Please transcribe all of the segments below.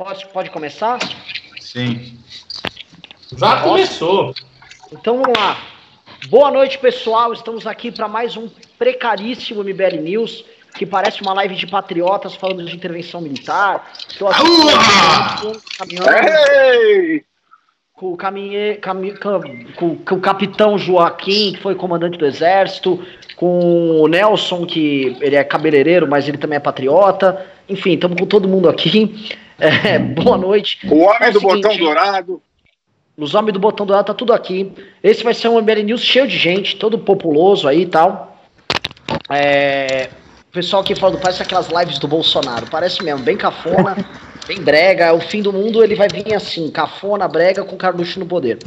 Pode, pode começar? Sim. Já começou. Então vamos lá. Boa noite, pessoal. Estamos aqui para mais um precaríssimo MBL News, que parece uma live de patriotas falando de intervenção militar. Estou aqui caminhando com o, caminhe, cami, com, com o capitão Joaquim, que foi comandante do exército, com o Nelson, que ele é cabeleireiro, mas ele também é patriota. Enfim, estamos com todo mundo aqui. É, boa noite. O homem é do seguinte, botão dourado. Os homens do botão dourado tá tudo aqui. Esse vai ser um MBL News cheio de gente, todo populoso aí e tal. É, o pessoal aqui falando, parece aquelas lives do Bolsonaro. Parece mesmo, bem cafona, bem brega. O fim do mundo ele vai vir assim, cafona, brega, com Carluxo no poder.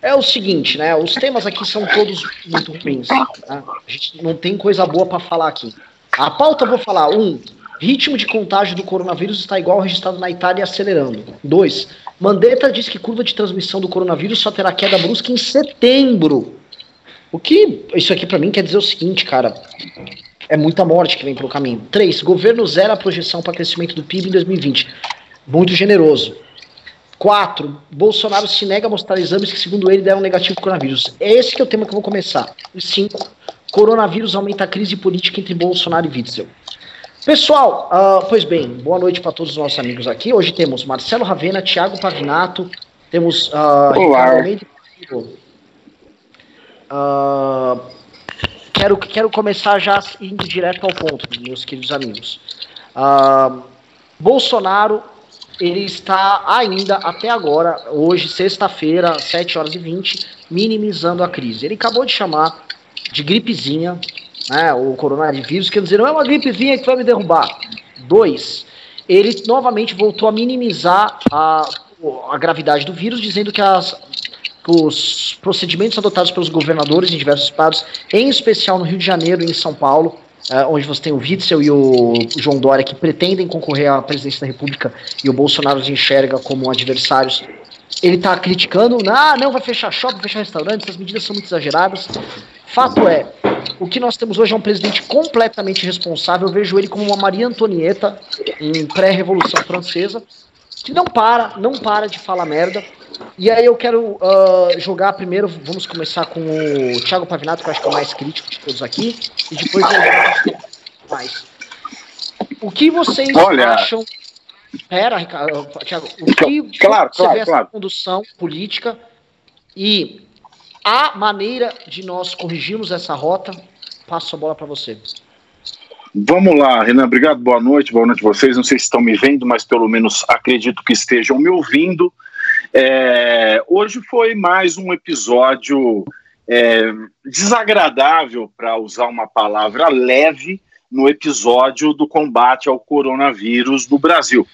É o seguinte, né? Os temas aqui são todos muito ruins. Né? A gente não tem coisa boa para falar aqui. A pauta eu vou falar. Um, ritmo de contágio do coronavírus está igual ao registrado na Itália acelerando. Dois, Mandetta diz que curva de transmissão do coronavírus só terá queda brusca em setembro. O que isso aqui para mim quer dizer o seguinte, cara. É muita morte que vem pelo caminho. Três, governo zera a projeção para crescimento do PIB em 2020. Muito generoso. 4. Bolsonaro se nega a mostrar exames que, segundo ele, deram negativo coronavírus. É esse que é o tema que eu vou começar. E 5. Coronavírus aumenta a crise política entre Bolsonaro e Witzel. Pessoal, uh, pois bem, boa noite para todos os nossos amigos aqui. Hoje temos Marcelo Ravena, Thiago Pavinato, temos uh, Ricardo Uh, quero, quero começar já indo direto ao ponto, meus queridos amigos. Uh, Bolsonaro ele está ainda, até agora, hoje, sexta-feira, 7 horas e 20, minimizando a crise. Ele acabou de chamar de gripezinha, né, o coronavírus, quer dizer, não é uma gripezinha que vai me derrubar. Dois, ele novamente voltou a minimizar a, a gravidade do vírus, dizendo que as, os procedimentos adotados pelos governadores em diversos estados, em especial no Rio de Janeiro e em São Paulo, uh, onde você tem o Witzel e o João Dória que pretendem concorrer à presidência da República e o Bolsonaro os enxerga como adversários. Ele está criticando, ah, não, vai fechar shopping, fechar restaurante, essas medidas são muito exageradas. Fato é, o que nós temos hoje é um presidente completamente responsável. Eu vejo ele como uma Maria Antonieta em pré-revolução francesa, que não para, não para de falar merda. E aí eu quero uh, jogar primeiro, vamos começar com o Thiago Pavinato, que eu acho que é o mais crítico de todos aqui, e depois eu mais. O que vocês Olha... acham? Pera, Ricardo, Thiago, o que claro, você claro, vê claro. essa condução política e a maneira de nós corrigirmos essa rota? Passo a bola para você. Vamos lá, Renan, obrigado, boa noite, boa noite a vocês. Não sei se estão me vendo, mas pelo menos acredito que estejam me ouvindo. É, hoje foi mais um episódio é, desagradável, para usar uma palavra leve, no episódio do combate ao coronavírus no Brasil.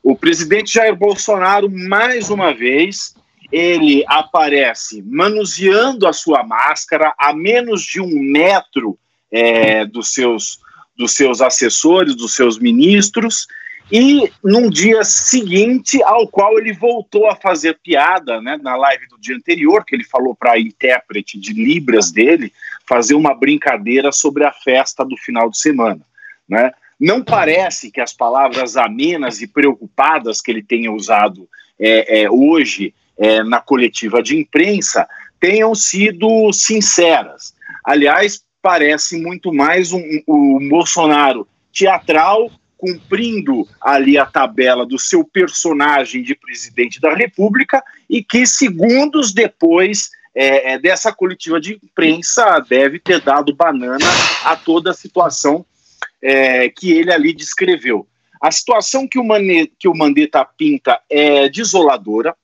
O presidente Jair Bolsonaro, mais uma vez, ele aparece manuseando a sua máscara a menos de um metro é, dos, seus, dos seus assessores, dos seus ministros, e num dia seguinte ao qual ele voltou a fazer piada, né, na live do dia anterior, que ele falou para a intérprete de Libras dele fazer uma brincadeira sobre a festa do final de semana, né? Não parece que as palavras amenas e preocupadas que ele tenha usado é, é, hoje é, na coletiva de imprensa tenham sido sinceras. Aliás, parece muito mais um, um Bolsonaro teatral cumprindo ali a tabela do seu personagem de presidente da República e que segundos depois é, é, dessa coletiva de imprensa deve ter dado banana a toda a situação é, que ele ali descreveu. A situação que o, Mane, que o Mandetta pinta é desoladora.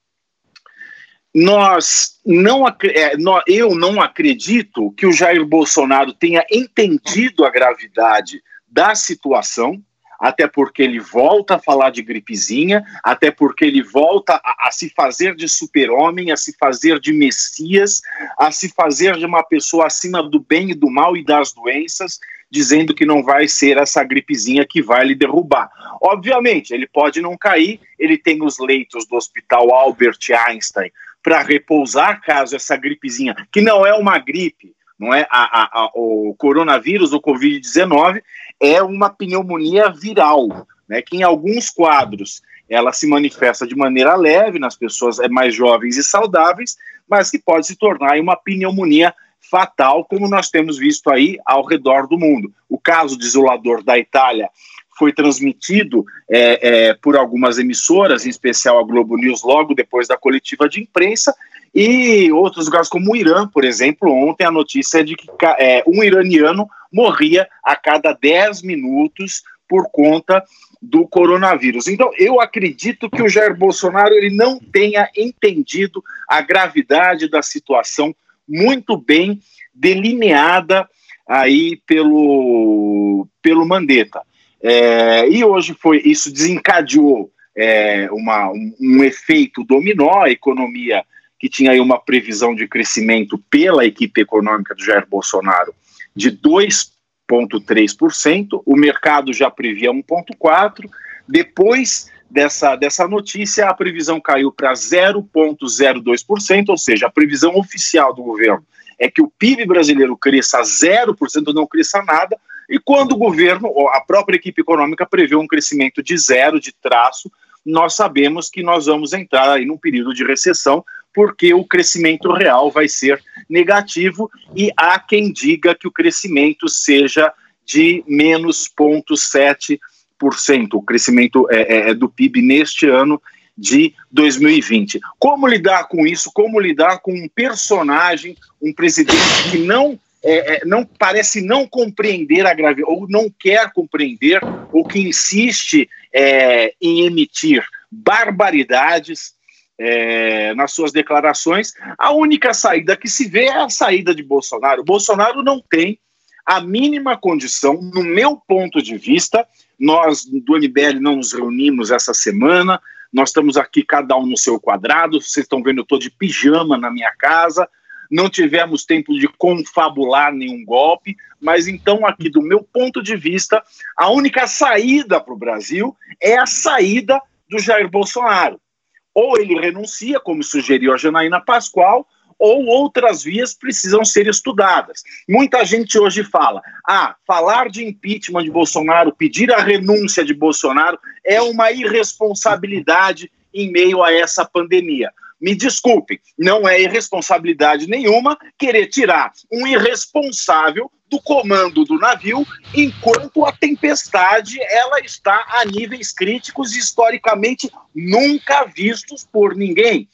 Nós não, é, eu não acredito que o Jair Bolsonaro tenha entendido a gravidade da situação até porque ele volta a falar de gripezinha, até porque ele volta a, a se fazer de super-homem, a se fazer de messias, a se fazer de uma pessoa acima do bem e do mal e das doenças, dizendo que não vai ser essa gripezinha que vai lhe derrubar. Obviamente, ele pode não cair, ele tem os leitos do Hospital Albert Einstein para repousar caso essa gripezinha, que não é uma gripe, não é a, a, a, o coronavírus, o Covid-19, é uma pneumonia viral, né, que em alguns quadros ela se manifesta de maneira leve nas pessoas é, mais jovens e saudáveis, mas que pode se tornar uma pneumonia fatal, como nós temos visto aí ao redor do mundo. O caso de isolador da Itália foi transmitido é, é, por algumas emissoras, em especial a Globo News, logo depois da coletiva de imprensa, e outros lugares, como o Irã, por exemplo, ontem a notícia é de que é, um iraniano morria a cada 10 minutos por conta do coronavírus. Então, eu acredito que o Jair Bolsonaro ele não tenha entendido a gravidade da situação muito bem delineada aí pelo, pelo Mandetta. É, e hoje foi isso desencadeou é, uma, um, um, efeito dominó, a economia que tinha aí uma previsão de crescimento pela equipe econômica do Jair Bolsonaro de 2,3%, o mercado já previa 1,4%, depois dessa, dessa notícia a previsão caiu para 0,02%, ou seja, a previsão oficial do governo é que o PIB brasileiro cresça 0%, não cresça nada, e quando o governo, a própria equipe econômica prevê um crescimento de zero, de traço, nós sabemos que nós vamos entrar aí num período de recessão, porque o crescimento real vai ser negativo e há quem diga que o crescimento seja de menos 0,7%. O crescimento é, é, é do PIB neste ano de 2020. Como lidar com isso? Como lidar com um personagem, um presidente que não é, é, não parece não compreender a ou não quer compreender, ou que insiste é, em emitir barbaridades é, nas suas declarações. A única saída que se vê é a saída de Bolsonaro. Bolsonaro não tem a mínima condição, no meu ponto de vista. Nós do MBL não nos reunimos essa semana, nós estamos aqui cada um no seu quadrado. Vocês estão vendo, eu estou de pijama na minha casa não tivemos tempo de confabular nenhum golpe, mas então, aqui, do meu ponto de vista, a única saída para o Brasil é a saída do Jair Bolsonaro. Ou ele renuncia, como sugeriu a Janaína Pascoal, ou outras vias precisam ser estudadas. Muita gente hoje fala: ah, falar de impeachment de Bolsonaro, pedir a renúncia de Bolsonaro é uma irresponsabilidade em meio a essa pandemia. Me desculpem, não é irresponsabilidade nenhuma querer tirar um irresponsável do comando do navio enquanto a tempestade ela está a níveis críticos historicamente nunca vistos por ninguém.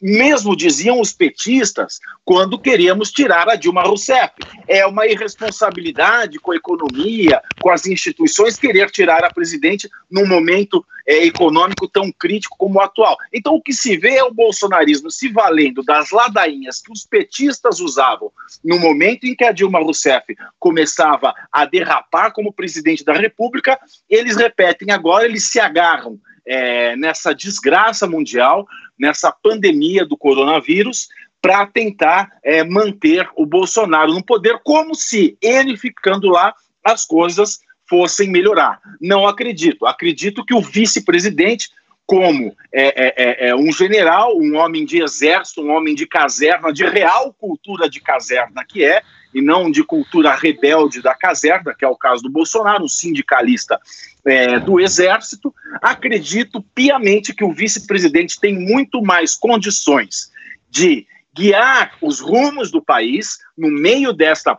Mesmo diziam os petistas quando queríamos tirar a Dilma Rousseff. É uma irresponsabilidade com a economia, com as instituições, querer tirar a presidente num momento é, econômico tão crítico como o atual. Então, o que se vê é o bolsonarismo se valendo das ladainhas que os petistas usavam no momento em que a Dilma Rousseff começava a derrapar como presidente da República, eles repetem agora, eles se agarram é, nessa desgraça mundial, nessa pandemia do coronavírus, para tentar é, manter o Bolsonaro no poder, como se ele ficando lá as coisas fossem melhorar. Não acredito. Acredito que o vice-presidente, como é, é, é, é um general, um homem de exército, um homem de caserna, de real cultura de caserna que é, e não de cultura rebelde da caserna, que é o caso do Bolsonaro, um sindicalista é, do Exército, acredito piamente que o vice-presidente tem muito mais condições de guiar os rumos do país no meio desta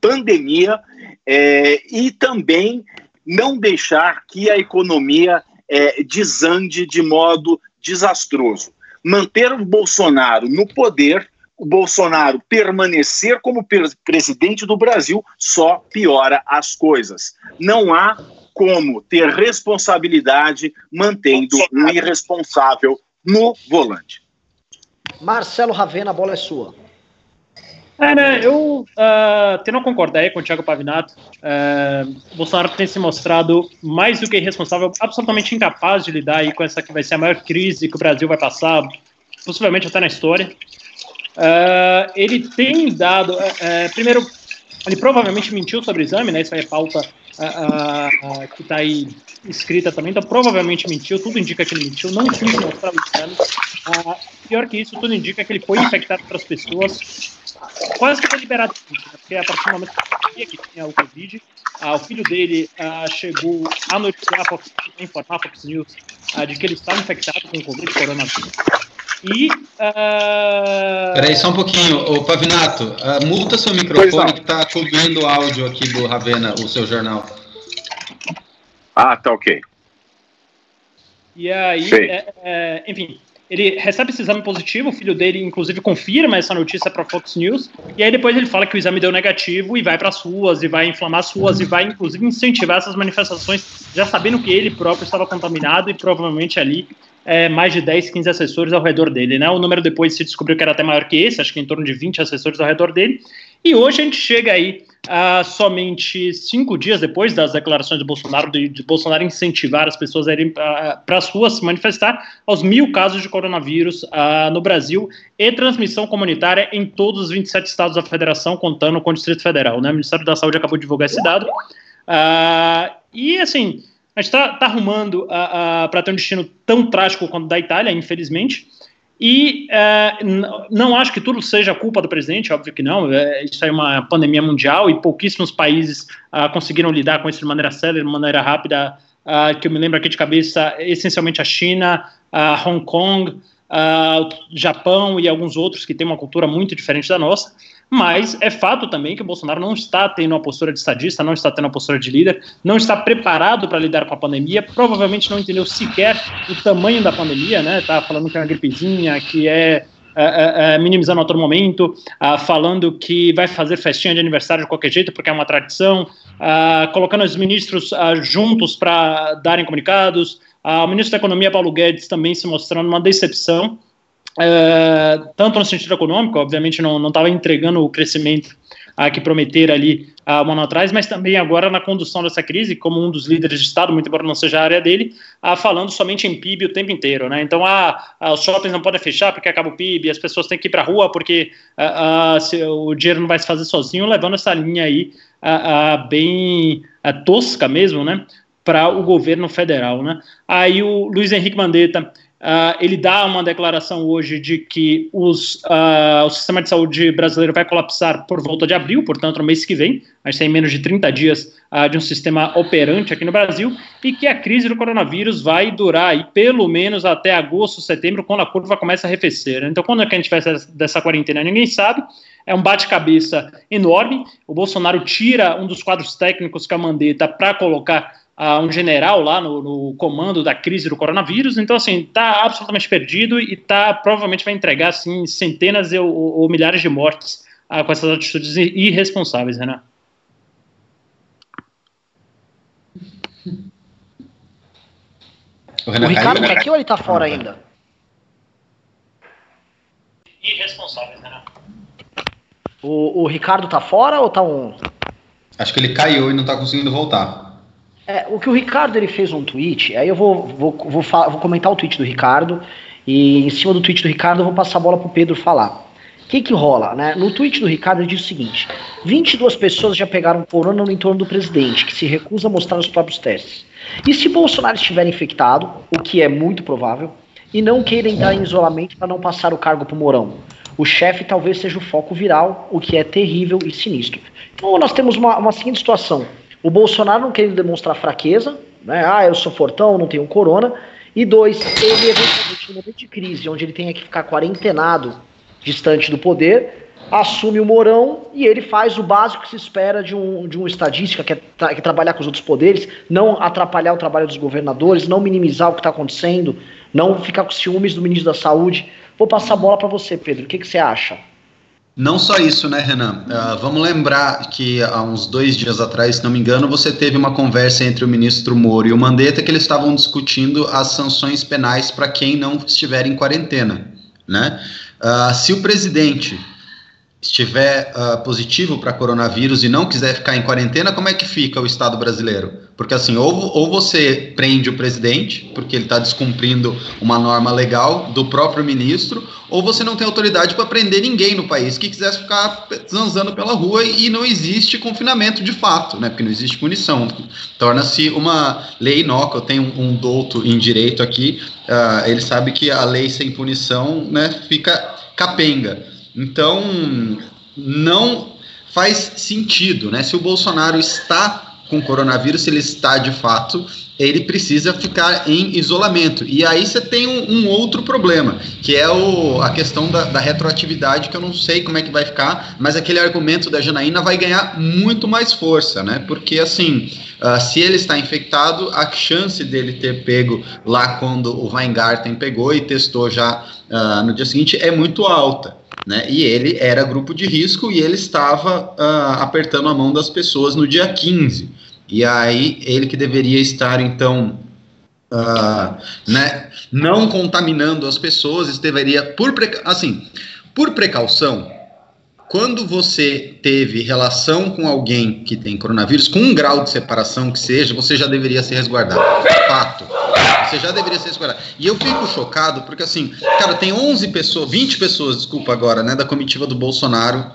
pandemia é, e também não deixar que a economia é, desande de modo desastroso. Manter o Bolsonaro no poder, o Bolsonaro permanecer como presidente do Brasil, só piora as coisas. Não há como ter responsabilidade mantendo um irresponsável no volante. Marcelo Ravena, a bola é sua. É, né, eu uh, tendo a concordar aí com o Thiago Pavinato, uh, Bolsonaro tem se mostrado mais do que irresponsável, absolutamente incapaz de lidar aí com essa que vai ser a maior crise que o Brasil vai passar, possivelmente até na história. Uh, ele tem dado, primeiro, ele provavelmente mentiu sobre o exame, né? Isso aí é pauta uh, uh, que está aí escrita também, então provavelmente mentiu, tudo indica que ele mentiu, não quis mostrar o exame. Uh, pior que isso, tudo indica que ele foi infectado para as pessoas, quase que deliberadamente, né? porque a partir do momento que sabia que tinha o Covid, o filho dele chegou a noticiar, a informar a Fox News de que ele estava infectado com o Covid, coronavírus. E. Uh... Peraí, só um pouquinho. Ô, Pavinato, uh, multa seu microfone que está cobrindo o áudio aqui do Ravena, o seu jornal. Ah, tá ok. E aí, é, é, enfim, ele recebe esse exame positivo, o filho dele, inclusive, confirma essa notícia para a Fox News, e aí depois ele fala que o exame deu negativo e vai para as ruas, e vai inflamar as ruas, e vai, inclusive, incentivar essas manifestações, já sabendo que ele próprio estava contaminado e provavelmente ali é, mais de 10, 15 assessores ao redor dele. Né? O número depois se descobriu que era até maior que esse, acho que em torno de 20 assessores ao redor dele. E hoje a gente chega aí a somente cinco dias depois das declarações do Bolsonaro, de, de Bolsonaro incentivar as pessoas a irem para as ruas se manifestar, aos mil casos de coronavírus uh, no Brasil e transmissão comunitária em todos os 27 estados da federação, contando com o Distrito Federal. Né? O Ministério da Saúde acabou de divulgar esse dado. Uh, e assim, a gente está tá arrumando para ter um destino tão trágico quanto da Itália, infelizmente. E uh, não acho que tudo seja culpa do presidente, óbvio que não. É, isso é uma pandemia mundial e pouquíssimos países conseguiram lidar com isso de maneira séria, de maneira rápida. que eu me lembro aqui de cabeça, essencialmente a China, Hong Kong, Japão e alguns outros que têm uma cultura muito diferente da nossa. Mas é fato também que o Bolsonaro não está tendo uma postura de estadista, não está tendo uma postura de líder, não está preparado para lidar com a pandemia, provavelmente não entendeu sequer o tamanho da pandemia, né? Tá falando que é uma gripezinha, que é é, é, é, minimizando a todo momento, uh, falando que vai fazer festinha de aniversário de qualquer jeito, porque é uma tradição, uh, colocando os ministros uh, juntos para darem comunicados, o ministro da Economia, Paulo Guedes, também se mostrando uma decepção. É, tanto no sentido econômico, obviamente não estava entregando o crescimento ah, que prometeram ali há um ano atrás, mas também agora na condução dessa crise, como um dos líderes de Estado, muito embora não seja a área dele, ah, falando somente em PIB o tempo inteiro. Né? Então, ah, ah, os shoppings não podem fechar porque acaba o PIB, as pessoas têm que ir para a rua porque ah, ah, se, o dinheiro não vai se fazer sozinho, levando essa linha aí ah, bem tosca mesmo, né? para o governo federal. Né? Aí o Luiz Henrique Mandetta Uh, ele dá uma declaração hoje de que os, uh, o sistema de saúde brasileiro vai colapsar por volta de abril, portanto, no mês que vem. A gente tem menos de 30 dias uh, de um sistema operante aqui no Brasil e que a crise do coronavírus vai durar aí, pelo menos até agosto, setembro, quando a curva começa a arrefecer. Então, quando é que a gente vai dessa quarentena? Ninguém sabe. É um bate-cabeça enorme. O Bolsonaro tira um dos quadros técnicos que a Mandetta para colocar uh, um general lá no, no, comando da crise do coronavírus. Então, assim, está absolutamente perdido e tá, provavelmente vai entregar assim, centenas ou, ou milhares de mortes uh, com essas atitudes irresponsáveis, Renan. O, o Ricardo está aqui ou ele está fora ainda? Irresponsáveis, Renan. O, o Ricardo está fora ou está um? Acho que ele caiu e não está conseguindo voltar. É, o que o Ricardo ele fez um tweet, aí eu vou, vou, vou, vou, comentar o tweet do Ricardo, e em cima do tweet do Ricardo eu vou passar a bola pro Pedro falar. O que que rola, né? No tweet do Ricardo ele diz o seguinte: 22 pessoas já pegaram corona no entorno do presidente, que se recusa a mostrar os próprios testes. E se Bolsonaro estiver infectado, o que é muito provável, e não queira entrar em isolamento para não passar o cargo pro Mourão? O chefe talvez seja o foco viral, o que é terrível e sinistro. Então nós temos uma, uma seguinte situação. O Bolsonaro não querendo demonstrar fraqueza, né? Ah, eu sou fortão, não tenho corona. E dois, ele eventualmente no momento de crise, onde ele tenha que ficar quarentenado, distante do poder, assume o Morão e ele faz o básico que se espera de um, de um estadística, que é, tra que é trabalhar com os outros poderes, não atrapalhar o trabalho dos governadores, não minimizar o que está acontecendo, não ficar com ciúmes do ministro da Saúde. Vou passar a bola para você, Pedro. O que, que você acha? Não só isso, né, Renan? Uh, vamos lembrar que há uns dois dias atrás, se não me engano, você teve uma conversa entre o ministro Moro e o Mandetta que eles estavam discutindo as sanções penais para quem não estiver em quarentena, né? Uh, se o presidente estiver uh, positivo para coronavírus e não quiser ficar em quarentena, como é que fica o Estado brasileiro? Porque assim, ou, ou você prende o presidente, porque ele está descumprindo uma norma legal do próprio ministro, ou você não tem autoridade para prender ninguém no país que quisesse ficar zanzando pela rua e não existe confinamento de fato, né? Porque não existe punição. Torna-se uma lei inócua. Eu tenho um, douto em direito aqui, uh, ele sabe que a lei sem punição né, fica capenga. Então, não faz sentido, né? Se o Bolsonaro está com coronavírus, se ele está de fato, ele precisa ficar em isolamento. E aí você tem um, um outro problema, que é o, a questão da, da, retroatividade, que eu não sei como é que vai ficar, mas aquele argumento da Janaína vai ganhar muito mais força, né? Porque assim, uh, se ele está infectado, a chance dele ter pego lá quando o Weingarten pegou e testou já uh, no dia seguinte é muito alta. Né? E ele era grupo de risco e ele estava uh, apertando a mão das pessoas no dia 15. E aí ele que deveria estar então uh, né, não contaminando as pessoas, deveria por assim por precaução. Quando você teve relação com alguém que tem coronavírus, com um grau de separação que seja, você já deveria se resguardar. Fato. Você já deveria se resguardar. E eu fico chocado porque, assim, cara, tem 11 pessoas, 20 pessoas, desculpa agora, né, da comitiva do Bolsonaro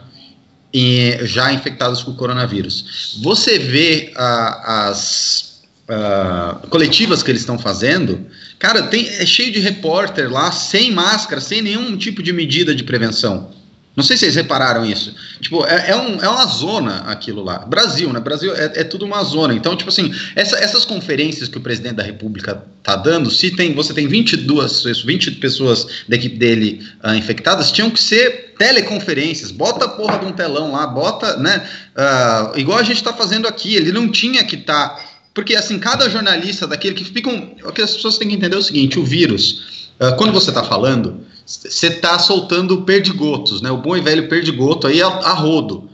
já infectados com coronavírus. Você vê a, as coletivas que eles estão fazendo, cara, tem, é cheio de repórter lá, sem máscara, sem nenhum tipo de medida de prevenção. Não sei se vocês repararam isso. Tipo, é, é, um, é uma zona aquilo lá. Brasil, né? Brasil é, é tudo uma zona. Então, tipo assim, essa, essas conferências que o presidente da República tá dando, se tem, você tem 22, 20 pessoas da equipe dele uh, infectadas, tinham que ser teleconferências. Bota a porra de um telão lá, bota, né? Uh, igual a gente tá fazendo aqui. Ele não tinha que estar. Tá, porque, assim, cada jornalista daquele que ficam. O que as pessoas têm que entender é o seguinte: o vírus, uh, quando você tá falando você está soltando perdigotos, né? O bom e velho perdigoto aí a, rodo.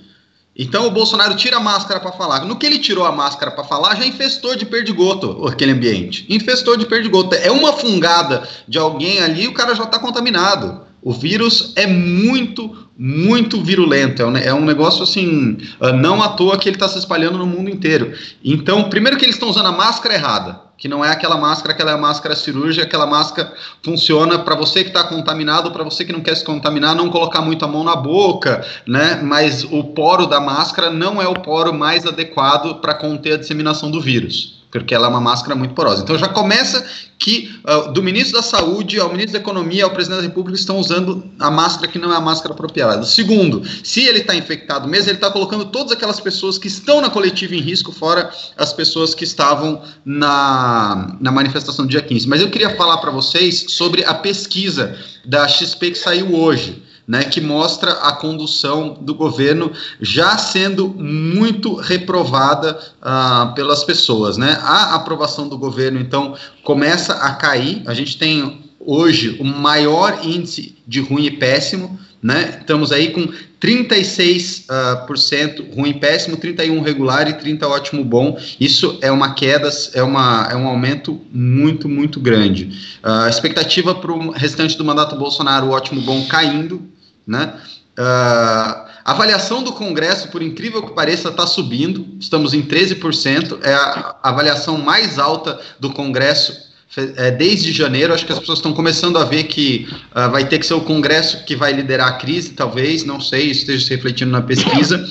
Então o Bolsonaro tira a máscara para falar. No que ele tirou a máscara para falar, já infestou de perdigoto aquele ambiente. Infestou de perdigoto. É uma fungada de alguém ali, o cara já está contaminado. O vírus é muito, muito virulento. É um, é um negócio assim, ah, não à toa que ele está se espalhando no mundo inteiro. Então, primeiro que eles estão usando a máscara errada que não é aquela máscara, aquela máscara cirúrgica, aquela máscara funciona para você que está contaminado, para você que não quer se contaminar, não colocar muito a mão na boca, né? Mas o poro da máscara não é o poro mais adequado para conter a disseminação do vírus porque ela é uma máscara muito porosa. Então já começa que uh, do ministro da Saúde ao ministro da Economia ao presidente da República estão usando a máscara que não é a máscara apropriada. Segundo, se ele está infectado mesmo, ele está colocando todas aquelas pessoas que estão na coletiva em risco, fora as pessoas que estavam na, na manifestação do dia 15. Mas eu queria falar para vocês sobre a pesquisa da XP que saiu hoje né, que mostra a condução do governo já sendo muito reprovada uh, pelas pessoas. Né? A aprovação do governo, então, começa a cair. A gente tem hoje o maior índice de ruim e péssimo. Né? Estamos aí com 36% uh, cento ruim péssimo, 31 regular e 30 ótimo bom. Isso é uma queda, é, uma, é um aumento muito, muito grande. Uh, a expectativa para o restante do mandato Bolsonaro, o ótimo bom caindo, né? Uh, a avaliação do Congresso, por incrível que pareça, está subindo, estamos em 13%, é a avaliação mais alta do Congresso é, desde janeiro. Acho que as pessoas estão começando a ver que uh, vai ter que ser o Congresso que vai liderar a crise, talvez, não sei, esteja se refletindo na pesquisa.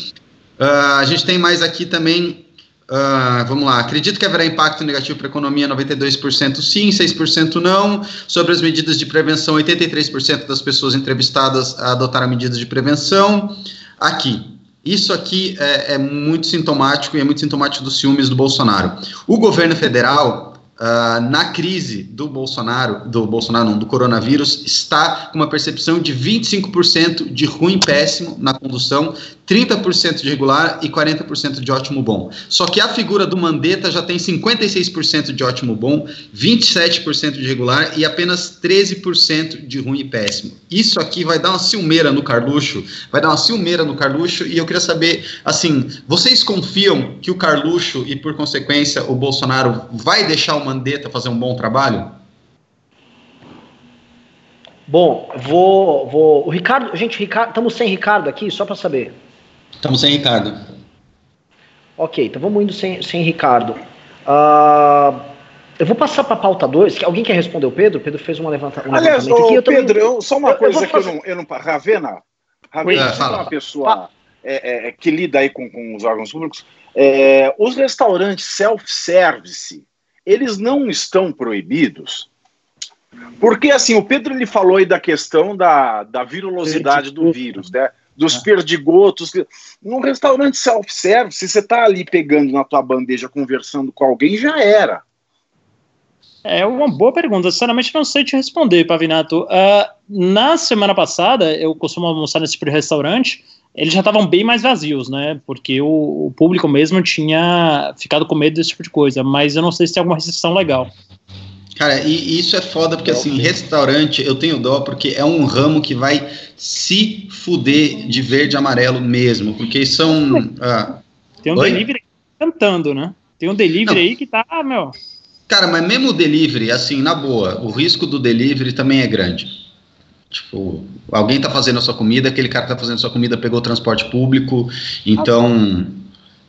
Uh, a gente tem mais aqui também Uh, vamos lá, acredito que haverá impacto negativo para a economia, 92% sim, 6% não. Sobre as medidas de prevenção, 83% das pessoas entrevistadas adotaram medidas de prevenção. Aqui, isso aqui é, é, muito sintomático e é muito sintomático dos ciúmes do Bolsonaro. O governo federal Uh, na crise do Bolsonaro, do Bolsonaro não, do coronavírus, está com uma percepção de 25% de ruim péssimo na condução, 30% de regular e 40% de ótimo bom. Só que a figura do Mandetta já tem 56% de ótimo bom, 27% de regular e apenas 13% de ruim e péssimo. Isso aqui vai dar uma ciumeira no Carluxo, vai dar uma ciumeira no Carluxo e eu queria saber, assim, vocês confiam que o Carluxo e por consequência o Bolsonaro vai deixar Mandetta fazer um bom trabalho? Bom, vou, vou. O Ricardo, gente, Ricardo, estamos sem Ricardo aqui, só para saber. Estamos sem Ricardo. Ok, então vamos indo sem, sem Ricardo. Uh, eu vou passar para a pauta 2. Alguém quer responder o Pedro? O Pedro fez uma levanta, um Aliás, levantamento aqui. Eu Pedro, também... eu, só uma eu, coisa eu que eu não, eu não. Ravena, Ravena, é, você é uma pessoa é, é, que lida aí com, com os órgãos públicos. É, os restaurantes self-service, eles não estão proibidos? Porque, assim, o Pedro ele falou aí da questão da, da virulosidade do vírus, né? Dos é. perdigotos. Num restaurante self-service, se você está ali pegando na tua bandeja, conversando com alguém, já era. É uma boa pergunta. Sinceramente, não sei te responder, Pavinato. Uh, na semana passada, eu costumo almoçar nesse tipo de restaurante, eles já estavam bem mais vazios, né? Porque o, o, público mesmo tinha ficado com medo desse tipo de coisa. Mas eu não sei se tem alguma restrição legal. Cara, e isso é foda, porque assim, restaurante, eu tenho dó, porque é um ramo que vai se fuder de verde e amarelo mesmo, porque são. Ah, tem um Oi? delivery cantando, né? Tem um delivery não. aí que tá, meu. Cara, mas mesmo o delivery, assim, na boa, o risco do delivery também é grande. Tipo, alguém tá fazendo a sua comida, aquele cara que tá fazendo a sua comida pegou o transporte público, então,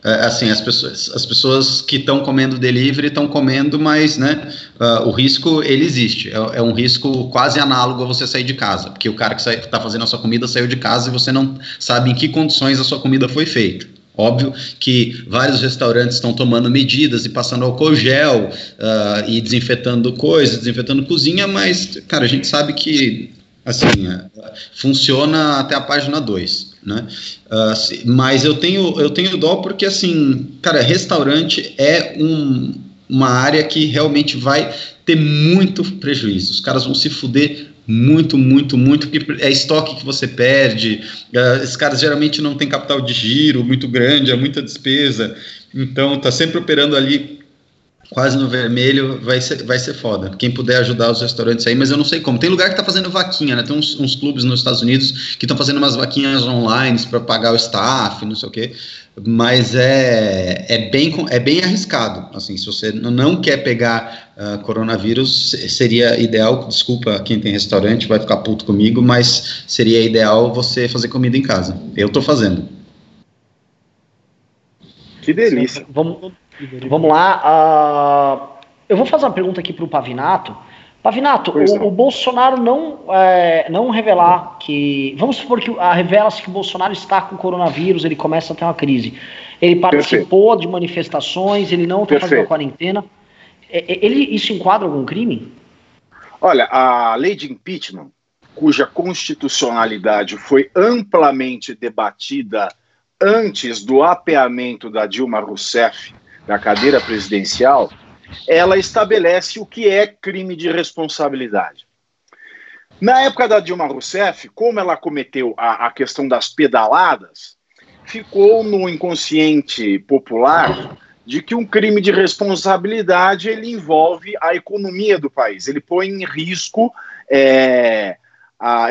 é, assim, as pessoas, as pessoas que estão comendo delivery estão comendo, mas, né, uh, o risco, ele existe. É, é, um risco quase análogo a você sair de casa, porque o cara que está fazendo a sua comida saiu de casa e você não sabe em que condições a sua comida foi feita. Óbvio que vários restaurantes estão tomando medidas e passando álcool gel uh, e desinfetando coisas, desinfetando cozinha, mas, cara, a gente sabe que, assim, uh, funciona até a página 2, né? Uh, mas eu tenho, eu tenho dó porque, assim, cara, restaurante é um, uma área que realmente vai ter muito prejuízo. Os caras vão se fuder muito, muito, muito, porque é estoque que você perde. Uh, esses caras geralmente não têm capital de giro muito grande, é muita despesa. Então, tá sempre operando ali quase no vermelho, vai ser, vai ser foda. Quem puder ajudar os restaurantes aí, mas eu não sei como. Tem lugar que tá fazendo vaquinha, né? Tem uns, uns clubes nos Estados Unidos que estão fazendo umas vaquinhas online para pagar o staff, não sei o quê mas é, é, bem, é bem arriscado. Assim, se você não quer pegar uh, coronavírus, seria ideal. Desculpa quem tem restaurante, vai ficar puto comigo, mas seria ideal você fazer comida em casa. Eu estou fazendo. Que delícia. Vamos, vamos lá. Uh, eu vou fazer uma pergunta aqui para o Pavinato. Pavinato, o, o, Bolsonaro não, é, não revelar que. Vamos supor que revela-se que o Bolsonaro está com coronavírus, ele começa a ter uma crise. Ele participou Perfeito. de manifestações, ele não está fazendo a quarentena. É, é, ele, isso enquadra algum crime? Olha, a lei de impeachment, cuja constitucionalidade foi amplamente debatida antes do apeamento da Dilma Rousseff da cadeira presidencial, ela estabelece o que é crime de responsabilidade. Na época da Dilma Rousseff, como ela cometeu a, a questão das pedaladas, ficou no inconsciente popular de que um crime de responsabilidade ele envolve a economia do país, ele põe em risco é,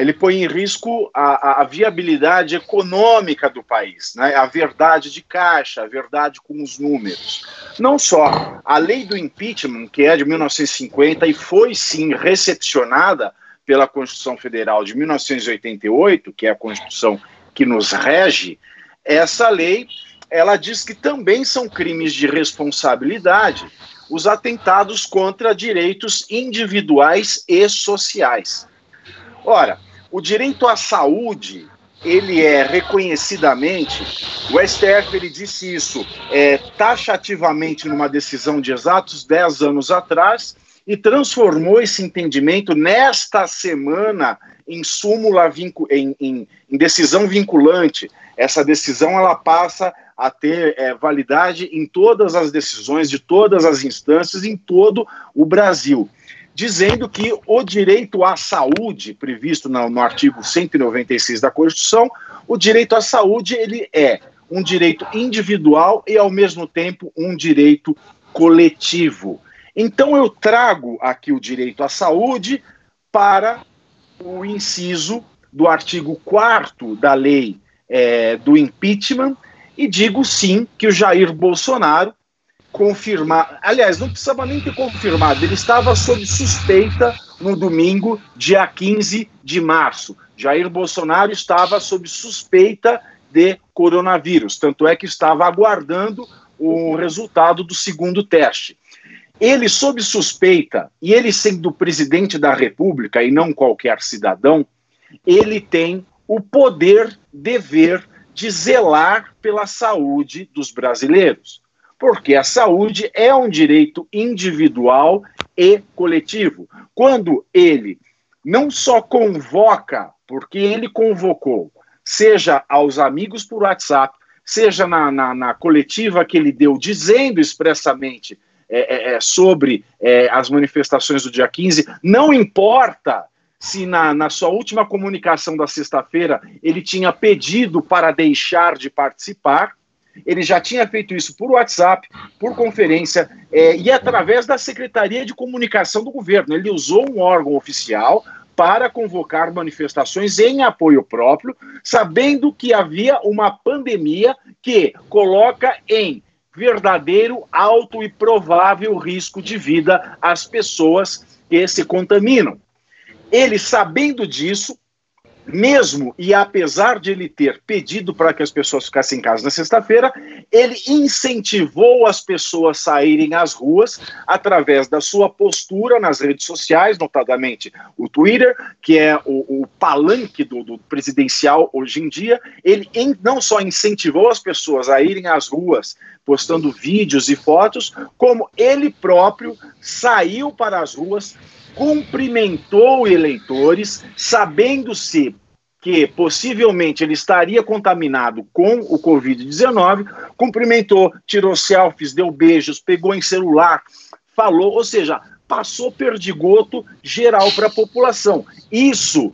ele põe em risco a, a, viabilidade econômica do país, né? a verdade de caixa, a verdade com os números. Não só a lei do impeachment, que é de 1950 e foi sim recepcionada pela Constituição Federal de 1988, que é a Constituição que nos rege, essa lei ela diz que também são crimes de responsabilidade os atentados contra direitos individuais e sociais. Ora, o direito à saúde ele é reconhecidamente, o STF ele disse isso é, taxativamente numa decisão de exatos 10 anos atrás e transformou esse entendimento nesta semana em súmula em, em, em decisão vinculante. Essa decisão ela passa a ter é, validade em todas as decisões de todas as instâncias em todo o Brasil dizendo que o direito à saúde, previsto no, no artigo 196 da Constituição, o direito à saúde ele é um direito individual e, ao mesmo tempo, um direito coletivo. Então, eu trago aqui o direito à saúde para o inciso do artigo 4 da lei é, do impeachment e digo sim que o Jair Bolsonaro confirmar. Aliás, não precisava nem ter confirmado, ele estava sob suspeita no domingo, dia 15 de março. Jair Bolsonaro estava sob suspeita de coronavírus, tanto é que estava aguardando o resultado do segundo teste. Ele, sob suspeita, e ele sendo presidente da República e não qualquer cidadão, ele tem o poder, dever de zelar pela saúde dos brasileiros. Porque a saúde é um direito individual e coletivo. Quando ele não só convoca, porque ele convocou, seja aos amigos por WhatsApp, seja na, na, na coletiva que ele deu, dizendo expressamente é, é, é sobre é, as manifestações do dia 15, não importa se na, na sua última comunicação da sexta-feira ele tinha pedido para deixar de participar, ele já tinha feito isso por WhatsApp, por conferência é, e através da Secretaria de Comunicação do governo. Ele usou um órgão oficial para convocar manifestações em apoio próprio, sabendo que havia uma pandemia que coloca em verdadeiro, alto e provável risco de vida as pessoas que se contaminam. Ele, sabendo disso, mesmo e apesar de ele ter pedido para que as pessoas ficassem em casa na sexta-feira, ele incentivou as pessoas a saírem às ruas através da sua postura nas redes sociais, notadamente o Twitter, que é o, o palanque do, do, presidencial hoje em dia. Ele em, não só incentivou as pessoas a irem às ruas postando vídeos e fotos, como ele próprio saiu para as ruas cumprimentou eleitores, sabendo-se que possivelmente ele estaria contaminado com o Covid-19, cumprimentou, tirou selfies, deu beijos, pegou em celular, falou, ou seja, passou perdigoto geral para a população. Isso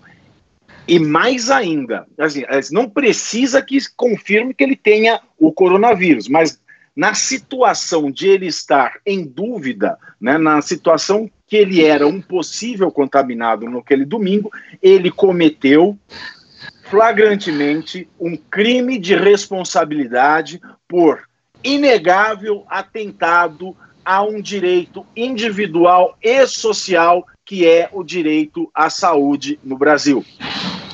e mais ainda, assim, não precisa que confirme que ele tenha o coronavírus, mas na situação de ele estar em dúvida, né, na situação que ele era um possível contaminado naquele domingo, ele cometeu flagrantemente um crime de responsabilidade por inegável atentado a um direito individual e social que é o direito à saúde no Brasil.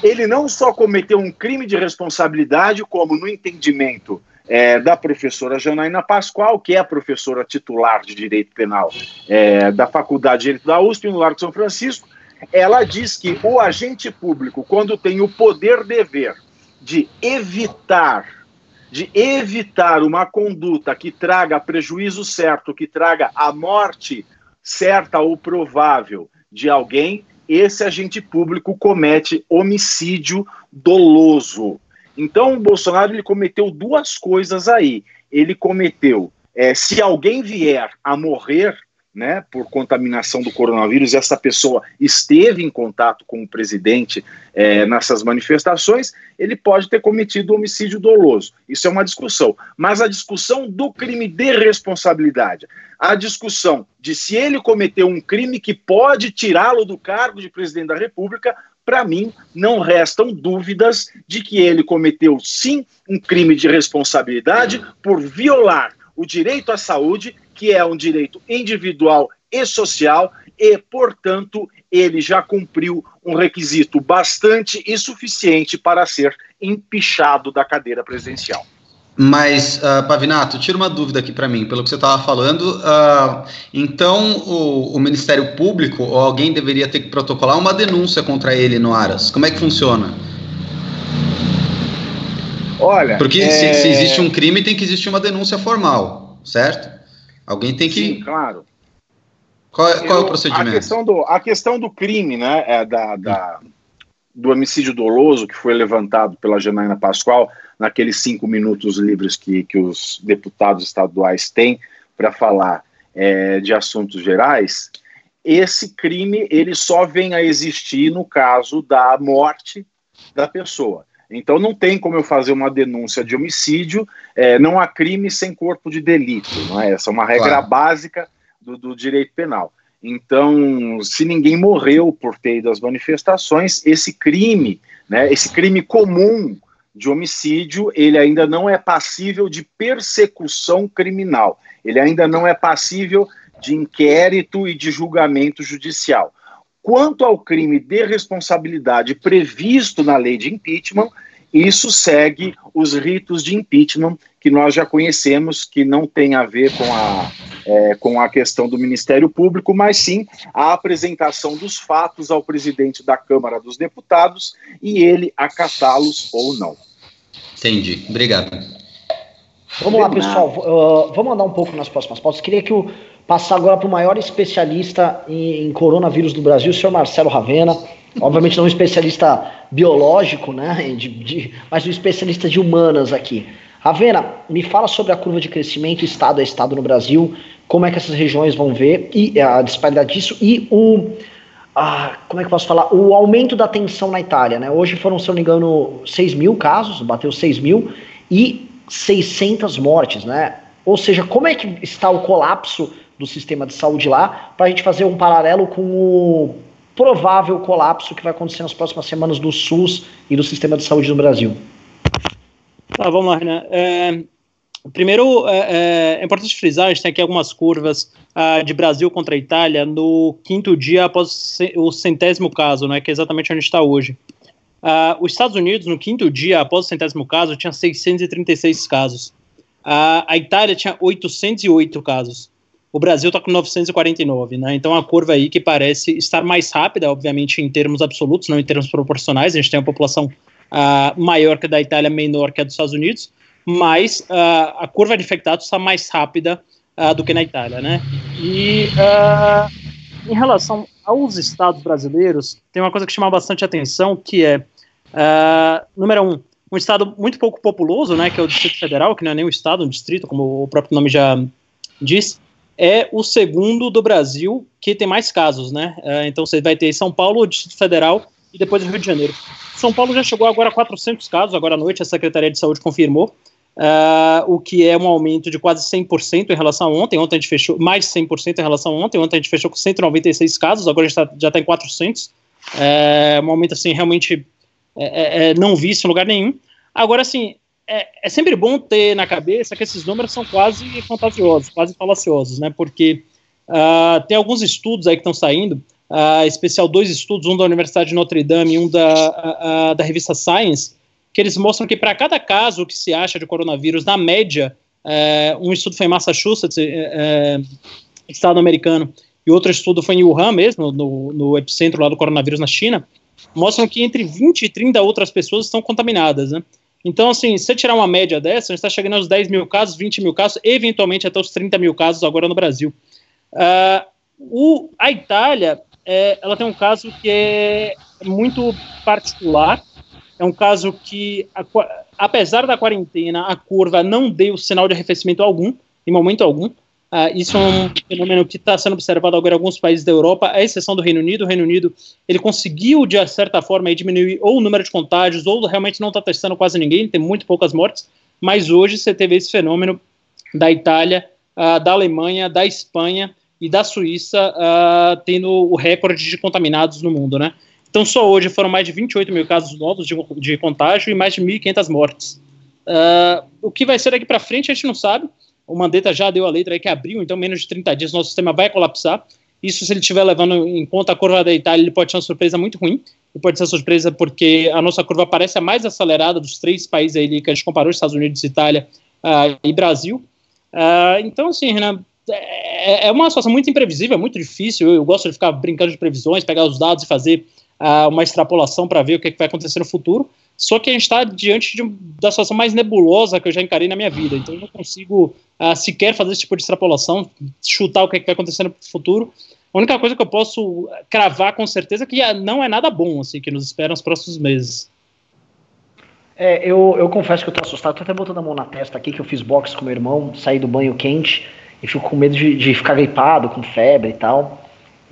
Ele não só cometeu um crime de responsabilidade, como no entendimento é, da professora Janaína Pascoal, que é a professora titular de Direito Penal é, da Faculdade de Direito da USP, no Largo São Francisco, ela diz que o agente público, quando tem o poder-dever de evitar de evitar uma conduta que traga prejuízo certo, que traga a morte certa ou provável de alguém, esse agente público comete homicídio doloso. Então, o Bolsonaro ele cometeu duas coisas aí. Ele cometeu, é, se alguém vier a morrer né, por contaminação do coronavírus, essa pessoa esteve em contato com o presidente é, nessas manifestações, ele pode ter cometido homicídio doloso. Isso é uma discussão. Mas a discussão do crime de responsabilidade, a discussão de se ele cometeu um crime que pode tirá-lo do cargo de presidente da República, para mim, não restam dúvidas de que ele cometeu sim um crime de responsabilidade por violar o direito à saúde, que é um direito individual e social, e, portanto, ele já cumpriu um requisito bastante e suficiente para ser empichado da cadeira presidencial. Mas, uh, Pavinato, tira uma dúvida aqui para mim, pelo que você estava falando. Uh, então, o, o, Ministério Público ou alguém deveria ter que protocolar uma denúncia contra ele no Aras. Como é que funciona? Olha. Porque é... se, se, existe um crime, tem que existir uma denúncia formal, certo? Alguém tem que. Sim, claro. Qual, é, qual Eu, é o procedimento? A questão do, a questão do crime, né, é da, da, do homicídio doloso que foi levantado pela Janaína Pascoal naqueles cinco minutos livres que, que os deputados estaduais têm para falar é, de assuntos gerais, esse crime ele só vem a existir no caso da morte da pessoa. Então não tem como eu fazer uma denúncia de homicídio, é, não há crime sem corpo de delito, não é? Essa é uma regra claro. básica do, do, direito penal. Então, se ninguém morreu por ter ido às manifestações, esse crime, né, esse crime comum de homicídio, ele ainda não é passível de persecução criminal, ele ainda não é passível de inquérito e de julgamento judicial. Quanto ao crime de responsabilidade previsto na lei de impeachment, isso segue os ritos de impeachment que nós já conhecemos, que não tem a ver com a, é, com a questão do Ministério Público, mas sim a apresentação dos fatos ao presidente da Câmara dos Deputados e ele acatá-los ou não. Entendi. Obrigado. Vamos lá, pessoal. Uh, vamos andar um pouco nas próximas pautas. Queria que eu passar agora para o maior especialista em, em, coronavírus do Brasil, o senhor Marcelo Ravena. Obviamente não um especialista biológico, né? De, de, mas um especialista de humanas aqui. Ravena, me fala sobre a curva de crescimento estado a estado no Brasil, como é que essas regiões vão ver e a disparidade disso e o ah, como é que eu posso falar? O aumento da tensão na Itália, né? Hoje foram, se eu não me engano, 6 mil casos, bateu 6 mil e 600 mortes, né? Ou seja, como é que está o colapso do sistema de saúde lá, para a gente fazer um paralelo com o provável colapso que vai acontecer nas próximas semanas do SUS e do sistema de saúde no Brasil. Tá, vamos lá, Renan. É, primeiro, é, é, é, importante frisar, a gente tem aqui algumas curvas uh, de Brasil contra Itália no quinto dia após o centésimo caso, né, que é exatamente onde está hoje. Uh, os Estados Unidos, no quinto dia após o centésimo caso, tinha 636 casos. Uh, a Itália tinha 808 casos. O Brasil está com 949, né? Então a curva aí que parece estar mais rápida, obviamente em termos absolutos, não em termos proporcionais. A gente tem uma população uh, maior que a da Itália, menor que a dos Estados Unidos, mas uh, a curva de infectados está mais rápida uh, do que na Itália, né? E em relação aos estados brasileiros, tem uma coisa que chama bastante atenção, que é, número um, um estado muito pouco populoso, né, que é o Distrito Federal, que não é nem um estado, um distrito, como o próprio nome já diz, é o segundo do Brasil que tem mais casos, né? Uh, então você vai ter São Paulo, Distrito Federal e depois Rio de Janeiro. São Paulo já chegou agora a 400 casos, agora à noite a Secretaria de Saúde confirmou, uh, o que é um aumento de quase 100% em relação a ontem. Ontem a gente fechou mais de 100% em relação a ontem. Ontem a gente fechou com 196 casos, agora a gente tá, já está em 400. É um aumento assim realmente é, é, é, não visto em lugar nenhum. Agora, assim, é, é, sempre bom ter na cabeça que esses números são quase fantasiosos, quase falaciosos, né? Porque uh, tem alguns estudos aí que estão saindo, uh, especial dois estudos, um da Universidade de Notre Dame e um da, uh, da revista Science, que eles mostram que para cada caso que se acha de coronavírus, na média, uh, um estudo foi em Massachusetts, uh, estado americano, e outro estudo foi em Wuhan mesmo, no, no epicentro lá do coronavírus na China, mostram que entre 20 e 30 outras pessoas estão contaminadas, né? Então, assim, se você tirar uma média dessa, a gente está chegando aos 10 mil casos, 20 mil casos, eventualmente até os 30 mil casos agora no Brasil. Uh, o, a Itália, é, ela tem um caso que é muito particular, é um caso que, a, apesar da quarentena, a curva não deu sinal de arrefecimento algum, em momento algum. Uh, isso é um fenômeno que está sendo observado agora em alguns países da Europa, à exceção do Reino Unido. O Reino Unido ele conseguiu, de certa forma, diminuir ou o número de contágios, ou realmente não está testando quase ninguém, tem muito poucas mortes. Mas hoje você teve esse fenômeno da Itália, uh, da Alemanha, da Espanha e da Suíça uh, tendo o recorde de contaminados no mundo, né? Então, só hoje foram mais de 28 mil casos novos de, de contágio e mais de 1.500 mortes. o que vai ser daqui para frente a gente não sabe. O Mandetta já deu a letra aí que abriu, então menos de 30 dias nosso sistema vai colapsar. Isso, se ele estiver levando em conta a curva da Itália, ele pode ser uma surpresa muito ruim. E pode ser surpresa porque a nossa curva parece a mais acelerada dos três países aí que a gente comparou, Estados Unidos, Itália uh, e Brasil. Uh, então, assim, Renan, é, é, uma situação muito imprevisível, é muito difícil. Eu, eu, gosto de ficar brincando de previsões, pegar os dados e fazer uh, uma extrapolação para ver o que, é que vai acontecer no futuro. Só que a gente está diante de, da situação mais nebulosa que eu já encarei na minha vida. Então eu não consigo uh, sequer fazer esse tipo de extrapolação, chutar o que, é vai acontecer no futuro. A única coisa que eu posso cravar com certeza é que não é nada bom assim, que nos espera nos próximos meses. É, eu, eu confesso que eu tô assustado, tô até botando a mão na testa aqui, que eu fiz boxe com meu irmão, saí do banho quente e fico com medo de, de ficar gripado, com febre e tal.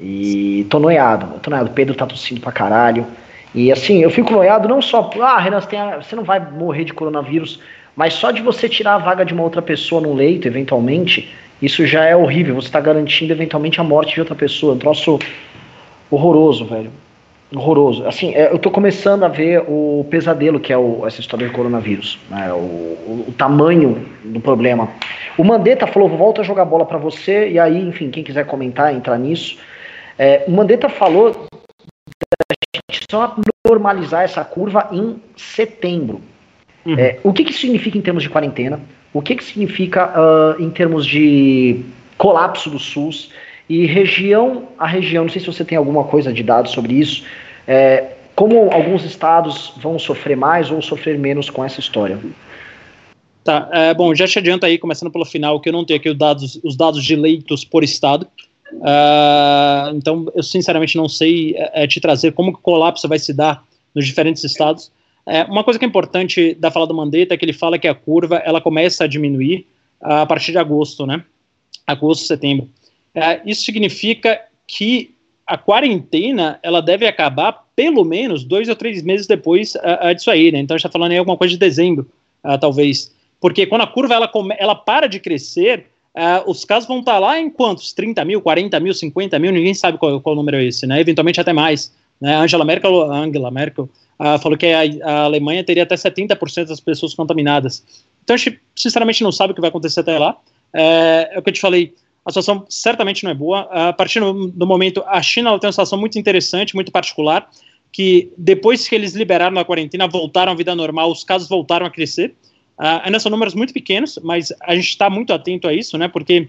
E tô noiado, tô noiado. Pedro tá tossindo pra caralho. E assim, eu fico noiado não só, ah, Renan, você, a, você não vai morrer de coronavírus, mas só de você tirar a vaga de uma outra pessoa no leito, eventualmente, isso já é horrível. Você está garantindo eventualmente a morte de outra pessoa. Um troço horroroso, velho. Horroroso. Assim, é, eu tô começando a ver o pesadelo que é o, essa história do coronavírus. Né? O, o, o, tamanho do problema. O Mandetta falou: volta a jogar bola para você. E aí, enfim, quem quiser comentar, entrar nisso. É, o Mandetta falou só normalizar essa curva em setembro. Uhum. É, o que, que isso significa em termos de quarentena? O que, que significa uh, em termos de colapso do SUS? E região a região, não sei se você tem alguma coisa de dados sobre isso, é, como alguns estados vão sofrer mais ou sofrer menos com essa história? Tá, é, bom, já te adianta aí, começando pelo final, que eu não tenho aqui os dados, os dados de leitos por estado. Uh, então, eu sinceramente não sei é, é, te trazer como o colapso vai se dar nos diferentes estados. É, uma coisa que é importante da fala do Mandetta é que ele fala que a curva ela começa a diminuir a partir de agosto, né? Agosto, setembro. É, isso significa que a quarentena ela deve acabar pelo menos dois ou três meses depois uh, disso aí, né? Então a gente está falando aí alguma coisa de dezembro, uh, talvez. Porque quando a curva ela, ela para de crescer, uh, os casos vão estar tá lá em quantos? 30 mil, 40 mil, 50 mil, ninguém sabe qual, qual número é esse, né? Eventualmente até mais. Né? Angela Merkel, Angela Merkel uh, falou que a, a, Alemanha teria até 70% das pessoas contaminadas. Então a gente sinceramente não sabe o que vai acontecer até lá. É, é o que eu te falei, a situação certamente não é boa. A partir do momento, a China tem uma situação muito interessante, muito particular, que depois que eles liberaram a quarentena, voltaram à vida normal, os casos voltaram a crescer. Uh, ainda são números muito pequenos, mas a gente está muito atento a isso, né? Porque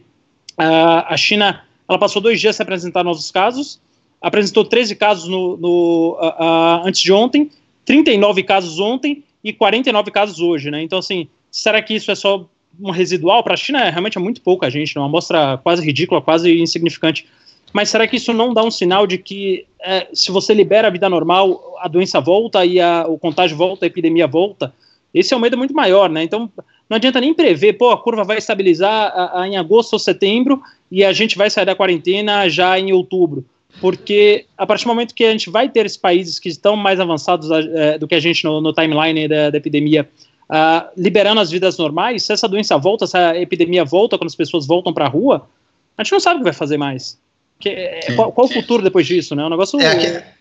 uh, a China ela passou dois dias sem apresentar novos casos, apresentou 13 casos no, no uh, antes de ontem, 39 casos ontem e 49 casos hoje, né? Então, assim, será que isso é só um residual? Para a China, é, realmente é muito pouca gente, né? uma amostra quase ridícula, quase insignificante. Mas será que isso não dá um sinal de que é, se você libera a vida normal, a doença volta e a, o contágio volta, a epidemia volta? Esse é um medo muito maior, né? Então, não adianta nem prever, pô, a curva vai estabilizar a, a, em agosto ou setembro e a gente vai sair da quarentena já em outubro. Porque a partir do momento que a gente vai ter esses países que estão mais avançados é, do que a gente no, no timeline da, da epidemia, uh, liberando as vidas normais, se essa doença volta, se a epidemia volta, quando as pessoas voltam para a rua, a gente não sabe o que vai fazer mais. Que, é, qual, qual, o futuro depois disso, né? O negócio. É,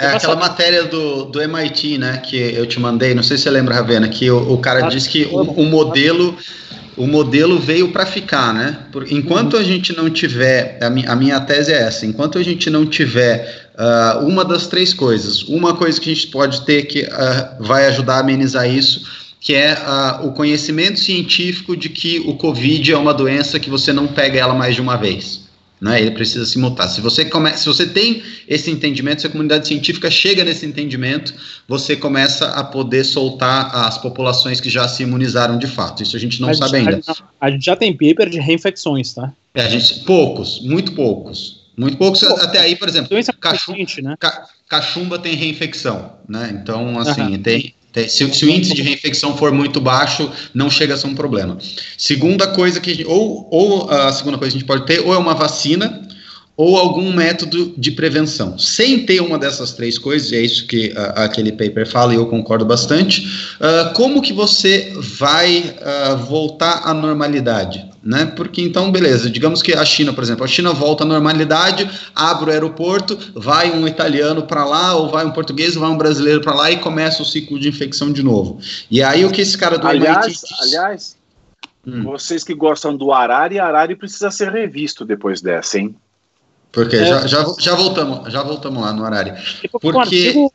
é aquela matéria do, do MIT, né, que eu te mandei, não sei se você lembra, Ravena, que o, o cara ah, diz que o, o modelo o modelo veio para ficar, né? Por, enquanto uhum. a gente não tiver, a, mi, a, minha tese é essa, enquanto a gente não tiver uh, uma das três coisas, uma coisa que a gente pode ter que uh, vai ajudar a amenizar isso, que é uh, o conhecimento científico de que o Covid é uma doença que você não pega ela mais de uma vez né? Ele precisa se mutar. Se você come, se você tem esse entendimento, se a comunidade científica chega nesse entendimento, você começa a poder soltar as populações que já se imunizaram de fato. Isso a gente não a sabe gente, ainda. A gente já tem paper de reinfecções, tá? É, gente poucos, muito poucos. Muito poucos, Pô, até aí, por exemplo, cachumba, né? cachumba tem reinfecção, né? Então, assim, uhum. tem, se, se, o índice de reinfecção for muito baixo, não chega a ser um problema. Segunda coisa que ou, ou a segunda coisa que a gente pode ter, ou é uma vacina, ou algum método de prevenção. Sem ter uma dessas três coisas, e é isso que uh, aquele paper fala e eu concordo bastante, uh, como que você vai uh, voltar à normalidade? Né? Porque então, beleza, digamos que a China, por exemplo, a China volta à normalidade, abre o aeroporto, vai um italiano para lá, ou vai um português, ou vai um brasileiro para lá e começa o ciclo de infecção de novo. E aí o que esse cara do aliás, MIT... Aliás, hum. vocês que gostam do Arari, Arari precisa ser revisto depois dessa, hein? Porque é. já, já, já, voltamos, já voltamos lá no horário. Porque um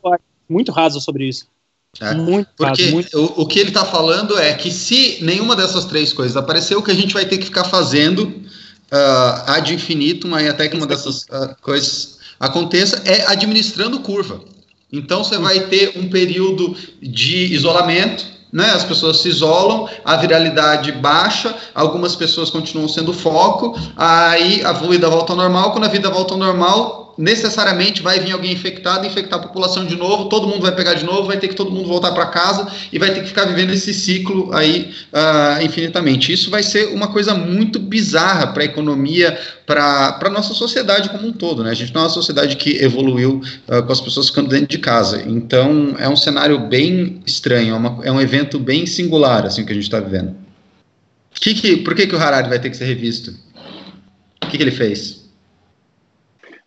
muito raso sobre isso. É, muito porque raso, muito... O, o que ele está falando é que se nenhuma dessas três coisas aparecer, o que a gente vai ter que ficar fazendo uh, ad infinitum, aí até que uma dessas uh, coisas aconteça, é administrando curva. Então você vai ter um período de isolamento, né? As pessoas se isolam, a viralidade baixa, algumas pessoas continuam sendo foco, aí a vida volta ao normal, quando a vida volta ao normal, necessariamente vai vir alguém infectado, infectar a população de novo, todo mundo vai pegar de novo, vai ter que todo mundo voltar para casa e vai ter que ficar vivendo esse ciclo aí uh, infinitamente. Isso vai ser uma coisa muito bizarra para a economia, para a nossa sociedade como um todo. Né? A gente não é uma sociedade que evoluiu uh, com as pessoas ficando dentro de casa. Então é um cenário bem estranho, é, uma, é um evento bem singular assim que a gente está vivendo. Que que, por que, que o Harari vai ter que ser revisto? O que, que ele fez?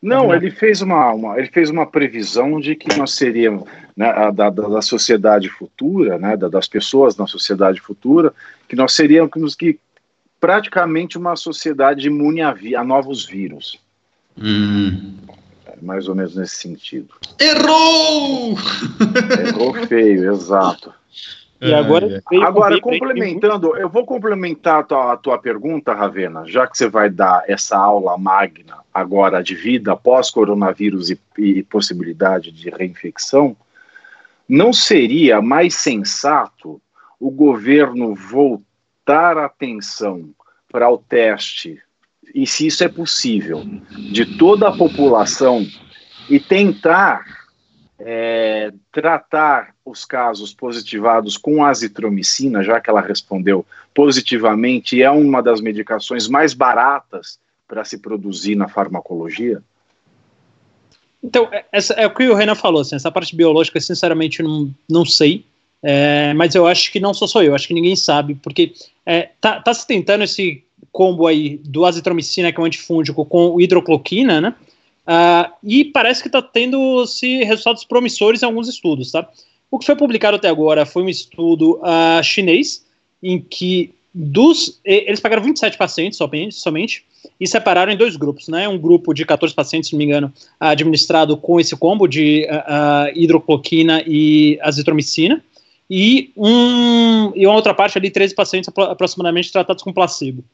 Não, ele fez uma, uma, ele fez uma previsão de que nós seríamos, né, da, da, sociedade futura, né, da, das pessoas na sociedade futura, que nós seríamos que praticamente uma sociedade imune a, vi, a novos vírus. Hum. É mais ou menos nesse sentido. Errou! Errou feio, exato. E agora, agora complementando, eu vou complementar a tua, a tua pergunta, Ravena, já que você vai dar essa aula magna agora de vida pós-coronavírus e, e possibilidade de reinfecção, não seria mais sensato o governo voltar a atenção para o teste, e se isso é possível, de toda a população e tentar é, tratar os casos positivados com azitromicina, já que ela respondeu positivamente, é uma das medicações mais baratas para se produzir na farmacologia? Então, é, essa, é o que o Renan falou, assim, essa parte biológica, sinceramente, não, não sei, é, mas eu acho que não sou só eu, acho que ninguém sabe, porque é, tá, tá se tentando esse combo aí do azitromicina, que é um antifúngico, com hidrocloquina, né? Uh, e parece que está tendo se resultados promissores em alguns estudos, tá? O que foi publicado até agora foi um estudo uh, chinês em que dos eles pegaram 27 pacientes somente, e separaram em dois grupos, né? Um grupo de 14 pacientes, se não me engano, administrado com esse combo de uh, hidrocloquina e azitromicina, e, um, e uma outra parte ali, 13 pacientes aproximadamente tratados com placebo.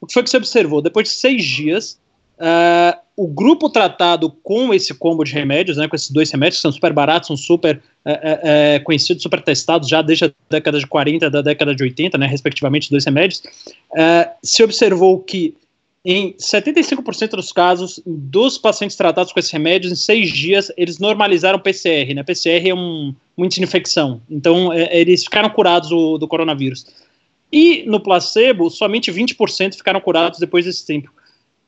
O que foi que se observou? Depois de seis dias, Uh, o grupo tratado com esse combo de remédios, né, com esses dois remédios, que são super baratos, são super é, é, conhecidos, super testados já desde a década de 40 da década de 80, né, respectivamente, dois remédios, uh, se observou que em 75% dos casos dos pacientes tratados com esses remédios, em seis dias, eles normalizaram PCR. Né? PCR é um, um índice de infecção. Então, é, eles ficaram curados do, do coronavírus. E no placebo, somente 20% ficaram curados depois desse tempo.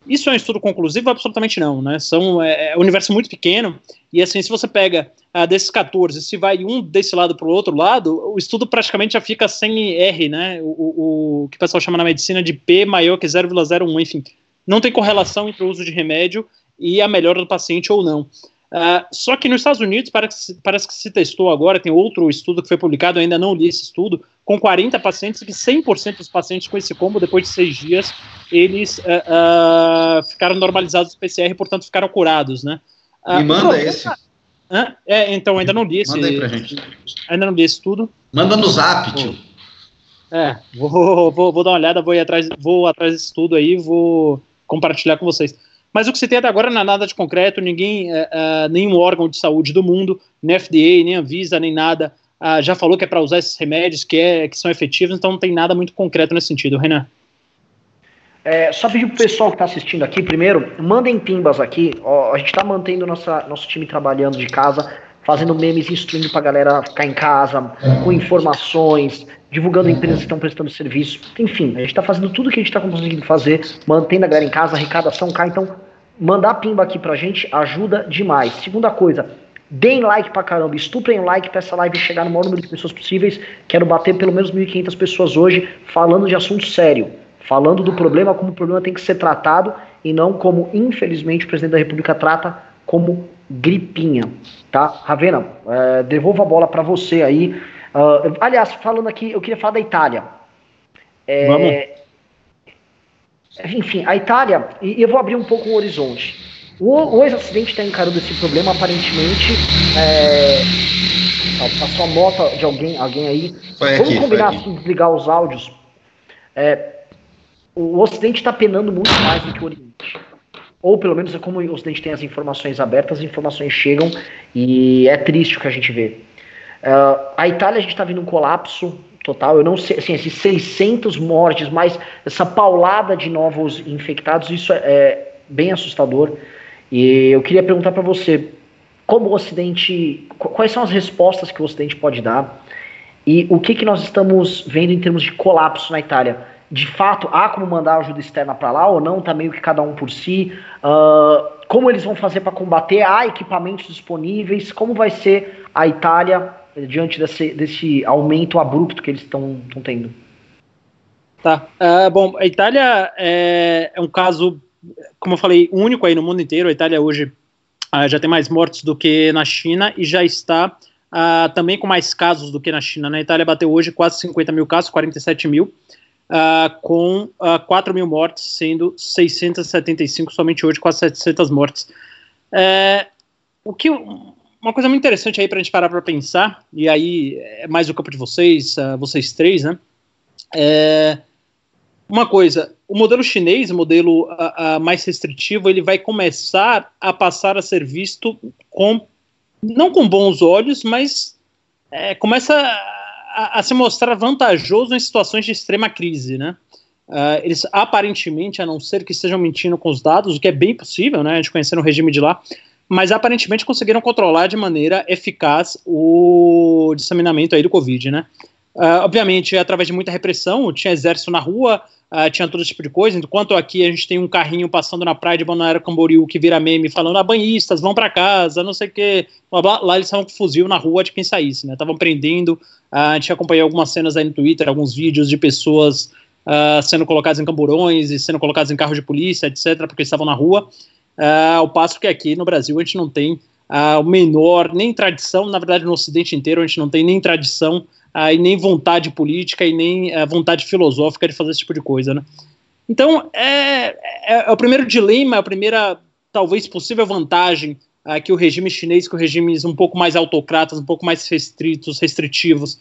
Isso é um estudo conclusivo? Absolutamente não, né? São, é, é um universo muito pequeno, e assim, se você pega ah, desses 14, se vai um desse lado para o outro lado, o estudo praticamente já fica sem R, né? O, o, o que o pessoal chama na medicina de P maior que 0,01, enfim. Não tem correlação entre o uso de remédio e a melhora do paciente ou não. Uh, só que nos Estados Unidos parece, parece, que se testou agora, tem outro estudo que foi publicado, ainda não li esse estudo, com 40 pacientes, que 100% dos pacientes com esse combo, depois de seis dias, eles uh, uh, ficaram normalizados do PCR, portanto ficaram curados, né? Me manda problema, esse. É, então ainda não li esse. Manda aí pra gente. Ainda não li esse estudo. Manda no zap, tio. É, vou, vou, vou dar uma olhada, vou ir atrás, vou atrás desse estudo aí, vou compartilhar com vocês. Mas o que se tem até agora não é nada de concreto, ninguém, uh, nenhum órgão de saúde do mundo, nem FDA, nem Anvisa, nem nada, uh, já falou que é para usar esses remédios, que, é, que são efetivos, então não tem nada muito concreto nesse sentido. Renan? É, só pedir pro pessoal que está assistindo aqui, primeiro, mandem pimbas aqui. Ó, a gente está mantendo nossa, nosso time trabalhando de casa, fazendo memes, instruindo para a galera ficar em casa, com informações, divulgando empresas que estão prestando serviço. Enfim, a gente está fazendo tudo que a gente está conseguindo fazer, mantendo a galera em casa, arrecadação cá. Então, mandar pimba aqui pra gente ajuda demais. Segunda coisa, deem like pra caramba, estuprem o like pra essa live chegar no maior número de pessoas possíveis. Quero bater pelo menos 1.500 pessoas hoje falando de assunto sério, falando do problema como o problema tem que ser tratado e não como, infelizmente, o presidente da República trata como gripinha, tá? Ravena, é, devolvo a bola para você aí. Uh, aliás, falando aqui, eu queria falar da Itália. É, Vamos. Enfim, a Itália, e eu vou abrir um pouco o horizonte. O, o ex-acidente está encarando esse problema, aparentemente. É, passou a moto de alguém, alguém aí. Foi Vamos aqui, combinar assim, desligar os áudios. É, o Ocidente está penando muito mais do que o Oriente. Ou pelo menos é como o Ocidente tem as informações abertas, as informações chegam e é triste o que a gente vê. Uh, a Itália, a gente está vendo um colapso total. Eu não sei, assim, esses 600 mortes, mais essa paulada de novos infectados, isso é, é bem assustador. E eu queria perguntar para você, como o Ocidente, quais são as respostas que o Ocidente pode dar? E o que, que nós estamos vendo em termos de colapso na Itália? De fato, há como mandar ajuda externa para lá ou não? Está meio que cada um por si? Uh, como eles vão fazer para combater? Há equipamentos disponíveis? Como vai ser a Itália diante desse, desse aumento abrupto que eles estão tendo? Tá. Uh, bom, a Itália é, é, um caso, como eu falei, único aí no mundo inteiro. A Itália hoje uh, já tem mais mortes do que na China e já está também com mais casos do que na China. Na Itália bateu hoje quase 50 mil casos, 47 mil, com 4 mil mortes, sendo 675 somente hoje, quase 700 mortes. É, o que uma coisa muito interessante aí para a gente parar para pensar e aí é mais o campo de vocês, uh, vocês três, né? É, uma coisa, o modelo chinês, o modelo uh, uh, mais restritivo, ele vai começar a passar a ser visto com não com bons olhos, mas é, começa a, se mostrar vantajoso em situações de extrema crise, né? Uh, eles aparentemente, a não ser que estejam mentindo com os dados, o que é bem possível, né? A gente conhecendo o regime de lá, mas aparentemente conseguiram controlar de maneira eficaz o disseminamento aí do Covid, né? Uh, obviamente, através de muita repressão, tinha exército na rua, uh, tinha todo esse tipo de coisa, enquanto aqui a gente tem um carrinho passando na praia de Balneário Camboriú que vira meme falando, ah, banhistas, vão para casa, não sei o que, blá, blá. lá eles estavam com fuzil na rua de quem saísse, né? Estavam prendendo, uh, a gente acompanhou algumas cenas aí no Twitter, alguns vídeos de pessoas uh, sendo colocados em camburões e sendo colocados em carros de polícia, etc., porque estavam na rua. Ao passo que aqui no Brasil a gente não tem o menor, nem tradição, na verdade no Ocidente inteiro a gente não tem nem tradição uh, e nem vontade política e nem uh, vontade filosófica de fazer esse tipo de coisa, né? Então, é, é, é, o primeiro dilema, a primeira, talvez, possível vantagem uh, que o regime chinês, que os regimes um pouco mais autocratas, um pouco mais restritos, restritivos,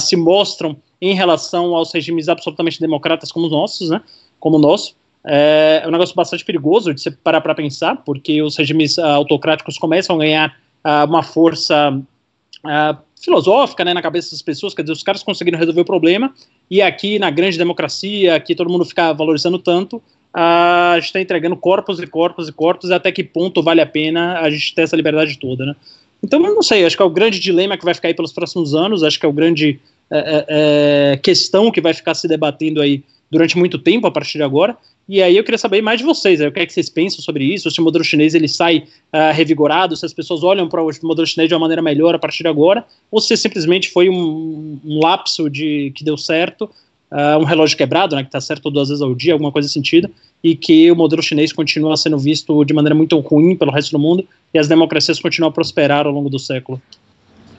se mostram em relação aos regimes absolutamente democratas como os nossos, né? Como o nosso. É, é um negócio bastante perigoso de você parar para pensar, porque os regimes uh, autocráticos começam a ganhar uh, uma força uh, filosófica né, na cabeça das pessoas, quer dizer, os caras conseguiram resolver o problema, e aqui na grande democracia, que todo mundo fica valorizando tanto, a gente está entregando corpos e corpos e corpos, e até que ponto vale a pena a gente ter essa liberdade toda, né? Então, eu não sei, acho que é o grande dilema que vai ficar aí pelos próximos anos, acho que é o grande é, é, é questão que vai ficar se debatendo aí durante muito tempo a partir de agora, e aí eu queria saber mais de vocês, o que é que vocês pensam sobre isso, se o modelo chinês ele sai uh, revigorado, se as pessoas olham para o modelo chinês de uma maneira melhor a partir de agora, ou se simplesmente foi um, um lapso de que deu certo, uh, um relógio quebrado, né, que está certo duas vezes ao dia, alguma coisa nesse sentido, e que o modelo chinês continua sendo visto de maneira muito ruim pelo resto do mundo e as democracias continuam a prosperar ao longo do século.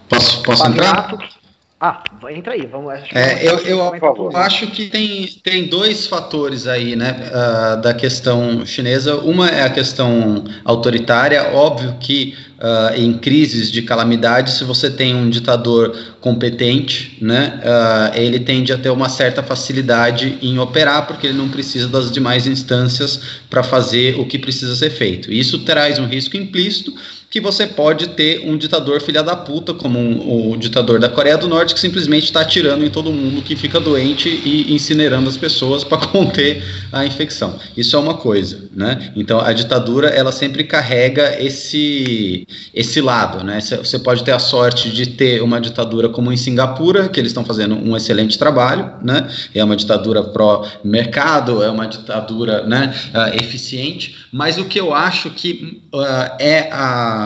Posso, posso entrar? Ah, entra aí, vamos. É, eu, eu, eu acho que tem, tem dois fatores aí, né, uh, da questão chinesa. Uma é a questão autoritária, óbvio que uh, em crises de calamidade, se você tem um ditador competente, né, uh, ele tende a ter uma certa facilidade em operar, porque ele não precisa das demais instâncias para fazer o que precisa ser feito. Isso traz um risco implícito que você pode ter um ditador filha da puta, como um, o ditador da Coreia do Norte, que simplesmente está atirando em todo mundo que fica doente e incinerando as pessoas para conter a infecção. Isso é uma coisa, né? Então a ditadura ela sempre carrega esse esse lado, né? Você pode ter a sorte de ter uma ditadura como em Singapura, que eles estão fazendo um excelente trabalho, né? É uma ditadura pró mercado, é uma ditadura, né? Uh, eficiente. Mas o que eu acho que uh, é a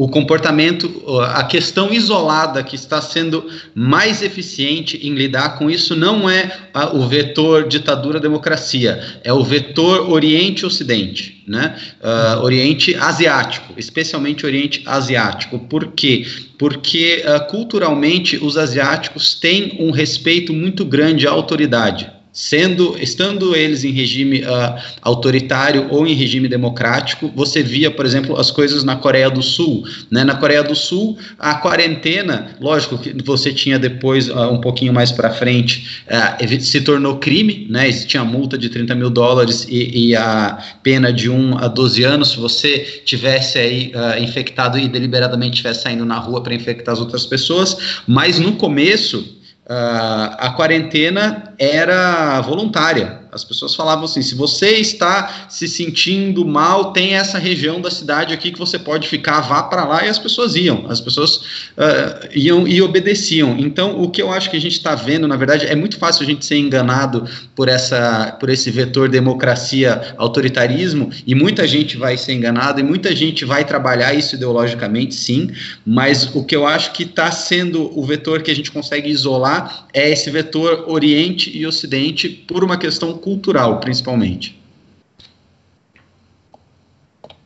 o comportamento, a questão isolada que está sendo mais eficiente em lidar com isso não é a, o vetor ditadura-democracia, é o vetor Oriente-Ocidente, né? Uh, Oriente Asiático, especialmente Oriente Asiático. Por quê? Porque uh, culturalmente os asiáticos têm um respeito muito grande à autoridade sendo estando eles em regime uh, autoritário ou em regime democrático, você via, por exemplo, as coisas na Coreia do Sul. Né? Na Coreia do Sul, a quarentena, lógico que você tinha depois, uh, um pouquinho mais para frente, uh, se tornou crime, né? Existia multa de 30 mil dólares e, e, a pena de 1 a 12 anos se você tivesse aí infectado e deliberadamente estivesse saindo na rua para infectar as outras pessoas. Mas no começo, a quarentena era voluntária. As pessoas falavam assim: se você está se sentindo mal, tem essa região da cidade aqui que você pode ficar, vá para lá, e as pessoas iam, as pessoas uh, iam e obedeciam. Então, o que eu acho que a gente está vendo, na verdade, é muito fácil a gente ser enganado por, essa, por esse vetor democracia-autoritarismo, e muita gente vai ser enganada, e muita gente vai trabalhar isso ideologicamente, sim, mas o que eu acho que está sendo o vetor que a gente consegue isolar é esse vetor Oriente e Ocidente por uma questão cultural, principalmente.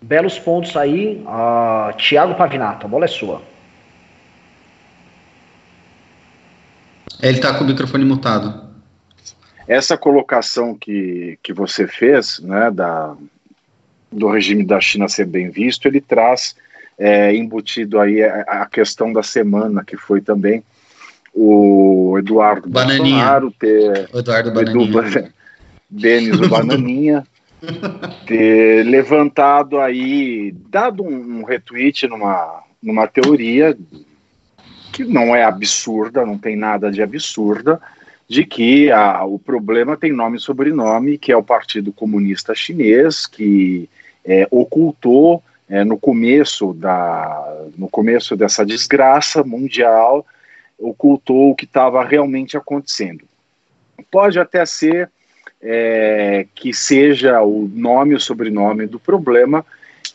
Belos pontos aí. Uh, Tiago Pavinato, a bola é sua. Ele está com o microfone mutado. Essa colocação que, que você fez, né, da, do regime da China ser bem visto, ele traz é, embutido aí a, a, questão da semana, que foi também o Eduardo Bananinha. Bolsonaro ter... Eduardo Bananinha. Denis o Bananinha ter levantado aí, dado um, um retweet numa, numa teoria que não é absurda, não tem nada de absurda, de que a, o problema tem nome e sobrenome, que é o Partido Comunista Chinês, que é, ocultou é, no começo da no começo dessa desgraça mundial ocultou o que estava realmente acontecendo. Pode até ser é, que seja o nome e o sobrenome do problema,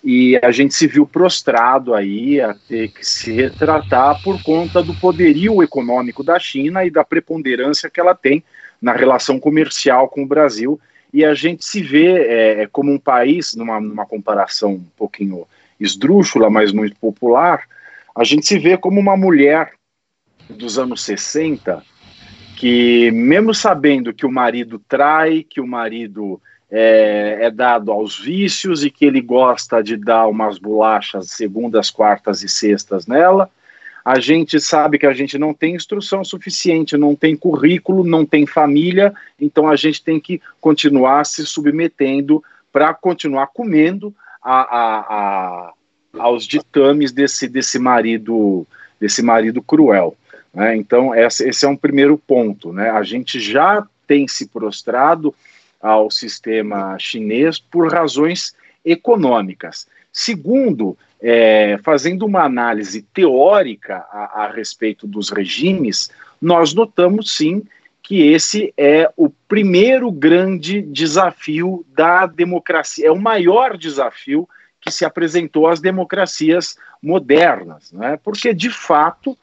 e a gente se viu prostrado aí a ter que se retratar por conta do poderio econômico da China e da preponderância que ela tem na relação comercial com o Brasil. E a gente se vê é, como um país, numa, numa comparação um pouquinho esdrúxula, mas muito popular, a gente se vê como uma mulher dos anos 60 que, mesmo sabendo que o marido trai, que o marido é, é, dado aos vícios e que ele gosta de dar umas bolachas segundas, quartas e sextas nela, a gente sabe que a gente não tem instrução suficiente, não tem currículo, não tem família, então a gente tem que continuar se submetendo para continuar comendo a, a, a, aos ditames desse, desse marido desse marido cruel. Né? Então, esse, é um primeiro ponto. Né? A gente já tem se prostrado ao sistema chinês por razões econômicas. Segundo, é, fazendo uma análise teórica a, a, respeito dos regimes, nós notamos sim que esse é o primeiro grande desafio da democracia, é o maior desafio que se apresentou às democracias modernas, né? porque de fato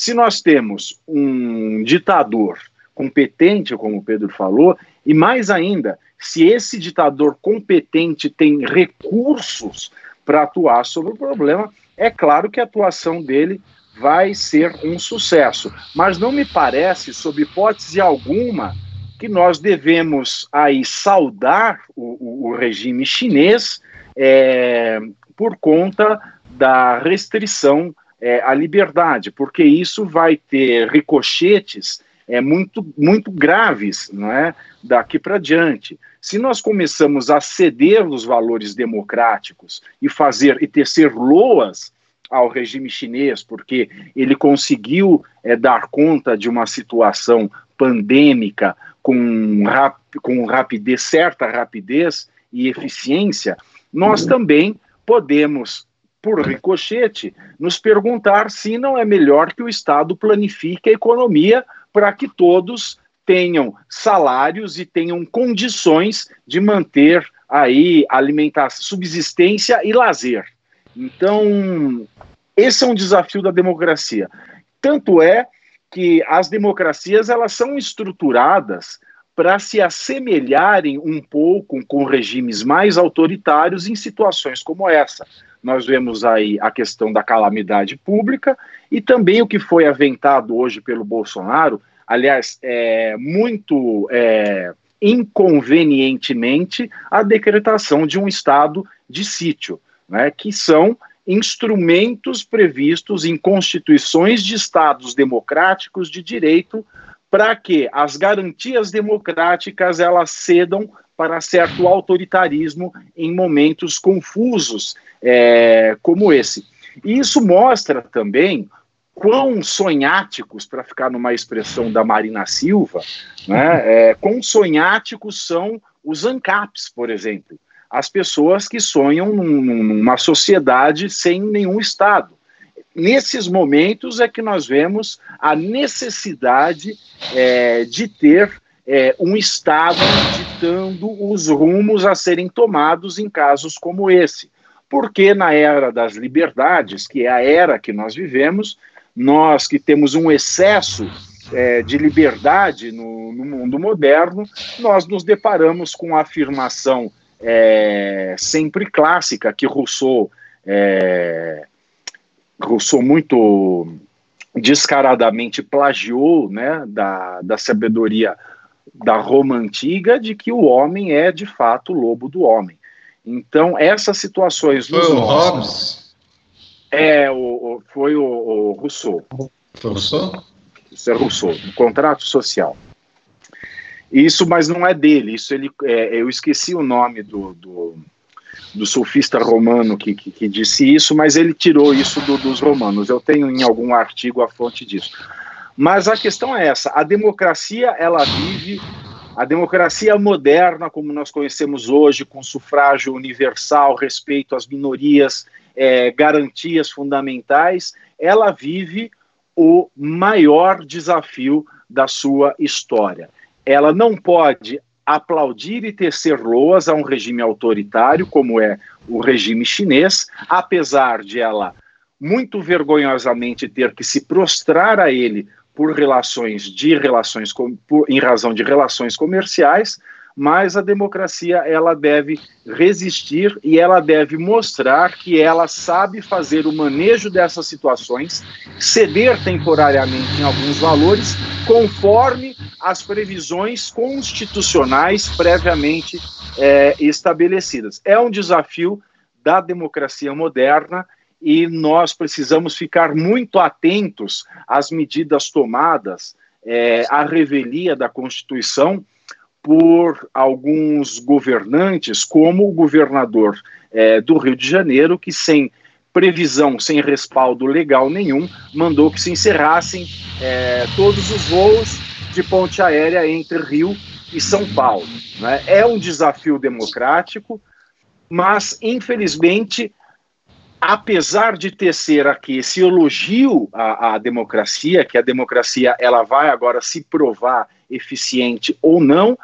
se nós temos um ditador competente, como o Pedro falou, e mais ainda, se esse ditador competente tem recursos para atuar sobre o problema, é claro que a atuação dele vai ser um sucesso. Mas não me parece, sob hipótese alguma, que nós devemos aí saudar o, o, regime chinês é, por conta da restrição é, a liberdade, porque isso vai ter ricochetes é, muito, muito graves não é, daqui para diante. Se nós começamos a ceder os valores democráticos e fazer e tecer loas ao regime chinês, porque ele conseguiu é, dar conta de uma situação pandêmica com, rap, com rapidez, certa rapidez e eficiência, nós também podemos por ricochete, nos perguntar se não é melhor que o Estado planifique a economia para que todos tenham salários e tenham condições de manter aí alimentação, subsistência e lazer. Então, esse é um desafio da democracia. Tanto é que as democracias elas são estruturadas para se assemelharem um pouco com regimes mais autoritários em situações como essa. Nós vemos aí a questão da calamidade pública e também o que foi aventado hoje pelo Bolsonaro, aliás, é, muito é, inconvenientemente, a decretação de um estado de sítio, né, que são instrumentos previstos em constituições de estados democráticos de direito para que as garantias democráticas elas cedam para certo autoritarismo em momentos confusos é, como esse. E isso mostra também quão sonháticos, para ficar numa expressão da Marina Silva, né, é, quão sonháticos são os ANCAPs, por exemplo, as pessoas que sonham num, numa sociedade sem nenhum Estado. Nesses momentos é que nós vemos a necessidade é, de ter é, um Estado ditando os rumos a serem tomados em casos como esse. Porque na era das liberdades, que é a era que nós vivemos, nós que temos um excesso é, de liberdade no, no, mundo moderno, nós nos deparamos com a afirmação é, sempre clássica que Rousseau, é, Rousseau muito descaradamente plagiou né, da, da sabedoria da Roma antiga de que o homem é de fato o lobo do homem. Então, essas situações Foi o Hobbes? É, o, o, foi o, o Rousseau. Foi o Rousseau? Isso é Rousseau, o contrato social. Isso, mas não é dele. Isso ele, é, eu esqueci o nome do, do, do sofista romano que, que, que, disse isso, mas ele tirou isso do, dos romanos. Eu tenho em algum artigo a fonte disso. Mas a questão é essa: a democracia ela vive a democracia moderna, como nós conhecemos hoje, com sufrágio universal, respeito às minorias, é, garantias fundamentais, ela vive o maior desafio da sua história. Ela não pode aplaudir e tecer loas a um regime autoritário, como é o regime chinês, apesar de ela muito vergonhosamente ter que se prostrar a ele por relações de relações com, por, em razão de relações comerciais, mas a democracia ela deve resistir e ela deve mostrar que ela sabe fazer o manejo dessas situações, ceder temporariamente em alguns valores, conforme as previsões constitucionais previamente é, estabelecidas. É um desafio da democracia moderna e nós precisamos ficar muito atentos às medidas tomadas é, à revelia da Constituição por alguns governantes, como o governador é, do Rio de Janeiro, que sem previsão, sem respaldo legal nenhum, mandou que se encerrassem é, todos os voos de ponte aérea entre Rio e São Paulo. Né? É um desafio democrático, mas infelizmente apesar de tecer aqui esse elogio à, à, democracia, que a democracia ela vai agora se provar eficiente ou não,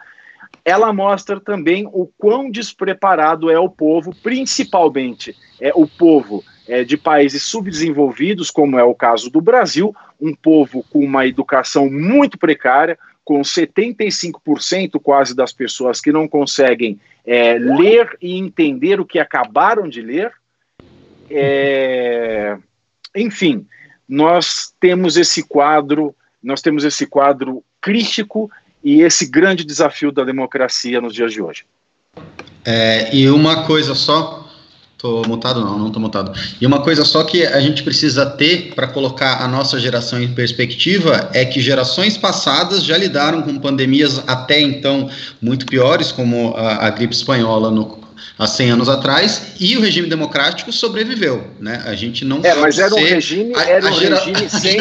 ela mostra também o quão despreparado é o povo, principalmente é o povo é, de países subdesenvolvidos, como é o caso do Brasil, um povo com uma educação muito precária, com 75% quase das pessoas que não conseguem é, ler e entender o que acabaram de ler, é, enfim, nós temos esse quadro, nós temos esse quadro crítico e esse grande desafio da democracia nos dias de hoje. É, e uma coisa só, tô mutado não, não tô mutado. E uma coisa só que a gente precisa ter para colocar a nossa geração em perspectiva é que gerações passadas já lidaram com pandemias até então muito piores, como a, a gripe espanhola no há 100 anos atrás e o regime democrático sobreviveu, né? A gente não É, mas era um regime, era um gera, regime sem,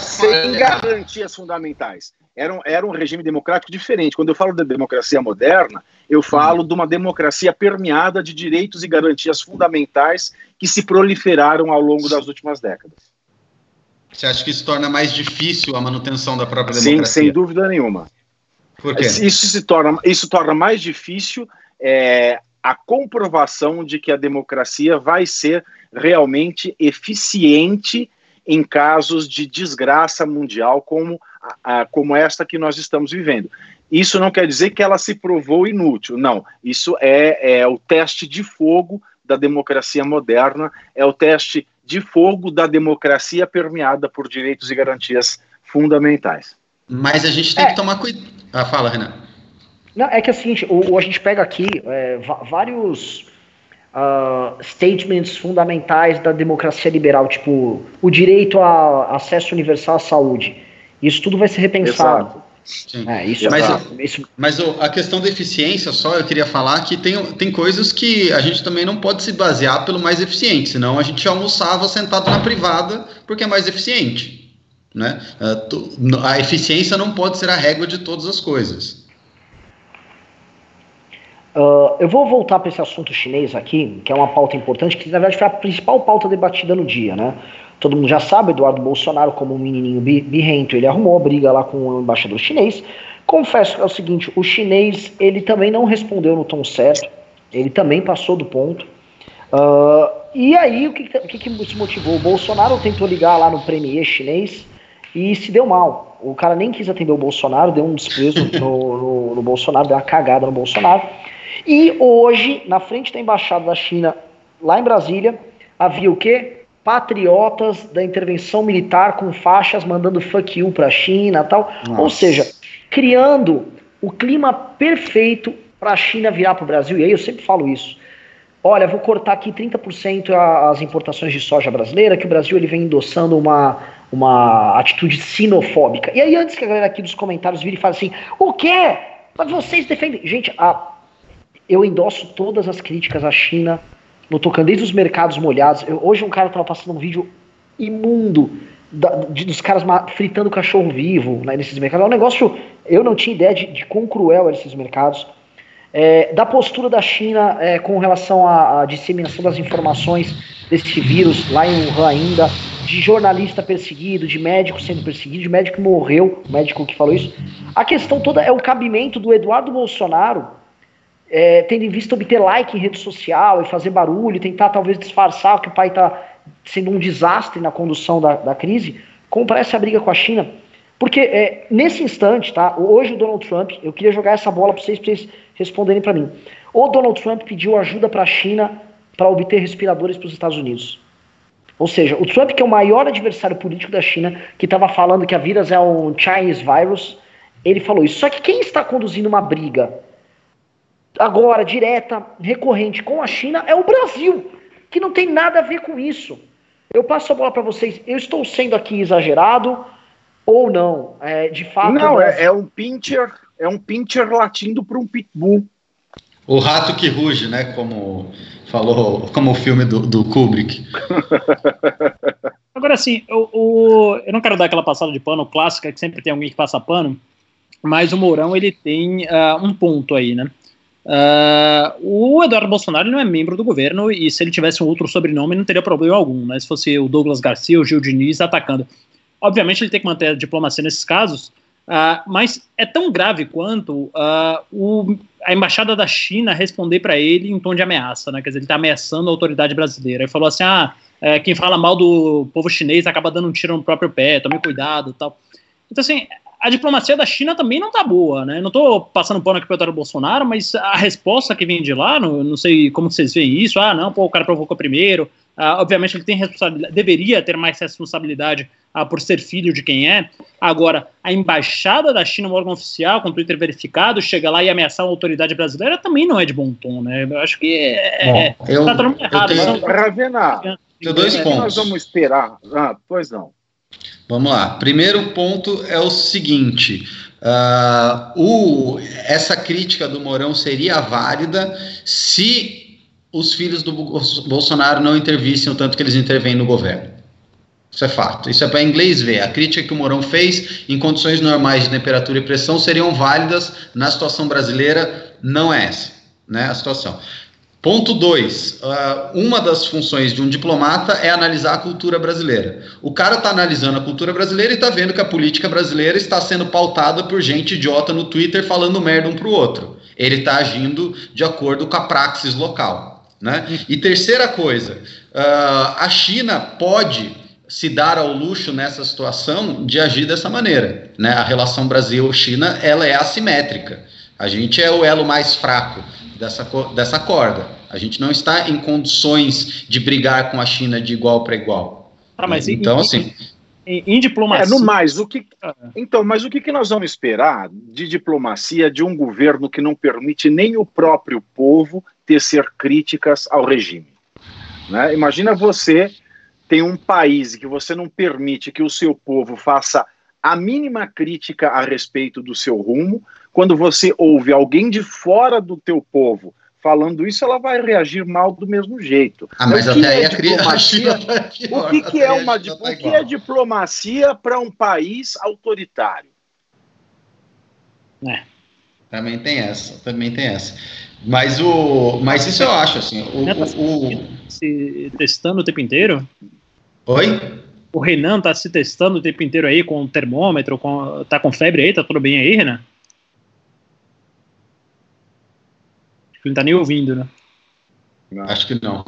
sem garantias fundamentais. Era um, era um regime democrático diferente. Quando eu falo da democracia moderna, eu falo de uma democracia permeada de direitos e garantias fundamentais que se proliferaram ao longo das últimas décadas. Você acha que isso torna mais difícil a manutenção da própria democracia? Sim, sem dúvida nenhuma. Por quê? Isso se torna, isso torna mais difícil é, a comprovação de que a democracia vai ser realmente eficiente em casos de desgraça mundial como, a, a, como esta que nós estamos vivendo. Isso não quer dizer que ela se provou inútil, não. Isso é, é o teste de fogo da democracia moderna, é o teste de fogo da democracia permeada por direitos e garantias fundamentais. Mas a gente tem é. que tomar cuidado. Ah, fala, Renan. Não, é que é o seguinte, o, o a gente pega aqui é, vários uh, statements fundamentais da democracia liberal, tipo o direito a acesso universal à saúde. Isso tudo vai ser repensado. É, isso, mas, é, isso... mas a questão da eficiência, só eu queria falar que tem, tem coisas que a gente também não pode se basear pelo mais eficiente, senão a gente almoçava sentado na privada porque é mais eficiente. Né? Ah, a eficiência não pode ser a régua de todas as coisas. Uh, eu vou voltar para esse assunto chinês aqui, que é uma pauta importante, que na verdade foi a principal pauta debatida no dia, né? Todo mundo já sabe, Eduardo Bolsonaro, como um menininho birrento, ele arrumou a briga lá com o embaixador chinês. Confesso que é o seguinte, o chinês, ele também não respondeu no tom certo, ele também passou do ponto. Uh, e aí, o que, que, que se motivou? O Bolsonaro tentou ligar lá no premier chinês e se deu mal. O cara nem quis atender o Bolsonaro, deu um desprezo no, no, no Bolsonaro, deu uma cagada no Bolsonaro. E hoje, na frente da embaixada da China, lá em Brasília, havia o quê? Patriotas da intervenção militar com faixas mandando fuck you para a China tal. Nossa. Ou seja, criando o clima perfeito para a China virar para o Brasil, e aí eu sempre falo isso. Olha, vou cortar aqui 30% as importações de soja brasileira, que o Brasil ele vem endossando uma, uma atitude sinofóbica. E aí, antes que a galera aqui dos comentários vire e fale assim, o quê? Mas vocês defendem. Gente, a, eu endosso todas as críticas à China no tocando desde os mercados molhados. Eu, hoje um cara estava passando um vídeo imundo da, de, dos caras fritando cachorro vivo né, nesses mercados. É um negócio. Eu não tinha ideia de, de quão cruel eram esses mercados. É, da postura da China é, com relação à, à, disseminação das informações desse vírus lá em Wuhan ainda, de jornalista perseguido, de médico sendo perseguido, de médico que morreu, o médico que falou isso. A questão toda é o cabimento do Eduardo Bolsonaro, é, tendo em vista obter like em rede social e fazer barulho, tentar talvez disfarçar que o pai está sendo um desastre na condução da, da crise, comprar essa briga com a China. Porque é, nesse instante, tá? Hoje o Donald Trump, eu queria jogar essa bola para vocês, pra vocês responderem para mim. O Donald Trump pediu ajuda para a China para obter respiradores para os Estados Unidos. Ou seja, o Trump, que é o maior adversário político da China, que estava falando que a vírus é um Chinese virus, ele falou isso. Só que quem está conduzindo uma briga agora, direta, recorrente com a China, é o Brasil, que não tem nada a ver com isso. Eu passo a bola para vocês. Eu estou sendo aqui exagerado ou não? É, de fato. Não, é, é um pincher, é um pincher latindo para um pitbull. O rato que ruge, né? Como falou, como o filme do, do Kubrick. Agora, assim, eu, eu, eu não quero dar aquela passada de pano clássica, que sempre tem alguém que passa pano, mas o Mourão, ele tem uh, um ponto aí, né? Uh, o Eduardo Bolsonaro não é membro do governo e se ele tivesse um outro sobrenome não teria problema algum, né? Se fosse o Douglas Garcia, o Gil Diniz atacando. Obviamente ele tem que manter a diplomacia nesses casos, uh, mas é tão grave quanto uh, o, a embaixada da China responder para ele em tom de ameaça, né? Quer dizer, ele está ameaçando a autoridade brasileira. Ele falou assim: ah, é, quem fala mal do povo chinês acaba dando um tiro no próprio pé, tome cuidado tal. Então, assim, a diplomacia da China também não tá boa, né? Não tô passando pano aqui pro Eduardo Bolsonaro, mas a resposta que vem de lá, não, não sei como vocês veem isso, ah, não, pô, o cara provocou primeiro, ah, obviamente ele tem responsabilidade, deveria ter mais responsabilidade ah, por ser filho de quem é. Agora, a embaixada da China, um órgão oficial, com Twitter verificado, chega lá e ameaçar a autoridade brasileira também não é de bom tom, né? Eu acho que é, Bom, eu, tá todo mundo errado. Eu tenho, Ravena, tem dois pontos. Nós vamos esperar. Ah, pois não. Vamos lá. Primeiro ponto é o seguinte: uh, o, essa crítica do Mourão seria válida se os filhos do Bolsonaro não intervissem o tanto que eles intervêm no governo. Isso é fato. Isso é para inglês ver. A crítica que o Mourão fez em condições normais de temperatura e pressão seriam válidas na situação brasileira. Não é essa, né? A situação. Ponto 2. Uh, ah, uma das funções de um diplomata é analisar a cultura brasileira. O cara está analisando a cultura brasileira e está vendo que a política brasileira está sendo pautada por gente idiota no Twitter falando merda um para o outro. Ele está agindo de acordo com a praxis local. Né? E terceira coisa, uh, a China pode se dar ao luxo nessa situação de agir dessa maneira. Né? A relação Brasil-China ela é assimétrica. A gente é o elo mais fraco dessa, dessa corda. A gente não está em condições de brigar com a China de igual para igual. Ah, mas então, em, assim. Em, em, diplomacia. É, no mais, o que. Ah. Então, mas o que, que nós vamos esperar de diplomacia de um governo que não permite nem o próprio povo tecer críticas ao regime? Né? Imagina você tem um país que você não permite que o seu povo faça a mínima crítica a respeito do seu rumo, quando você ouve alguém de fora do teu povo falando isso, ela vai reagir mal do mesmo jeito. Ah, mas até é aí a diplomacia, O que, que é uma o que é diplomacia para um país autoritário? É. Também tem essa, também tem essa. Mas o, mas isso eu acho assim. O, o, o... se testando o tempo inteiro. Oi. O Renan tá se testando o tempo inteiro aí com o termômetro, com, tá com febre aí, tá tudo bem aí, Renan? Ele não tá nem ouvindo, né? Acho que não.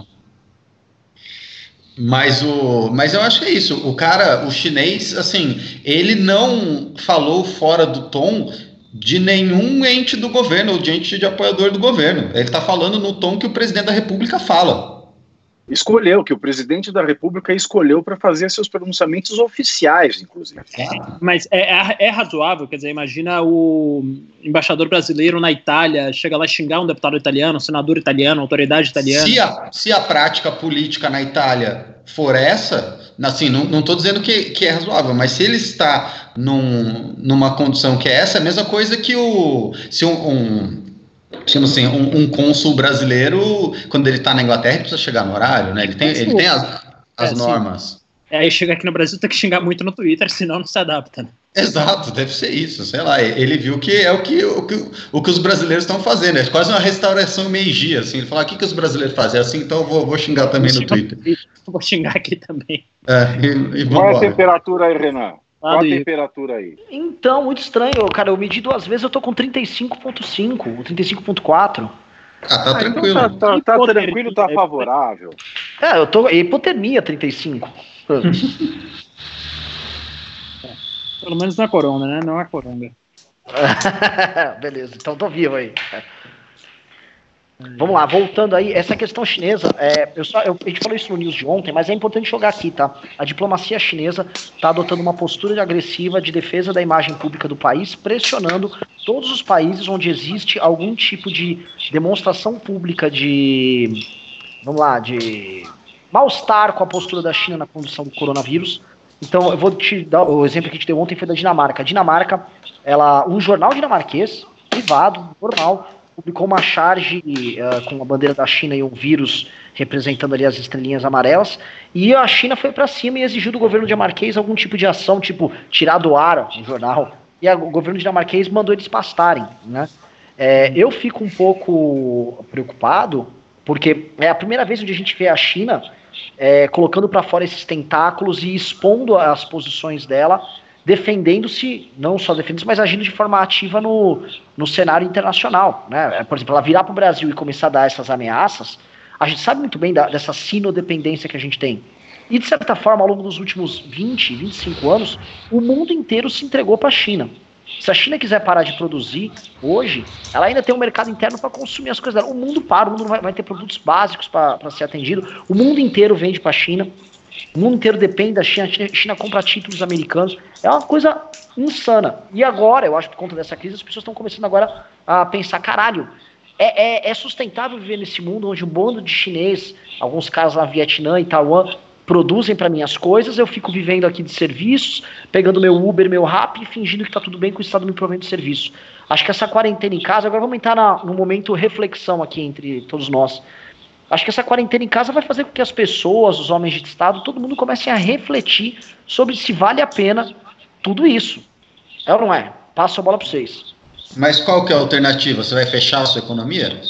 Mas, o, mas eu acho que é isso. O cara, o chinês, assim, ele não falou fora do tom de nenhum ente do governo ou de ente de apoiador do governo. Ele está falando no tom que o presidente da República fala. Escolheu, que o presidente da República escolheu para fazer seus pronunciamentos oficiais, inclusive. Mas é, é, é, razoável, quer dizer, imagina o embaixador brasileiro na Itália chega lá xingar um deputado italiano, um senador italiano, autoridade italiana. Se a, se a prática política na Itália for essa, assim, não estou dizendo que, que é razoável, mas se ele está num, numa condição que é essa, é a mesma coisa que o se um, um chama assim, um, um cônsul brasileiro, quando ele está na Inglaterra, ele precisa chegar no horário, né? Ele tem, ele tem as, as é, normas. É, aí chega aqui no Brasil, tem que xingar muito no Twitter, senão não se adapta. Né? Exato, deve ser isso, sei lá. Ele viu que é o que, o que, o que os brasileiros estão fazendo, é quase uma restauração Meiji, assim. Ele falou, ah, o que, que os brasileiros fazem? É assim, então eu vou, vou xingar também vou no Twitter. Vou xingar aqui também. É, e, e Qual é a temperatura aí, Renan? Qual a temperatura aí? Então, muito estranho, cara. Eu medi duas vezes, eu tô com 35.5, 35.4. Ah, tá ah, tranquilo. Então tá, tá, tá tranquilo, tá favorável. É, eu tô. Hipotermia 35. Pelo menos na corona, né? Não é coronga. Beleza, então tô vivo aí. Vamos lá, voltando aí, essa questão chinesa, é, eu só, eu, a gente falou isso no news de ontem, mas é importante jogar aqui, tá? A diplomacia chinesa está adotando uma postura agressiva de defesa da imagem pública do país, pressionando todos os países onde existe algum tipo de demonstração pública de, vamos lá, de mal-estar com a postura da China na condução do coronavírus. Então, eu vou te dar o exemplo que a gente deu ontem foi da Dinamarca. A Dinamarca, ela, um jornal dinamarquês, privado, normal, publicou uma charge uh, com a bandeira da China e um vírus representando ali as estrelinhas amarelas, e a China foi para cima e exigiu do governo dinamarquês algum tipo de ação, tipo tirar do ar o jornal, e a, o governo dinamarquês mandou eles pastarem, né? É, eu fico um pouco preocupado, porque é a primeira vez onde a gente vê a China é, colocando para fora esses tentáculos e expondo as posições dela defendendo-se, não só defendendo-se, mas agindo de forma ativa no, no cenário internacional. Né? Por exemplo, ela virar para o Brasil e começar a dar essas ameaças, a gente sabe muito bem da, dessa sinodependência que a gente tem. E, de certa forma, ao longo dos últimos 20, 25 anos, o mundo inteiro se entregou para a China. Se a China quiser parar de produzir hoje, ela ainda tem um mercado interno para consumir as coisas dela. O mundo para, o mundo vai, vai ter produtos básicos para ser atendido. O mundo inteiro vende para a China. O mundo inteiro depende da China, a China, China compra títulos americanos. É uma coisa insana. E agora, eu acho que por conta dessa crise, as pessoas estão começando agora a pensar, caralho, é, é, é, sustentável viver nesse mundo onde um bando de chinês, alguns casos lá Vietnã e Taiwan, produzem para mim as coisas, eu fico vivendo aqui de serviços, pegando meu Uber, meu Rap e fingindo que está tudo bem com o Estado me provendo serviço. Acho que essa quarentena em casa, agora vamos entrar na, no momento reflexão aqui entre todos nós. Acho que essa quarentena em casa vai fazer com que as pessoas, os homens de Estado, todo mundo comecem a refletir sobre se vale a pena tudo isso. É ou não é? Passo a bola para vocês. Mas qual que é a alternativa? Você vai fechar a sua economia?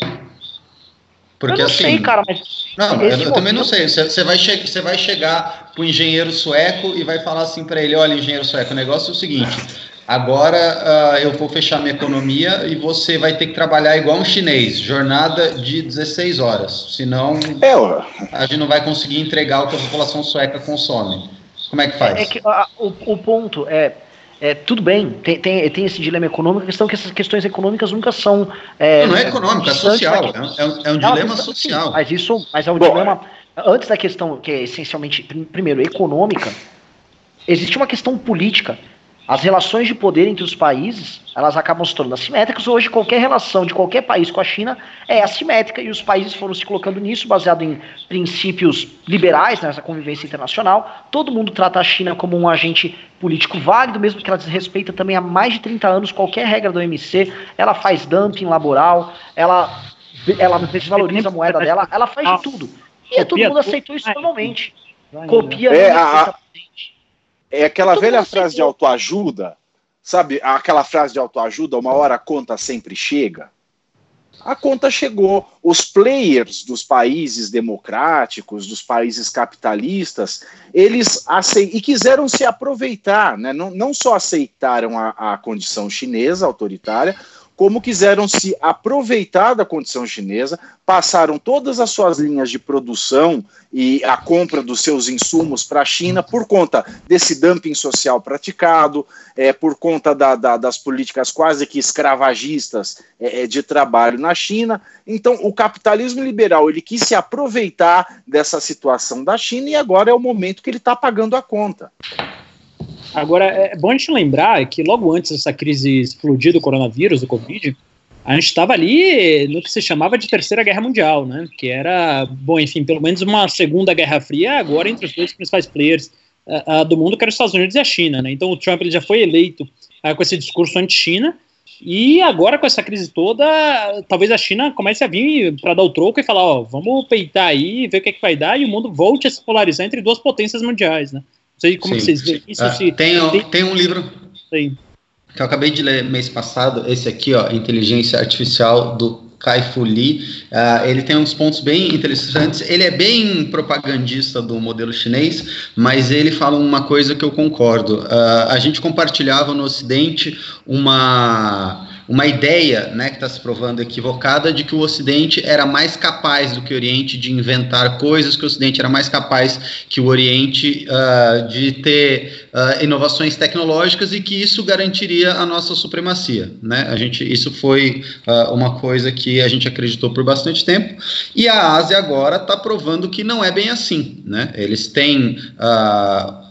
Porque eu não assim, sei, cara, mas. Não, eu, eu também não sei. Você vai, che você vai chegar pro engenheiro sueco e vai falar assim para ele: olha, engenheiro sueco, o negócio é o seguinte: Agora uh, eu vou fechar minha economia e você vai ter que trabalhar igual um chinês, jornada de 16 horas. Senão é, a gente não vai conseguir entregar o que a população sueca consome. Como é que faz? É, é que, o, o ponto é, é, tudo bem, tem, tem, tem esse dilema econômico, a questão é que essas questões econômicas nunca são. É, não, não é econômico, é social. É, um, é um dilema não, social. Sim, mas isso mas é um Bom, dilema. Antes da questão que é essencialmente, primeiro, econômica, existe uma questão política as relações de poder entre os países, elas acabam se tornando assimétricas. Hoje, qualquer relação de qualquer país com a China é assimétrica e os países foram se colocando nisso, baseado em princípios liberais, nessa convivência internacional. Todo mundo trata a China como um agente político válido, mesmo que ela desrespeita também há mais de 30 anos qualquer regra do OMC. Ela faz dumping laboral, ela, ela desvaloriza a moeda dela, ela faz de tudo. E todo mundo aceitou isso normalmente. Copia é, a, é aquela Todo velha frase de autoajuda, sabe? Aquela frase de autoajuda, uma hora a conta sempre chega. A conta chegou. Os players dos países democráticos, dos países capitalistas, eles aceitam e quiseram se aproveitar, né? não, não só aceitaram a, a condição chinesa autoritária, como quiseram se aproveitar da condição chinesa, passaram todas as suas linhas de produção e a compra dos seus insumos para a China por conta desse dumping social praticado, é, por conta da, da, das políticas quase que escravagistas é, é, de trabalho na China. Então, o capitalismo liberal ele quis se aproveitar dessa situação da China e agora é o momento que ele está pagando a conta. Agora, é bom a gente lembrar que logo antes dessa crise explodir do coronavírus, do Covid, a gente estava ali no que se chamava de Terceira Guerra Mundial, né? Que era, bom, enfim, pelo menos uma Segunda Guerra Fria agora entre os dois principais players uh, uh, do mundo, que eram os Estados Unidos e a China, né? Então o Trump ele já foi eleito uh, com esse discurso anti-China e agora com essa crise toda, talvez a China comece a vir para dar o troco e falar, ó, vamos peitar aí, ver o que, é que vai dar e o mundo volte a se polarizar entre duas potências mundiais, né? Não sei como vocês veem isso. Uh, se, tem, tem, tem, um livro que eu acabei de ler mês passado, esse aqui, ó, Inteligência Artificial do Kai-Fu Lee. Uh, ele tem uns pontos bem interessantes. Ele é bem propagandista do modelo chinês, mas ele fala uma coisa que eu concordo. Uh, a gente compartilhava no Ocidente uma uma ideia, né, que está se provando equivocada, de que o Ocidente era mais capaz do que o Oriente de inventar coisas, que o Ocidente era mais capaz que o Oriente uh, de ter uh, inovações tecnológicas e que isso garantiria a nossa supremacia, né? A gente, isso foi uh, uma coisa que a gente acreditou por bastante tempo e a Ásia agora está provando que não é bem assim, né? Eles têm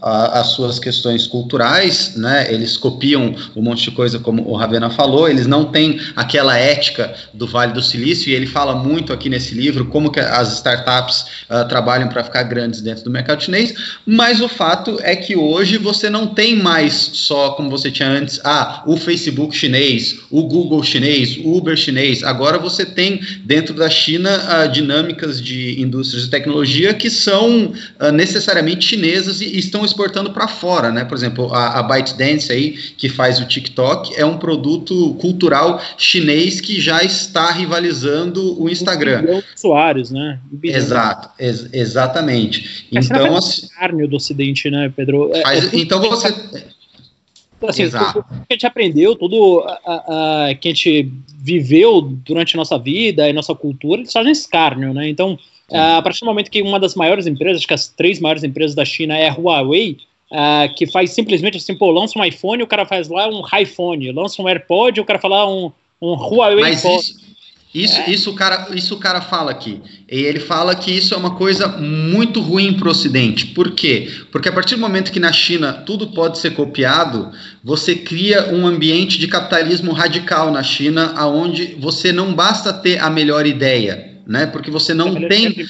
as suas questões culturais, né? Eles copiam um monte de coisa, como o Ravena falou, eles não têm aquela ética do Vale do Silício, e ele fala muito aqui nesse livro como que as startups uh, trabalham para ficar grandes dentro do mercado chinês, mas o fato é que hoje você não tem mais só como você tinha antes, ah, o Facebook chinês, o Google chinês, o Uber chinês, agora você tem dentro da China uh, dinâmicas de indústrias de tecnologia que são uh, necessariamente chinesas e, e estão exportando para fora, né? Por exemplo, a, a ByteDance aí, que faz o TikTok, é um produto cultural chinês que já está rivalizando o Instagram. Usuários, né? Exato, ex exatamente. Essa então, assim, carne do Ocidente, né, Pedro? É, faz, é, então você assim, Exato. tudo que a gente aprendeu, tudo a, a, que a gente viveu durante a nossa vida e nossa cultura, eles fazem escárnio, né? Então, a partir do momento que uma das maiores empresas, acho que as três maiores empresas da China é a Huawei, uh, que faz simplesmente assim, pô, lança um iPhone, o cara faz lá um iPhone, lança um AirPod, o cara fala um, um Huawei Mas Isso... Isso, é. isso, o cara, isso o cara fala aqui. E ele fala que isso é uma coisa muito ruim para o Ocidente. Por quê? Porque a partir do momento que na China tudo pode ser copiado, você cria um ambiente de capitalismo radical na China, aonde você não basta ter a melhor ideia, né? Porque você não tem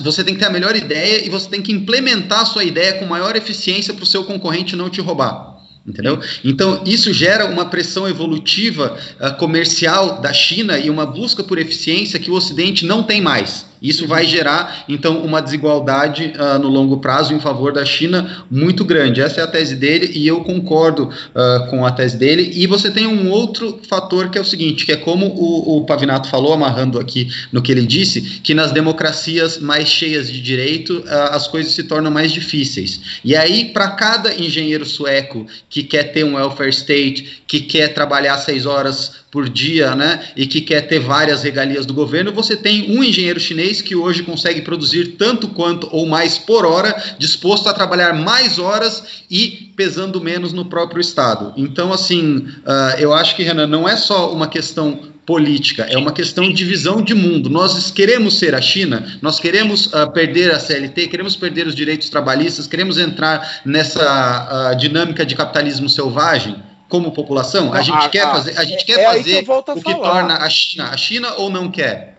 você tem que ter a melhor ideia e você tem que implementar a sua ideia com maior eficiência para o seu concorrente não te roubar. Entendeu? Então, isso gera uma pressão evolutiva uh, comercial da China e uma busca por eficiência que o Ocidente não tem mais. Isso vai gerar, então, uma desigualdade uh, no longo prazo em favor da China muito grande. Essa é a tese dele e eu concordo uh, com a tese dele. E você tem um outro fator que é o seguinte, que é como o, o Pavinato falou, amarrando aqui no que ele disse, que nas democracias mais cheias de direito, uh, as coisas se tornam mais difíceis. E aí, para cada engenheiro sueco que quer ter um welfare state, que quer trabalhar seis horas por dia, né, e que quer ter várias regalias do governo, você tem um engenheiro chinês que hoje consegue produzir tanto quanto ou mais por hora, disposto a trabalhar mais horas e pesando menos no próprio Estado. Então, assim, uh, eu acho que, Renan, não é só uma questão política, é uma questão de visão de mundo. Nós queremos ser a China, nós queremos uh, perder a CLT, queremos perder os direitos trabalhistas, queremos entrar nessa uh, dinâmica de capitalismo selvagem como população? A gente quer fazer, a gente quer é fazer que o que torna a China a China ou não quer?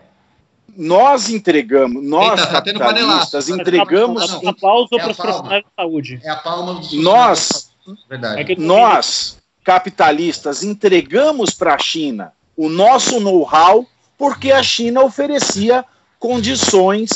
Nós entregamos, nós Eita, tá capitalistas entregamos não, não, aplauso é para os profissionais de saúde. É a palma dos Nós, verdade. É nós capitalistas entregamos para a China o nosso know-how porque a China oferecia condições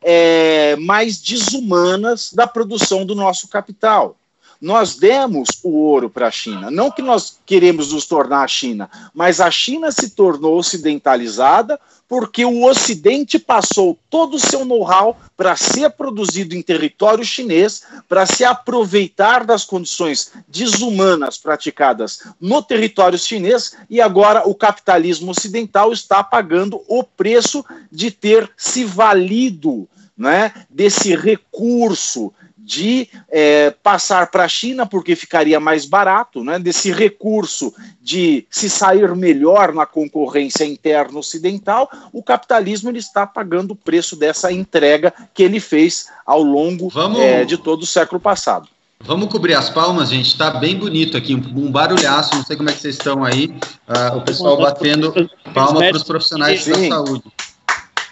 é, mais desumanas da produção do nosso capital. Nós demos o ouro para a China. Não que nós queremos nos tornar a China, mas a China se tornou ocidentalizada porque o Ocidente passou todo o seu know-how para ser produzido em território chinês, para se aproveitar das condições desumanas praticadas no território chinês, e agora o capitalismo ocidental está pagando o preço de ter se valido né, desse recurso de é, passar para a China porque ficaria mais barato, né, desse recurso de se sair melhor na concorrência interna ocidental, o capitalismo ele está pagando o preço dessa entrega que ele fez ao longo Vamos... é, de todo o século passado. Vamos cobrir as palmas, gente. Está bem bonito aqui, um barulhaço. Não sei como é que vocês estão aí. Uh, o pessoal batendo palma para os profissionais Sim. da saúde.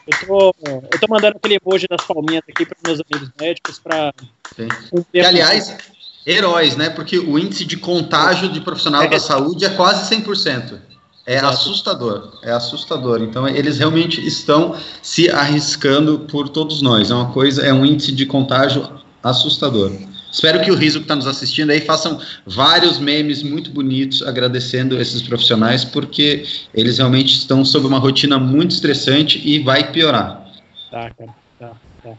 Eu tô, eu tô mandando aquele emoji das palminhas aqui para meus amigos médicos para. E, aliás, heróis, né? Porque o índice de contágio de profissional é. da saúde é quase 100%. É Exato. assustador, é assustador. Então eles realmente estão se arriscando por todos nós. É uma coisa, é um índice de contágio assustador. Espero que o Riso que está nos assistindo aí façam vários memes muito bonitos agradecendo esses profissionais, porque eles realmente estão sob uma rotina muito estressante e vai piorar. Tá, cara. Tá, tá.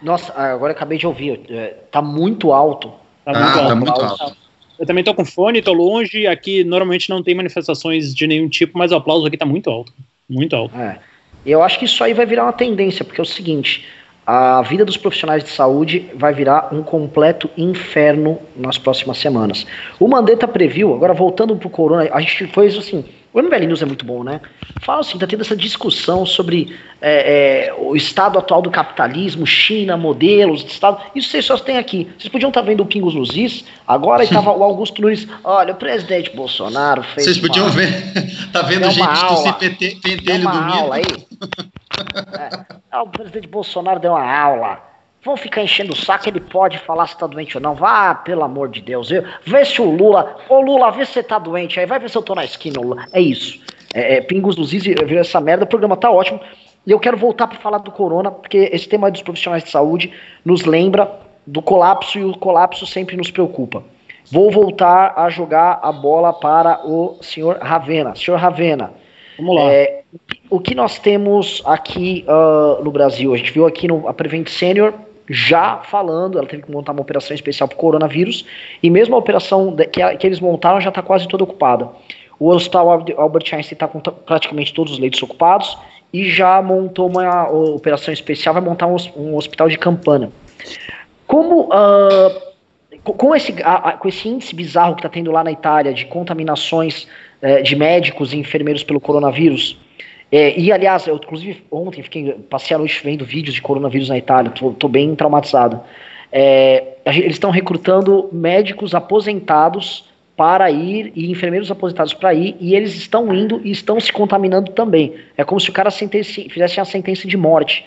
Nossa, agora acabei de ouvir. É, tá muito alto. Tá, muito, ah, alto, tá muito alto. Eu também tô com fone, tô longe. Aqui normalmente não tem manifestações de nenhum tipo, mas o aplauso aqui tá muito alto. Muito alto. É. Eu acho que isso aí vai virar uma tendência, porque é o seguinte: a vida dos profissionais de saúde vai virar um completo inferno nas próximas semanas. O Mandetta previu, agora voltando para o corona, a gente foi assim, o MBL News é muito bom, né? Fala assim, tá tendo essa discussão sobre é, é, o estado atual do capitalismo, China, modelos de estado, isso vocês só têm aqui. Vocês podiam estar tá vendo o Pingos nos Is, agora estava o Augusto Nunes, olha, o presidente Bolsonaro fez Vocês podiam uma, ver, tá vendo gente aula, que se pentelho do aula aí. É. Ah, o presidente Bolsonaro deu uma aula. Vão ficar enchendo o saco, ele pode falar se tá doente ou não. Vá, pelo amor de Deus. Viu? Vê se o Lula. Ô Lula, vê se você tá doente aí. Vai ver se eu tô na esquina, Lula. É isso. É, é, Pingos dos Is viu essa merda. O programa tá ótimo. E eu quero voltar para falar do corona, porque esse tema dos profissionais de saúde nos lembra do colapso e o colapso sempre nos preocupa. Vou voltar a jogar a bola para o senhor Ravena. Senhor Ravena, Vamos lá. É, o que nós temos aqui uh, no Brasil? A gente viu aqui no, a Prevent Senior já falando, ela teve que montar uma operação especial para o coronavírus, e mesmo a operação que, que, eles montaram já está quase toda ocupada. O Hospital Albert Einstein está com praticamente todos os leitos ocupados e já montou uma operação especial, vai montar um, um hospital de campana. Como uh, com, esse, com esse índice bizarro que está tendo lá na Itália de contaminações é, de médicos e enfermeiros pelo coronavírus. É, e, aliás, eu inclusive ontem fiquei, passei a noite vendo vídeos de coronavírus na Itália, tô, tô bem traumatizado. É, eles estão recrutando médicos aposentados para ir e enfermeiros aposentados para ir e eles estão indo e estão se contaminando também. É como se o cara fizesse uma sentença de morte.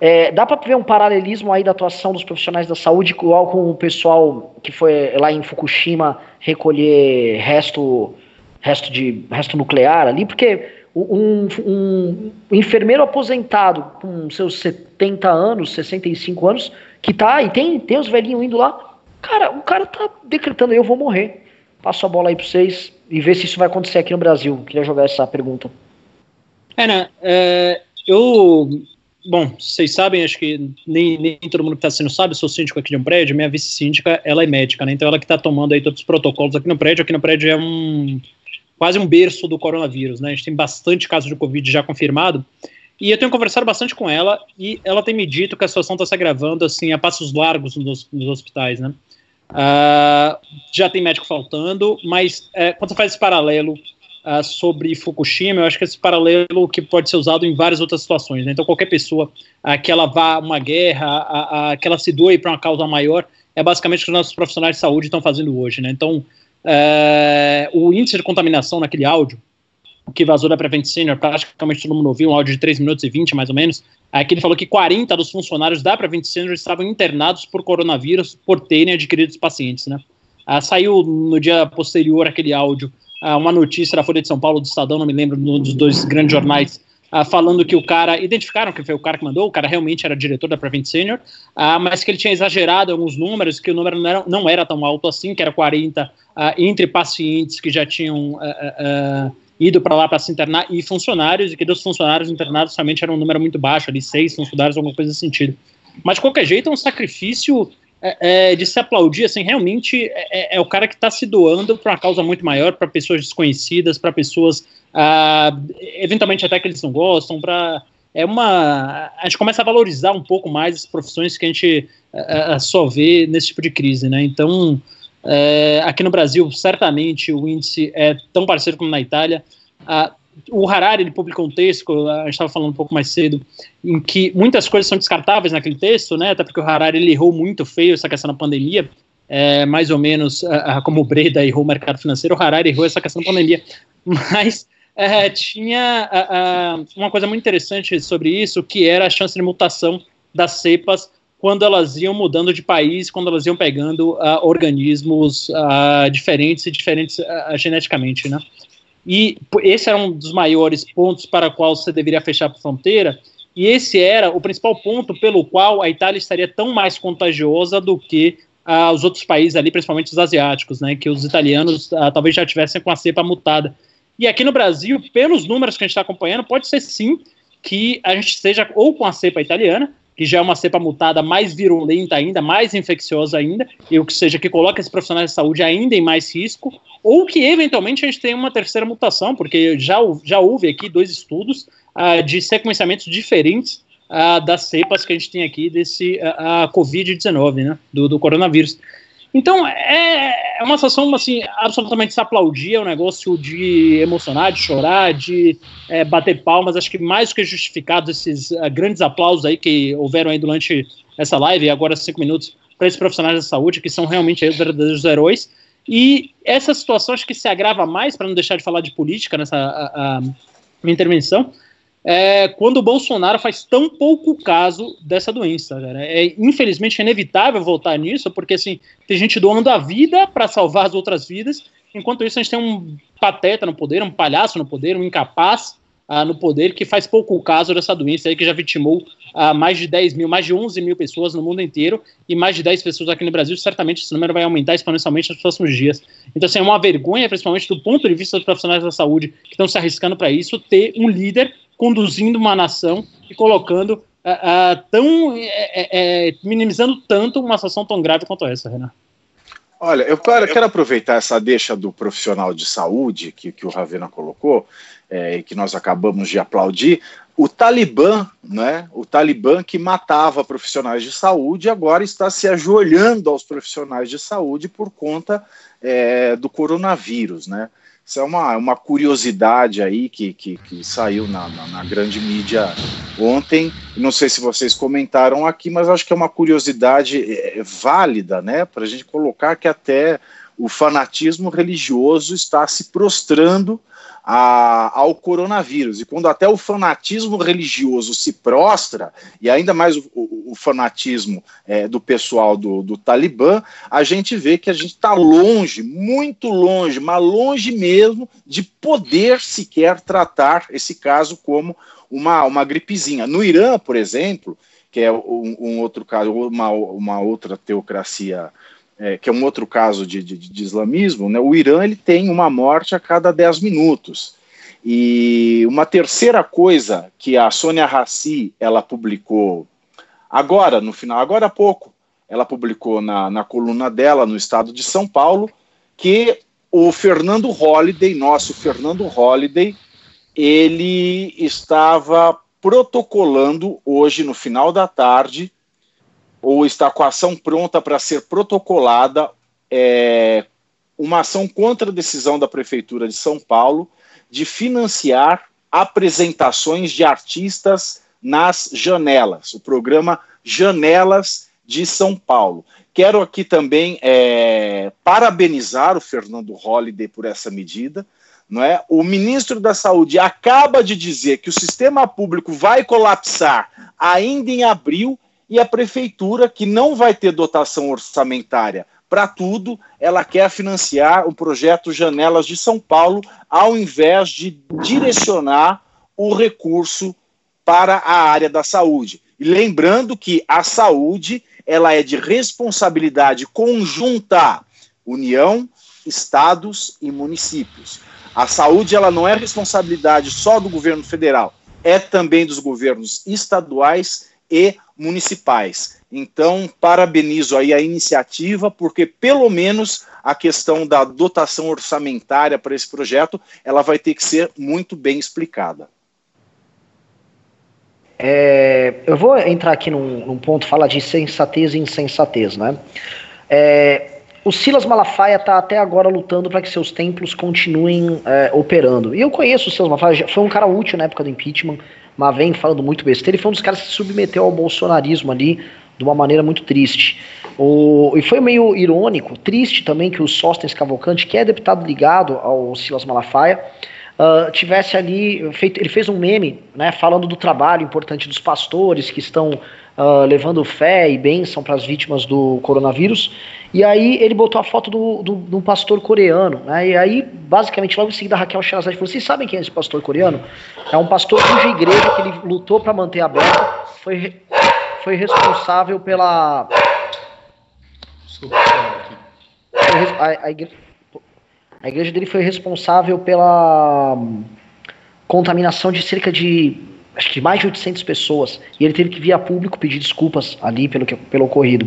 É, dá para ver um paralelismo aí da atuação dos profissionais da saúde igual com o pessoal que foi lá em Fukushima recolher resto resto de resto nuclear ali, porque um, um, enfermeiro aposentado com seus 70 anos, 65 anos, que tá, e tem, tem os velhinhos indo lá, cara, o cara tá decretando, eu vou morrer. Passo a bola aí para vocês e ver se isso vai acontecer aqui no Brasil. Queria jogar essa pergunta. Né? É, eu. Bom, vocês sabem, acho que nem, nem todo mundo que está sendo sabe, eu sou síndico aqui de um prédio, minha vice-síndica, ela é médica, né? Então ela que está tomando aí todos os protocolos aqui no prédio. Aqui no prédio é um quase um berço do coronavírus, né? A gente tem bastante casos de Covid já confirmado. E eu tenho conversado bastante com ela e ela tem me dito que a situação está se agravando assim a passos largos nos, nos hospitais, né? Uh, já tem médico faltando, mas é, quando você faz esse paralelo uh, sobre Fukushima, eu acho que esse paralelo que pode ser usado em várias outras situações. Né? Então, qualquer pessoa uh, que ela vá a uma guerra, que ela se doe para uma causa maior, é basicamente o que os nossos profissionais de saúde estão fazendo hoje. Né? Então, é, o índice de contaminação naquele áudio que vazou da Prevent Senior, praticamente todo mundo ouviu, um áudio de 3 minutos e 20 mais ou menos, é que ele falou que 40 dos funcionários da Prevent Senior estavam internados por coronavírus por terem adquirido os pacientes, né? Ah, saiu no dia posterior aquele áudio, ah, uma notícia da Folha de São Paulo, do Estadão, não me lembro, um dos dois grandes jornais, ah, falando que o cara, identificaram que foi o cara que mandou, o cara realmente era diretor da Prevent Senior, ah, mas que ele tinha exagerado alguns números, que o número não era, não era tão alto assim, que era 40 ah, entre pacientes que já tinham ido para lá para se internar e funcionários, e que dos funcionários internados realmente era um número muito baixo, ali seis funcionários, alguma coisa nesse sentido. Mas de qualquer jeito é um sacrifício é, é, de se aplaudir, assim, realmente é, é, é o cara que está se doando para uma causa muito maior, para pessoas desconhecidas, para pessoas, ah, eventualmente até que eles não gostam, para é uma a gente começa a valorizar um pouco mais as profissões que a gente só vê nesse tipo de crise, né? Então, aqui no Brasil, certamente o índice é tão parecido como na Itália. Ah, o Harari ele publicou um texto, a gente estava falando um pouco mais cedo, em que muitas coisas são descartáveis naquele texto, né? Até porque o Harari ele errou muito feio essa questão da pandemia, é, mais ou menos uh, como o Breda errou o mercado financeiro, o Harari errou essa questão da pandemia. Mas uh, tinha uh, uma coisa muito interessante sobre isso, que era a chance de mutação das cepas quando elas iam mudando de país, quando elas iam pegando organismos diferentes e diferentes geneticamente, né? E esse era um dos maiores pontos para qual você deveria fechar a fronteira. E esse era o principal ponto pelo qual a Itália estaria tão mais contagiosa do que os outros países ali, principalmente os asiáticos, né? Que os italianos talvez já tivessem com a cepa mutada. E aqui no Brasil, pelos números que a gente está acompanhando, pode ser sim que a gente esteja ou com a cepa italiana, que já é uma cepa mutada mais virulenta ainda, mais infecciosa ainda, e o que seja que coloca esses profissionais de saúde ainda em mais risco, ou que eventualmente a gente tenha uma terceira mutação, porque já, já houve aqui dois estudos uh, de sequenciamentos diferentes uh, das cepas que a gente tem aqui desse uh, Covid-19, né, do, do coronavírus. Então, é, é uma situação, assim, absolutamente se aplaudir, é um negócio de emocionar, de chorar, de é, bater palmas, acho que mais que justificados esses uh, grandes aplausos aí que houveram aí durante essa live, e agora cinco minutos, para esses profissionais da saúde, que são realmente aí os verdadeiros heróis, e essa situação acho que se agrava mais, para não deixar de falar de política nessa minha intervenção, é, quando o Bolsonaro faz tão pouco caso dessa doença. Cara. É infelizmente inevitável voltar nisso, porque assim tem gente doando a vida para salvar as outras vidas, enquanto isso a gente tem um pateta no poder, um palhaço no poder, um incapaz ah, no poder que faz pouco caso dessa doença aí que já vitimou ah, mais de 10 mil, mais de 11 mil pessoas no mundo inteiro e mais de 10 pessoas aqui no Brasil. Certamente esse número vai aumentar exponencialmente nos próximos dias. Então, assim, é uma vergonha, principalmente do ponto de vista dos profissionais da saúde que estão se arriscando para isso, ter um líder conduzindo uma nação e colocando uh, uh, tão é, é, minimizando tanto uma situação tão grave quanto essa, Renan. Olha, eu quero aproveitar essa deixa do profissional de saúde que, que o Ravena colocou é, e que nós acabamos de aplaudir. O Talibã, né, o Talibã que matava profissionais de saúde, agora está se ajoelhando aos profissionais de saúde por conta é, do coronavírus, né? Isso é uma, uma curiosidade aí que, que, que saiu na, na, na, grande mídia ontem. Não sei se vocês comentaram aqui, mas acho que é uma curiosidade é, é válida, né? Para a gente colocar que até o fanatismo religioso está se prostrando a, ao coronavírus. E quando até o fanatismo religioso se prostra, e ainda mais o, o, o fanatismo é, do pessoal do, do Talibã, a gente vê que a gente está longe, muito longe, mas longe mesmo de poder sequer tratar esse caso como uma, uma gripezinha. No Irã, por exemplo, que é um, um outro caso, uma, uma outra teocracia é, que é um outro caso de, de, de, islamismo, né, o Irã ele tem uma morte a cada 10 minutos. E uma terceira coisa que a Sônia Rassi ela publicou agora, no final, agora há pouco, ela publicou na, na coluna dela no estado de São Paulo, que o Fernando Holliday, nosso Fernando Holliday, ele estava protocolando hoje, no final da tarde, ou está com a ação pronta para ser protocolada é, uma ação contra a decisão da Prefeitura de São Paulo de financiar apresentações de artistas nas janelas, o programa Janelas de São Paulo. Quero aqui também é, parabenizar o Fernando Holliday por essa medida. Não é? O ministro da Saúde acaba de dizer que o sistema público vai colapsar ainda em abril e a prefeitura, que não vai ter dotação orçamentária para tudo, ela quer financiar o projeto Janelas de São Paulo, ao invés de direcionar o recurso para a área da saúde. E lembrando que a saúde ela é de responsabilidade conjunta, União, estados e municípios. A saúde ela não é responsabilidade só do governo federal, é também dos governos estaduais e municipais. Então, parabenizo aí a iniciativa, porque pelo menos a questão da dotação orçamentária para esse projeto, ela vai ter que ser muito bem explicada. É, eu vou entrar aqui num, num, ponto, fala de sensatez e insensatez, né? É, o Silas Malafaia está até agora lutando para que seus templos continuem é, operando. E eu conheço o Silas Malafaia, foi um cara útil na época do impeachment, mas vem falando muito besteira. Ele foi um dos caras que se submeteu ao bolsonarismo ali de uma maneira muito triste. O, e foi meio irônico, triste também que o Sóstenes Cavalcante, que é deputado ligado ao Silas Malafaia, uh, tivesse ali feito, ele fez um meme, né, falando do trabalho importante dos pastores que estão uh, levando fé e bênção para as vítimas do coronavírus. E aí ele botou a foto do, do, do pastor coreano, né? E aí, basicamente, logo em seguida, a Raquel Sherazade falou: Vocês sabem quem é esse pastor coreano? É um pastor cuja igreja que ele lutou para manter aberta foi, foi responsável pela. Desculpa, a, a, igreja, a igreja dele foi responsável pela hum, contaminação de cerca de acho que mais de 800 pessoas, e ele teve que vir a público pedir desculpas ali pelo, que, pelo ocorrido.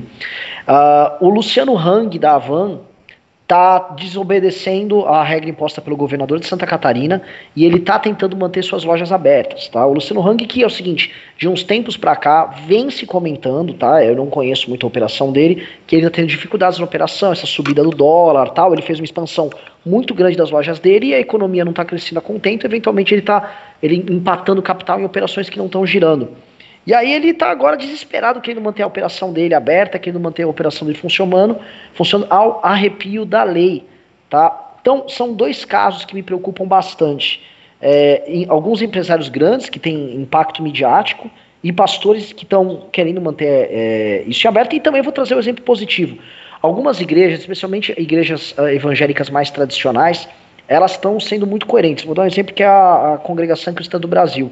Uh, o Luciano Hang, da Avan, está desobedecendo a regra imposta pelo governador de Santa Catarina e ele está tentando manter suas lojas abertas, tá? O Luciano Hang, que é o seguinte, de uns tempos para cá, vem se comentando, tá? Eu não conheço muito a operação dele, que ele está tendo dificuldades na operação, essa subida do dólar, tal. Ele fez uma expansão muito grande das lojas dele e a economia não está crescendo a contento, eventualmente ele está ele empatando capital em operações que não estão girando. E aí ele está agora desesperado querendo manter a operação dele aberta, querendo manter a operação dele funcionando, funcionando ao arrepio da lei, tá? Então são dois casos que me preocupam bastante. É, em, alguns empresários grandes que têm impacto midiático e pastores que estão querendo manter é, isso aberto. E também vou trazer um exemplo positivo. Algumas igrejas, especialmente igrejas uh, evangélicas mais tradicionais, elas estão sendo muito coerentes. Vou dar um exemplo que é a, a Congregação Cristã do Brasil.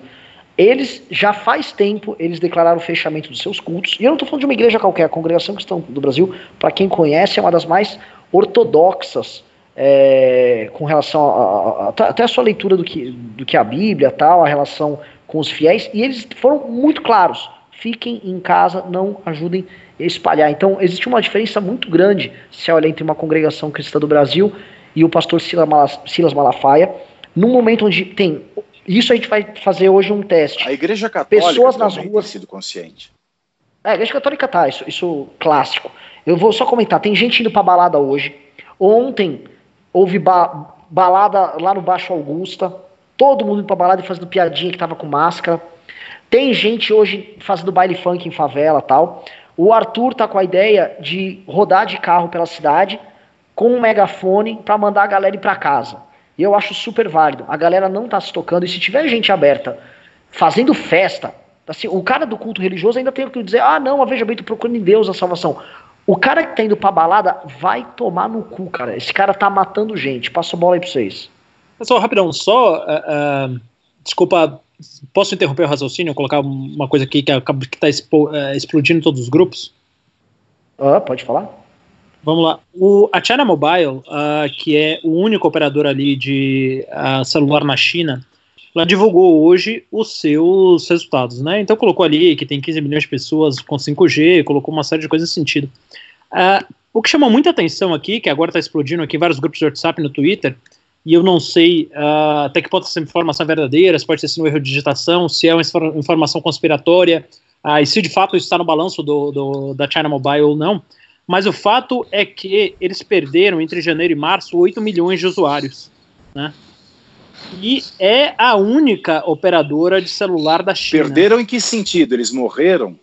Eles já faz tempo eles declararam o fechamento dos seus cultos. E eu não estou falando de uma igreja qualquer, a Congregação Cristã do Brasil, para quem conhece, é uma das mais ortodoxas é, com relação a, a, a, até a sua leitura do que, do que a Bíblia, tal, a relação com os fiéis. E eles foram muito claros: fiquem em casa, não ajudem a espalhar. Então existe uma diferença muito grande se olha entre uma congregação cristã do Brasil e o pastor Silas Malafaia, num momento onde tem isso a gente vai fazer hoje um teste. A Igreja Católica Pessoas nas ruas tem sido consciente. É, a Igreja Católica tá, isso, isso clássico. Eu vou só comentar, tem gente indo pra balada hoje. Ontem houve ba balada lá no Baixo Augusta, todo mundo indo pra balada e fazendo piadinha que tava com máscara. Tem gente hoje fazendo baile funk em favela tal. O Arthur tá com a ideia de rodar de carro pela cidade com um megafone para mandar a galera ir para casa. E eu acho super válido. A galera não tá se tocando. E se tiver gente aberta fazendo festa, assim, o cara do culto religioso ainda tem que dizer: ah, não, veja bem, tô procurando em Deus a salvação. O cara que tá indo pra balada vai tomar no cu, cara. Esse cara tá matando gente. Passo a bola aí pra vocês. Pessoal, rapidão, só. Uh, uh, desculpa, posso interromper o raciocínio? Colocar uma coisa aqui que, que tá expo, uh, explodindo em todos os grupos? Ah, pode falar. Vamos lá. O, a China Mobile, uh, que é o único operador ali de uh, celular na China, ela divulgou hoje os seus resultados, né? Então colocou ali que tem 15 milhões de pessoas com 5G, colocou uma série de coisas nesse sentido. Uh, o que chamou muita atenção aqui, que agora está explodindo aqui vários grupos de WhatsApp no Twitter, e eu não sei até que ponto essa informação verdadeira, se pode sido um erro de digitação, se é uma informação conspiratória, e se de fato isso está no balanço do, do, da China Mobile ou não. Mas o fato é que eles perderam entre janeiro e março 8 milhões de usuários. Né? E é a única operadora de celular da China. Perderam em que sentido? Eles morreram?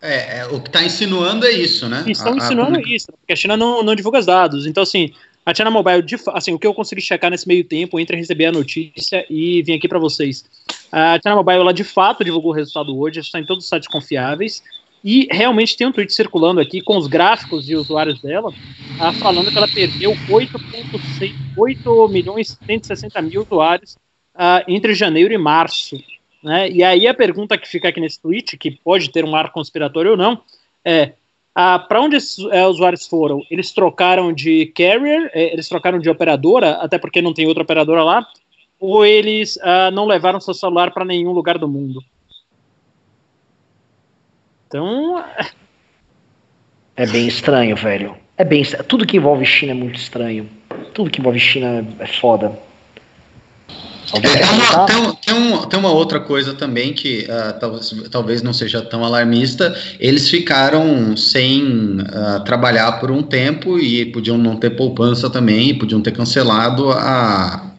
É, é o que está insinuando é isso, né? Estão insinuando a, isso, porque a China não, não divulga os dados. Então, assim, a China Mobile, assim, o que eu consegui checar nesse meio tempo entre receber a notícia e vir aqui para vocês. A China Mobile, ela de fato divulgou o resultado hoje, está em todos os sites confiáveis. E realmente tem um tweet circulando aqui com os gráficos de usuários dela, ah, falando que ela perdeu 8,8 milhões e 160 mil usuários uh, entre janeiro e março. Né? E aí a pergunta que fica aqui nesse tweet, que pode ter um ar conspiratório ou não, é uh, para onde esses uh, usuários foram? Eles trocaram de carrier, eh, eles trocaram de operadora, até porque não tem outra operadora lá, ou eles ah, não levaram seu celular para nenhum lugar do mundo? Então. É bem estranho, velho. É bem Tudo que envolve China é muito estranho. Tudo que envolve China é foda. É, tem, uma, tem, tem, um, tem, uma, outra coisa também que uh, talvez, talvez não seja tão alarmista. Eles ficaram sem uh, trabalhar por um tempo e podiam não ter poupança também, e podiam ter cancelado a,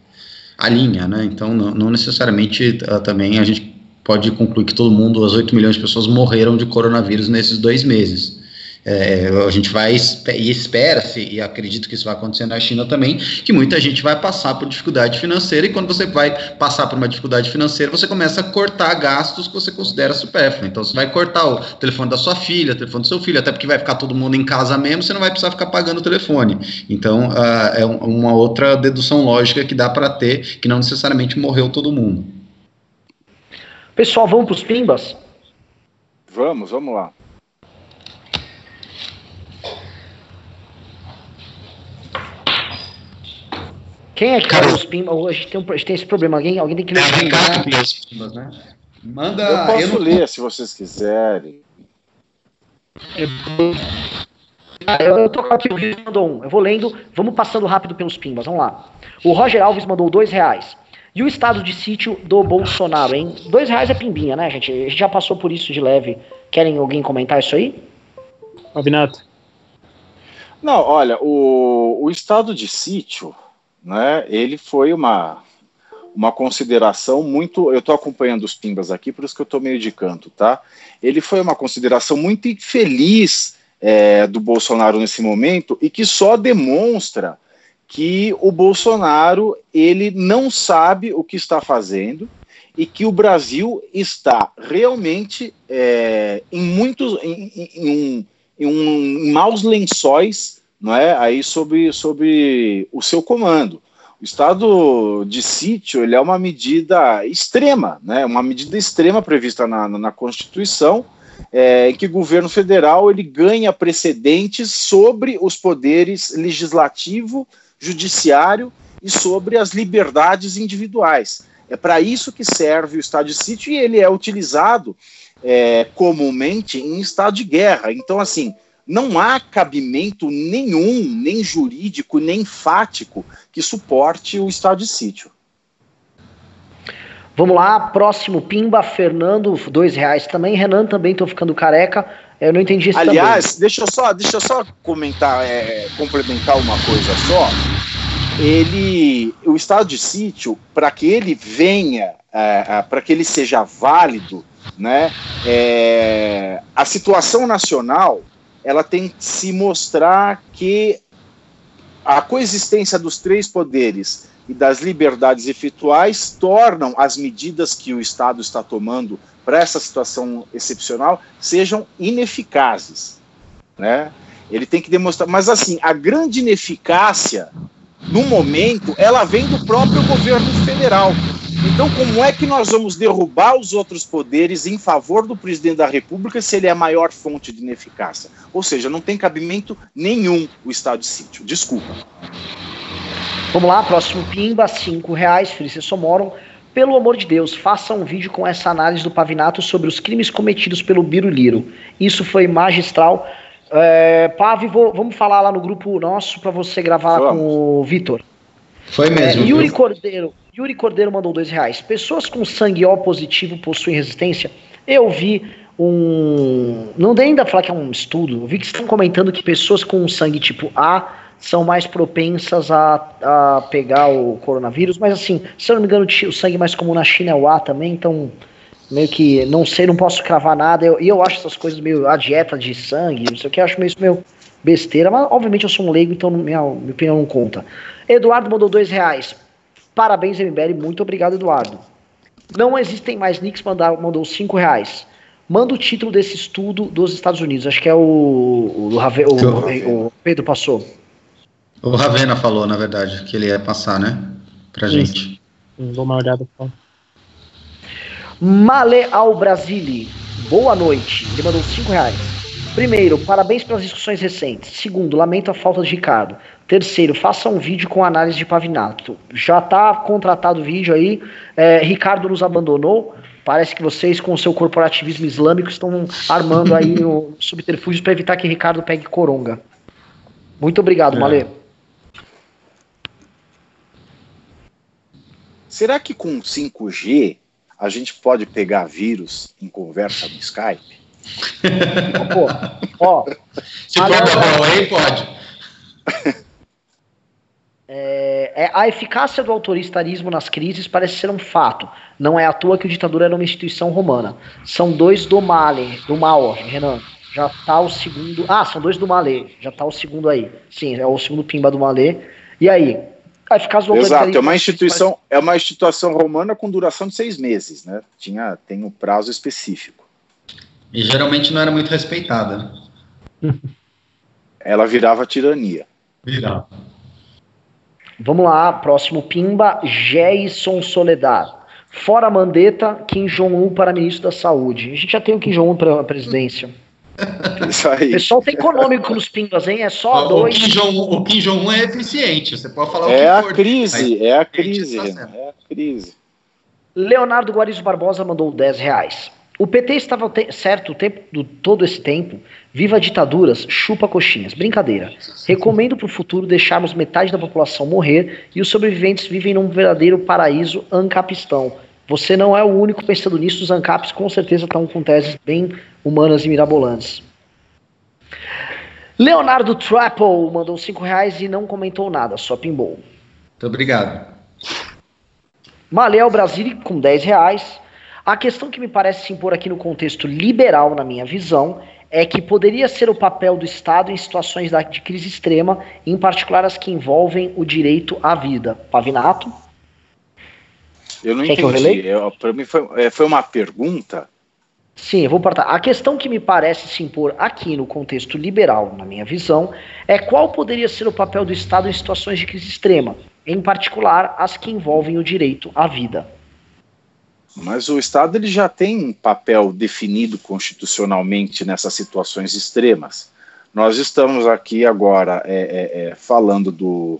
a linha, né? Então, não, não necessariamente uh, também a gente pode concluir que todo mundo, as 8 milhões de pessoas, morreram de coronavírus nesses dois meses. É, a gente vai e espera-se, e acredito que isso vai acontecer na China também, que muita gente vai passar por dificuldade financeira, e quando você vai passar por uma dificuldade financeira, você começa a cortar gastos que você considera supérfluo. Então você vai cortar o telefone da sua filha, o telefone do seu filho, até porque vai ficar todo mundo em casa mesmo, você não vai precisar ficar pagando o telefone. Então uh, é uma outra dedução lógica que dá para ter, que não necessariamente morreu todo mundo. Pessoal, vamos para os pimbas? Vamos, vamos lá. Quem é que Cara, os pimbas? A gente, tem um, a gente tem esse problema. Alguém, alguém tem que ler os pimbas, né? Manda. Eu posso eu ler se vocês quiserem. Eu, eu tô aqui, o Vitor mandou um. Eu vou lendo, vamos passando rápido pelos pimbas. Vamos lá. O Roger Alves mandou dois reais. E o estado de sítio do Bolsonaro, hein? Dois reais é pimbinha, né, gente? A gente já passou por isso de leve. Querem alguém comentar isso aí? Albinato. Não, olha, o, o estado de sítio né, ele foi uma, uma consideração muito. Eu estou acompanhando os Pimbas aqui, por isso que eu estou meio de canto, tá? Ele foi uma consideração muito infeliz é, do Bolsonaro nesse momento e que só demonstra que o Bolsonaro ele não sabe o que está fazendo e que o Brasil está realmente é, em muitos em, em, em, um, em maus lençóis não é? Aí sobre, sobre o seu comando. O estado de sítio ele é uma medida extrema, né? Uma medida extrema prevista na, na Constituição, é, em que o governo federal ele ganha precedentes sobre os poderes legislativo, judiciário e sobre as liberdades individuais. É para isso que serve o estado de sítio e ele é utilizado é, comumente em estado de guerra. Então, assim, não há cabimento nenhum, nem jurídico, nem fático, que suporte o estado de sítio. Vamos lá, próximo Pimba, Fernando, dois reais também. Renan também, estou ficando careca. Eu não entendi isso Aliás, também. deixa eu só, deixa só comentar, é, complementar uma coisa só. Ele, o estado de sítio, para que ele venha, é, é para que ele seja válido, né, é, a situação nacional ela tem que se mostrar que a coexistência dos três poderes e das liberdades efetuais tornam as medidas que o Estado está tomando para essa situação excepcional sejam ineficazes, né? Ele tem que demonstrar, mas assim, a grande ineficácia no momento, ela vem do próprio governo federal. Então, como é que nós vamos derrubar os outros poderes em favor do presidente da República se ele é a maior fonte de ineficácia? Ou seja, não tem cabimento nenhum o estado de sítio. Desculpa. Vamos lá, próximo Pimba, cinco reais, Felícia Somoron. Pelo amor de Deus, faça um vídeo com essa análise do Pavinato sobre os crimes cometidos pelo Biruliro. Isso foi magistral. É, Pavi, vou, vamos falar lá no grupo nosso para você gravar vamos. com o Vitor. Foi mesmo. É, Yuri Cordeiro, Yuri Cordeiro mandou dois reais. Pessoas com sangue O positivo possuem resistência? Eu vi um. Não dei ainda falar que é um estudo. Eu vi que estão comentando que pessoas com sangue tipo A são mais propensas a, a pegar o coronavírus, mas assim, se eu não me engano, o sangue mais comum na China é o A também, então meio que não sei, não posso cravar nada. E eu, eu, acho essas coisas meio a dieta de sangue, não sei o que, acho meio, meio besteira, mas obviamente eu sou um leigo, então minha, minha opinião não conta. Eduardo mandou dois reais. Parabéns, MBL. Muito obrigado, Eduardo. Não existem mais nicks, mandou, mandou cinco reais. Manda o título desse estudo dos Estados Unidos. Acho que é o, o, o, o Pedro passou. O Ravena falou, na verdade, que ele ia passar, né? Pra Isso. gente. Não dou uma olhada. Pô. Male ao Brasile, boa noite. Ele mandou 5 reais. Primeiro, parabéns pelas discussões recentes. Segundo, lamento a falta de Ricardo. Terceiro, faça um vídeo com análise de Pavinato. Já tá contratado o vídeo aí. É, Ricardo nos abandonou. Parece que vocês, com o seu corporativismo islâmico, estão armando aí o subterfúgios para evitar que Ricardo pegue coronga. Muito obrigado, É. Malê. Será que com 5G a gente pode pegar vírus em conversa no Skype? Pô, ó, Se for da. Huawei, pode. é, é, a eficácia do autoritarismo nas crises parece ser um fato. Não é à toa que o ditador era uma instituição romana. São dois do Male, do mal, Renan. Já tá o segundo. Ah, são dois do Malê. Já tá o segundo aí. Sim, é o segundo pimba do Malê. E aí? A eficácia do Exato, é uma instituição, é uma instituição romana com duração de seis meses, né? Tinha, tem um prazo específico. E geralmente não era muito respeitada. né? Ela virava tirania. Virar. Vamos lá, próximo Pimba, Jason Soledad. Fora Mandetta, Kim Jong-un para ministro da Saúde. A gente já tem o Kim Jong-un para a presidência. Isso O aí. pessoal tem econômico nos Pimbas, hein? É só O dois. O Kim Jong-un é eficiente, você pode falar É o a que for. crise, é a crise, tá Renan, certo. é a crise. Leonardo Guarizo Barbosa mandou 10 reais. O PT estava te- certo o tempo, do, todo esse tempo. Viva ditaduras, chupa coxinhas. Brincadeira. Recomendo para o futuro deixarmos metade da população morrer e os sobreviventes vivem num verdadeiro paraíso ancapistão. Você não é o único pensando nisso, os ancaps com certeza estão com teses bem humanas e mirabolantes. Leonardo Trapple mandou 5 reais e não comentou nada, só pimbou. Muito obrigado. Malel Brasile com 10 reais. A questão que me parece se impor aqui no contexto liberal, na minha visão, é que poderia ser o papel do Estado em situações de crise extrema, em particular as que envolvem o direito à vida. Pavinato? Eu não Quer entendi. Pra mim foi, é, foi uma pergunta. Sim, eu vou partar. A questão que me parece se impor aqui no contexto liberal, na minha visão, é qual poderia ser o papel do Estado em situações de crise extrema, em particular as que envolvem o direito à vida. Mas o Estado ele já tem um papel definido constitucionalmente nessas situações extremas. Nós estamos aqui agora é, é, é, falando do,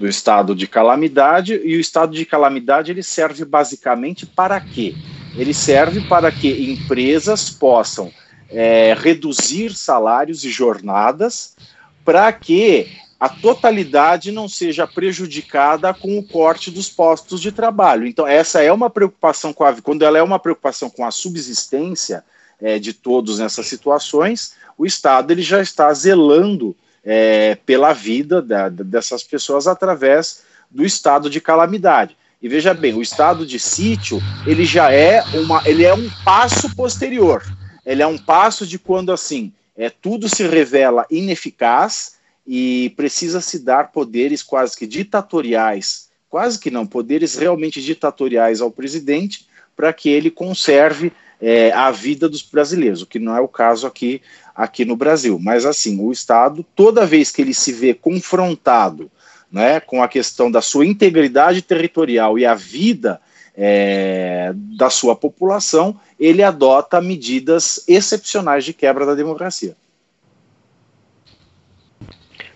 do estado de calamidade e o estado de calamidade ele serve basicamente para quê? Ele serve para que empresas possam é, reduzir salários e jornadas para que a totalidade não seja prejudicada com o corte dos postos de trabalho. Então, essa é uma preocupação com a quando ela é uma preocupação com a subsistência é, de todos nessas situações, o Estado ele já está zelando é, pela vida da- dessas pessoas através do estado de calamidade. E veja bem, o estado de sítio ele já é uma, ele é um passo posterior. Ele é um passo de quando assim é tudo se revela ineficaz e precisa se dar poderes quase que ditatoriais, quase que não, poderes realmente ditatoriais ao presidente para que ele conserve é, a vida dos brasileiros, o que não é o caso aqui, aqui no Brasil. Mas assim, o Estado, toda vez que ele se vê confrontado né, com a questão da sua integridade territorial e a vida é, da sua população, ele adota medidas excepcionais de quebra da democracia.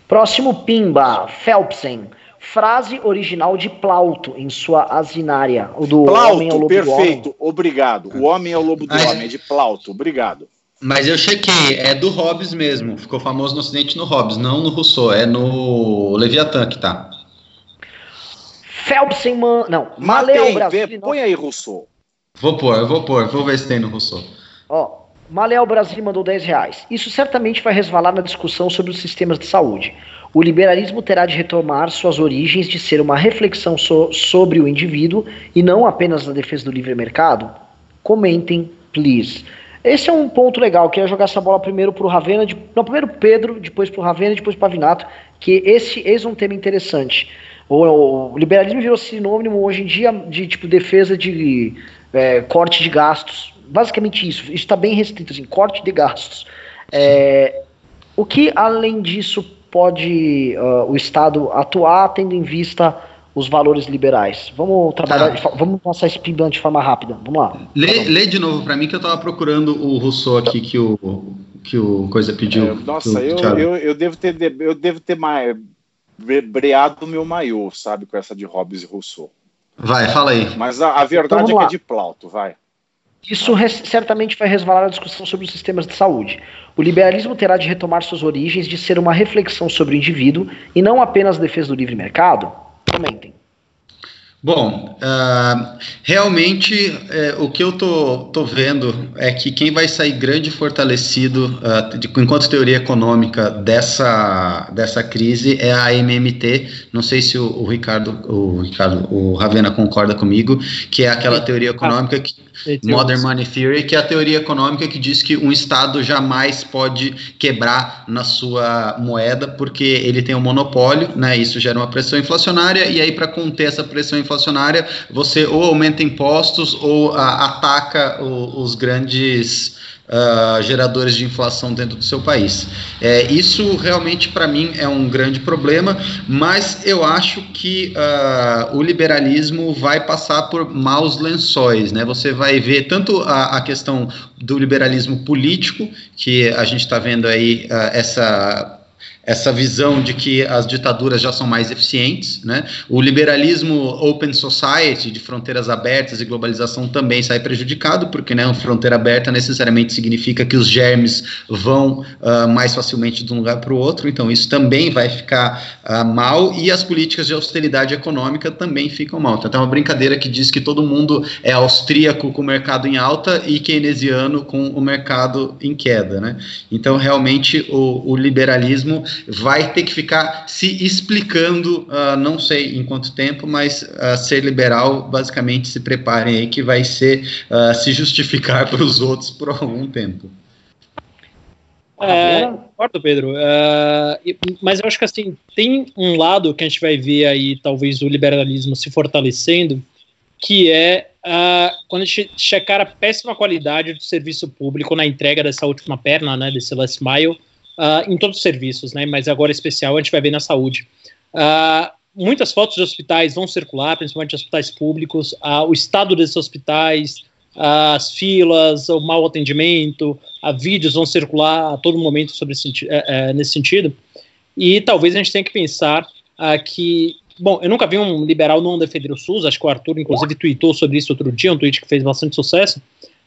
Próximo Pimba, Phelpsen. Frase original de Plauto em sua asinária. O do Homem ao Plauto, Lobo do Homem. perfeito, obrigado. O homem é o lobo do é. homem, é de Plauto, obrigado. Mas eu chequei, é do Hobbes mesmo. Ficou famoso no Ocidente no Hobbes, não no Rousseau, é no Leviatã que tá. Phelpsen, man... não, Matei, Brasil. vê, põe aí, Rousseau. Vou pôr, eu vou pôr, vou ver se tem no Rousseau. Ó, Maleal Brasil mandou 10 reais. Isso certamente vai resvalar na discussão sobre os sistemas de saúde. O liberalismo terá de retomar suas origens de ser uma reflexão so- sobre o indivíduo e não apenas na defesa do livre mercado? Comentem, please. Esse é um ponto legal. Eu queria jogar essa bola primeiro pro Ravena, de, não, primeiro Pedro, depois pro Ravena e depois pro Pavinato, que esse, esse é um tema interessante. O, o liberalismo virou sinônimo hoje em dia de tipo defesa de é, corte de gastos. Basicamente isso. Isso está bem restrito, assim, corte de gastos. É, o que, além disso, pode ah, o Estado atuar tendo em vista os valores liberais. Vamos trabalhar, tá. vamos passar esse pingão de forma rápida. Vamos lá. Lê, lê de novo para mim que eu estava procurando o Rousseau aqui que o que o coisa pediu. É, nossa, eu, eu, eu, devo ter eu devo ter mais breado meu maiô, sabe, com essa de Hobbes e Rousseau. Vai, fala aí. Mas a, a verdade então, é que é de Plauto, vai. Isso certamente vai resvalar a discussão sobre os sistemas de saúde. O liberalismo terá de retomar suas origens de ser uma reflexão sobre o indivíduo e não apenas defesa do livre mercado? Comentem. Bom, uh, realmente uh, o que eu tô, tô vendo é que quem vai sair grande e fortalecido uh, de, enquanto teoria econômica dessa, dessa crise é a MMT. Não sei se o, o Ricardo, o Ricardo, o Ravena concorda comigo, que é aquela teoria econômica que Modern Money Theory, que é a teoria econômica que diz que um Estado jamais pode quebrar na sua moeda porque ele tem um monopólio, né? Isso gera uma pressão inflacionária, e aí, para conter essa pressão inflacionária, você ou aumenta impostos ou a, ataca o, os grandes uh, geradores de inflação dentro do seu país. É, isso realmente para mim é um grande problema, mas eu acho que uh, o liberalismo vai passar por maus lençóis, né? Você vai ver tanto a, a questão do liberalismo político, que a gente está vendo aí uh, essa essa visão de que as ditaduras já são mais eficientes, né? O liberalismo open society, de fronteiras abertas e globalização também sai prejudicado, porque né, uma fronteira aberta necessariamente significa que os germes vão uh, mais facilmente de um lugar para o outro, então isso também vai ficar uh, mal, e as políticas de austeridade econômica também ficam mal. Então tem uma brincadeira que diz que todo mundo é austríaco com o mercado em alta e keynesiano com o mercado em queda, né? Então realmente o, o liberalismo vai ter que ficar se explicando, uh, não sei em quanto tempo, mas uh, ser liberal, basicamente se preparem aí que vai ser uh, se justificar para os outros por algum tempo. É, concordo, Pedro. Uh, mas eu acho que assim, tem um lado que a gente vai ver aí, talvez, o liberalismo se fortalecendo, que é uh, quando a gente checar a péssima qualidade do serviço público na entrega dessa última perna, né, desse last mile, uh, em todos os serviços, né? Mas agora especial a gente vai ver na saúde. Uh, muitas fotos de hospitais vão circular, principalmente hospitais públicos, uh, o estado desses hospitais, as filas, o mau atendimento, a vídeos vão circular a todo momento sobre esse, uh, nesse sentido. E talvez a gente tenha que pensar que Bom, eu nunca vi um liberal não defender o SUS, acho que o Arthur, inclusive, tweetou sobre isso outro dia, um tweet que fez bastante sucesso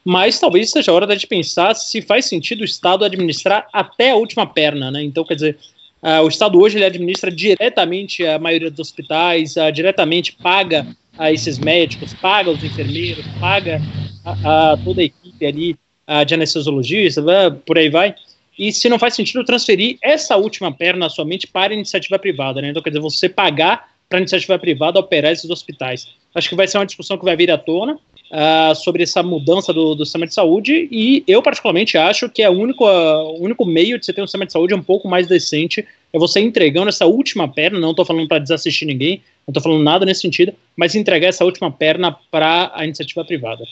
mas talvez seja a hora de pensar se faz sentido o Estado administrar até a última perna, né? Então, quer dizer, uh, o Estado hoje ele administra diretamente a maioria dos hospitais, uh, diretamente paga a esses médicos, paga os enfermeiros, paga a, toda a equipe ali uh, de anestesiologistas, por aí vai. E se não faz sentido transferir essa última perna somente para a iniciativa privada, né? Então, quer dizer, você pagar para a iniciativa privada operar esses hospitais. Acho que vai ser uma discussão que vai vir à tona uh, sobre essa mudança do, do, sistema de saúde e eu particularmente acho que é o único, uh, único meio de você ter um sistema de saúde um pouco mais decente é você entregando essa última perna, não estou falando para desassistir ninguém, não estou falando nada nesse sentido, mas entregar essa última perna para a iniciativa privada.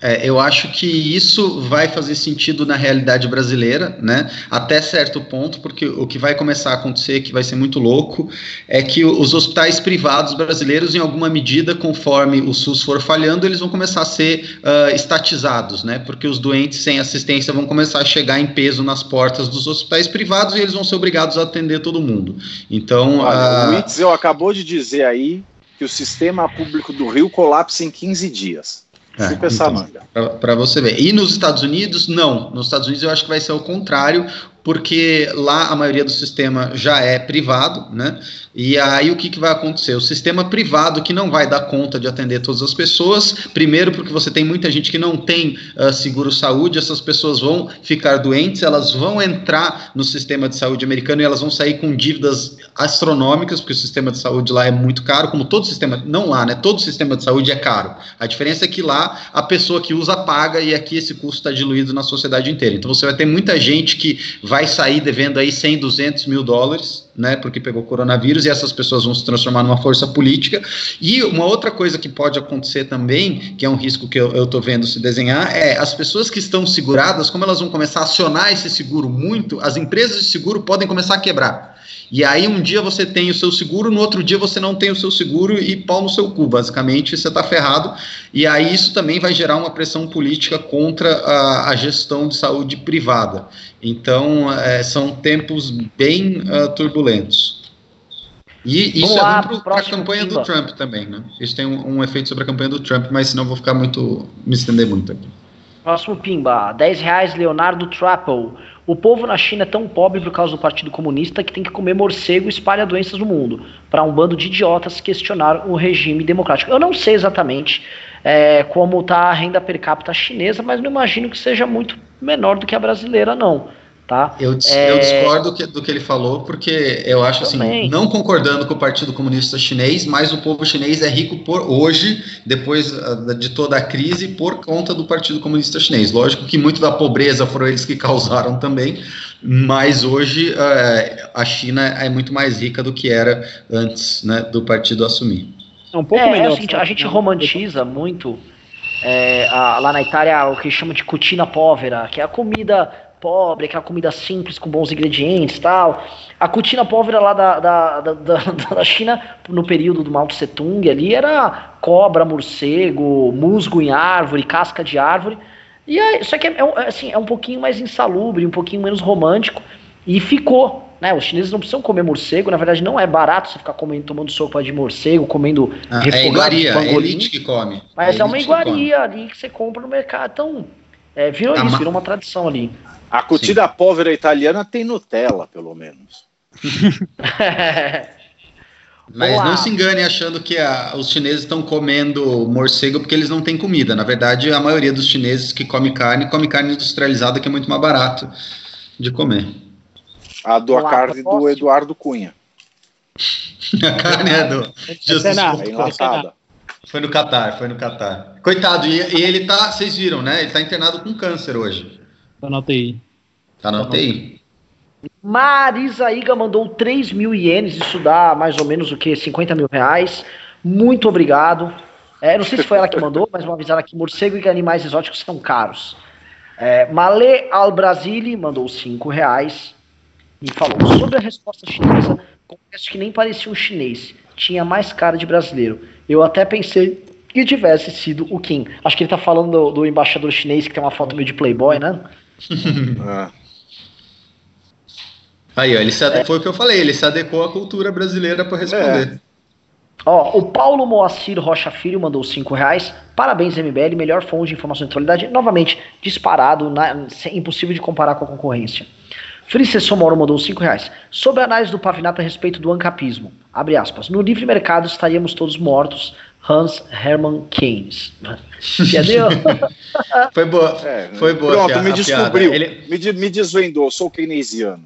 É, eu acho que isso vai fazer sentido na realidade brasileira, né? Até certo ponto, porque o que vai começar a acontecer, que vai ser muito louco, é que os hospitais privados brasileiros, em alguma medida, conforme o SUS for falhando, eles vão começar a ser uh, estatizados, né? Porque os doentes sem assistência vão começar a chegar em peso nas portas dos hospitais privados e eles vão ser obrigados a atender todo mundo. Então, Olha, uh... o Itzel acabou de dizer aí que o sistema público do Rio colapsa em 15 dias. É, então, Para você ver. E nos Estados Unidos, não. Nos Estados Unidos eu acho que vai ser o contrário porque lá a maioria do sistema já é privado, né? E aí o que, que vai acontecer? O sistema privado que não vai dar conta de atender todas as pessoas, primeiro porque você tem muita gente que não tem uh, seguro saúde, essas pessoas vão ficar doentes, elas vão entrar no sistema de saúde americano e elas vão sair com dívidas astronômicas, porque o sistema de saúde lá é muito caro, como todo sistema, não lá, né? Todo sistema de saúde é caro. A diferença é que lá a pessoa que usa paga e aqui esse custo está diluído na sociedade inteira. Então você vai ter muita gente que vai vai sair devendo aí 100, 200 mil dólares, né, porque pegou coronavírus e essas pessoas vão se transformar numa força política. E uma outra coisa que pode acontecer também, que é um risco que eu estou vendo se desenhar, é as pessoas que estão seguradas, como elas vão começar a acionar esse seguro muito, as empresas de seguro podem começar a quebrar. E aí um dia você tem o seu seguro, no outro dia você não tem o seu seguro e pau no seu cu, basicamente você está ferrado. E aí isso também vai gerar uma pressão política contra a, a gestão de saúde privada. Então é, são tempos bem uh, turbulentos. E isso lá, é bom para a campanha do Trump também, né? Isso tem um, um, efeito sobre a campanha do Trump, mas senão eu vou ficar muito. me estender muito aqui. Próximo Pimba, 10 reais, Leonardo Trapple. O povo na China é tão pobre por causa do Partido Comunista que tem que comer morcego e espalha doenças no mundo. Para um bando de idiotas questionar o regime democrático. Eu não sei exatamente é, como está a renda per capita chinesa, mas não imagino que seja muito menor do que a brasileira, não. Tá? Eu, é... eu discordo que, do que ele falou, porque eu acho assim, Também. assim, não concordando com o Partido Comunista Chinês, mas o povo chinês é rico por hoje, depois uh, de toda a crise, por conta do Partido Comunista Chinês. Lógico que muito da pobreza foram eles que causaram também, mas hoje uh, a China é muito mais rica do que era antes né, do partido assumir. É um pouco é, melhor. É a gente, a gente romantiza muito é, a, lá na Itália o que chama de cucina povera, que é a comida pobre, aquela comida simples com bons ingredientes tal. A cutina pobre lá da, da, da, da, China, no período do Mao Tse Tung ali, era cobra, morcego, musgo em árvore, casca de árvore. E aí, isso aqui é, é, assim, é um pouquinho mais insalubre, um pouquinho menos romântico. E ficou. Né, os chineses não precisam comer morcego, na verdade não é barato você ficar comendo, tomando sopa de morcego, comendo ah, é iguaria, é elite que come. Mas é, é uma iguaria ali que você compra no mercado. Então, é, virou ah, isso, virou uma tradição ali. A cutida povera italiana tem Nutella, pelo menos. Mas Olá. não se engane achando que a, os chineses estão comendo morcego porque eles não têm comida. Na verdade, a maioria dos chineses que come carne, come carne industrializada, que é muito mais barato de comer. A do Olá, a carne do Eduardo Cunha. a carne é do. Jesus, é enlaçada. Foi no Catar, foi no Catar. Coitado, e, e ele tá, vocês viram, né? Ele tá internado com câncer hoje. Tá na UTI. Tá na UTI. Marisa Iga mandou 3 mil ienes, isso dá mais ou menos o que? 50 mil reais. Muito obrigado. É, não sei se foi ela que mandou, mas vou avisar aqui: morcego e animais exóticos são caros. É, Malê Al Brasili mandou 5 reais e falou sobre a resposta chinesa. Confesso que nem parecia um chinês, tinha mais cara de brasileiro. Eu até pensei que tivesse sido o Kim. Acho que ele tá falando do, do embaixador chinês que tem uma foto meio de Playboy, né? Ah. Aí, ó, ele se é. foi o que eu falei, ele se adequou à cultura brasileira para responder. É. Ó, o Paulo Moacir Rocha Filho mandou 5 reais. Parabéns, MBL, melhor fonte de informação de atualidade. Novamente, disparado, na, impossível de comparar com a concorrência. Felice Somoro mandou 5 reais. Sobre a análise do Pavinato a respeito do ancapismo, abre aspas, no livre mercado estaríamos todos mortos, Hans Hermann Keynes. Entendeu? foi boa. É, foi boa. Pronto, me descobriu. Ele... Me, me desvendou, sou keynesiano.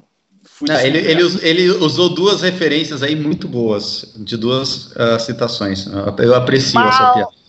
Não, ele, ele, ele, usou duas referências aí muito boas, de duas uh, citações. Eu aprecio Mal, essa piada.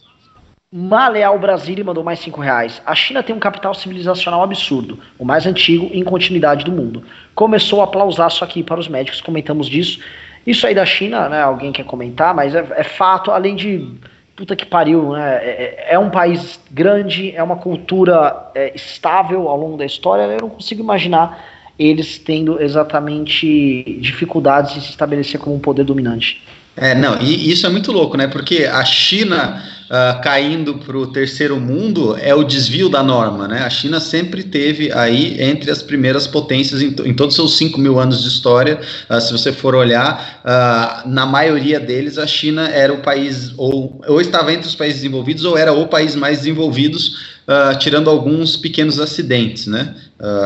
Maleal Brasília mandou mais cinco reais. A China tem um capital civilizacional absurdo, o mais antigo em continuidade do mundo. Começou a aplausar isso aqui para os médicos, comentamos disso. Isso aí da China, né? Alguém quer comentar, mas é, é fato, além de. Puta que pariu, né? É, é, é um país grande, é uma cultura é, estável ao longo da história. Eu não consigo imaginar eles tendo exatamente dificuldades de se estabelecer como um poder dominante. É, não, e isso é muito louco, né? Porque a China uh, caindo para o terceiro mundo é o desvio da norma, né? A China sempre teve aí entre as primeiras potências em, em todos os seus 5 mil anos de história. Uh, se você for olhar, uh, na maioria deles, a China era o país, ou, ou estava entre os países desenvolvidos, ou era o país mais desenvolvido, tirando alguns pequenos acidentes, né?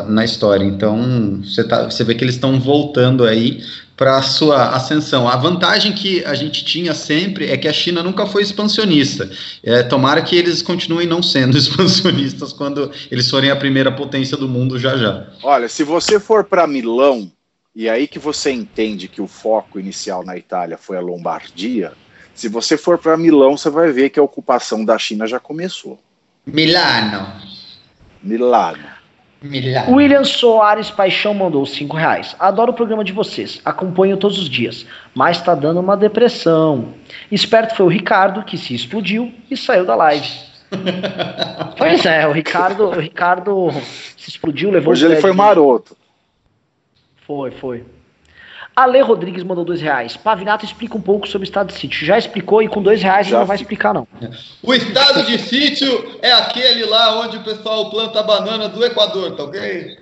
na história. Então, você, tá, você vê que eles estão voltando aí para sua ascensão. A vantagem que a gente tinha sempre é que a China nunca foi expansionista. É, tomara que eles continuem não sendo expansionistas quando eles forem a primeira potência do mundo já já. Olha, se você for para Milão, e aí que você entende que o foco inicial na Itália foi a Lombardia, se você for para Milão, você vai ver que a ocupação da China já começou. Milano. Milano. Milagre. William Soares Paixão mandou 5 reais. Adoro o programa de vocês, acompanho todos os dias, mas tá dando uma depressão. Esperto foi o Ricardo, que se explodiu e saiu da live. pois é, o Ricardo, o Ricardo se explodiu, levou Hoje ele foi maroto. Foi, foi. Ale Rodrigues mandou dois reais. Pavinato explica um pouco sobre o estado de sítio. Já explicou e com dois reais Já não vai explicar, não. O estado de sítio é aquele lá onde o pessoal planta banana do Equador, tá ok?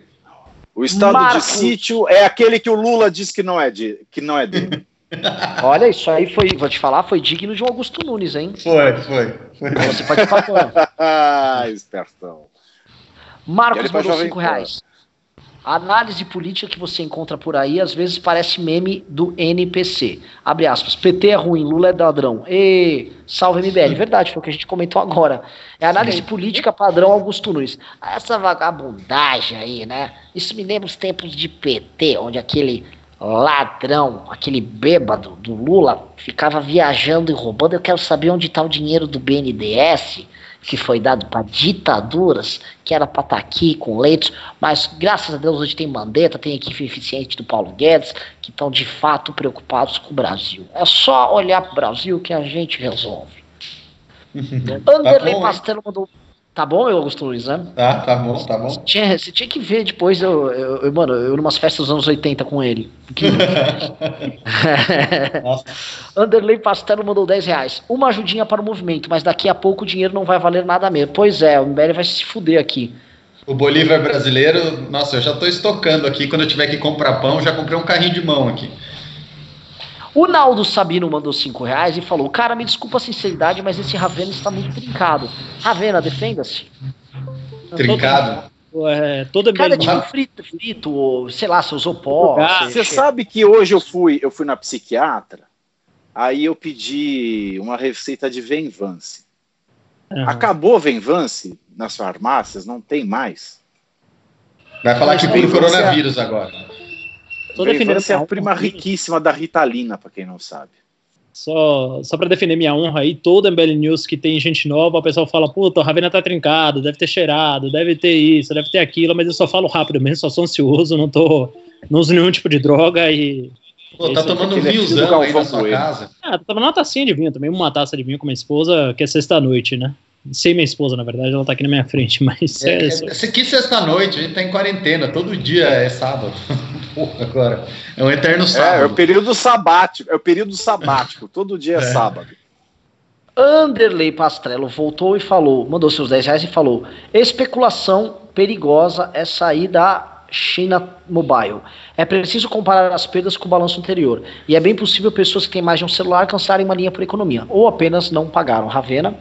O estado Marcos. de sítio é aquele que o Lula diz que não é, de, que não é dele. Olha, isso aí foi, vou te falar, foi digno de um Augusto Nunes, hein? Foi, foi. foi. Você pode falar. ah, espertão. Marcos Ele mandou 5 Pan. A análise política que você encontra por aí às vezes parece meme do NPC. Abre aspas. PT é ruim, Lula é ladrão. E salve MBL. Verdade, foi o que a gente comentou agora. É análise política padrão Augusto Nunes. Essa vagabundagem aí, né? Isso me lembra os tempos de PT, onde aquele ladrão, aquele bêbado do Lula ficava viajando e roubando. Eu quero saber onde está o dinheiro do BNDES que foi dado para ditaduras, que era para estar aqui com leitos, mas graças a Deus hoje tem Mandetta, tem a equipe eficiente do Paulo Guedes, que estão de fato preocupados com o Brasil. É só olhar para o Brasil que a gente resolve. Anderley hein? Pastelo mandou. Tá bom, eu Augusto Luiz, né? Tá, tá bom, tá bom. Tinha, você tinha que ver depois, eu, eu, eu, mano, eu numas festas dos anos 80 com ele. Nossa. Anderley Pastelo mandou 10 reais. Uma ajudinha para o movimento, mas daqui a pouco o dinheiro não vai valer nada mesmo. Pois é, o MBL vai se fuder aqui. O Bolívar brasileiro, nossa, eu já tô estocando aqui. Quando eu tiver que comprar pão, já comprei um carrinho de mão aqui. O Naldo Sabino mandou 5 reais e falou: Cara, me desculpa a sinceridade, mas esse Ravena está muito trincado. Ravena, defenda-se. Trincado. É, todo Cara, é tipo frito, frito, ou sei lá, você usou pó. Ah, Você sabe que hoje eu fui, eu fui na psiquiatra, aí eu pedi uma receita de Venvance. Aham. Acabou Venvance nas farmácias, não tem mais. Vai falar que Mas por você- coronavírus agora. Tô defendendo Venvance é a prima riquíssima da Ritalina, pra quem não sabe. Só, só pra defender minha honra aí, toda MBL News que tem gente nova, o pessoal fala, puta, o Ravena tá trincado, deve ter cheirado, deve ter isso, deve ter aquilo, mas eu só falo rápido mesmo, só sou ansioso, não tô. Não uso nenhum tipo de droga e. Pô, tá Esse tomando um é vinhozão aí na sua casa. Ah, tô tomando uma tacinha de vinho também, uma taça de vinho com minha esposa, que é sexta-noite, né? Sem minha esposa, na verdade, ela tá aqui na minha frente, mas É, é, é, aqui sexta-noite, a gente tá em quarentena, todo dia é sábado. Porra, agora. É um eterno É, é o sábado. período sabático, é o período sabático, todo dia é, É. sábado. Anderley Pastrello voltou e falou, mandou seus 10 reais e falou: especulação perigosa é sair da China Mobile. É preciso comparar as perdas com o balanço anterior. E é bem possível pessoas que têm mais de um celular alcançarem uma linha por economia. Ou apenas não pagaram. Ravena.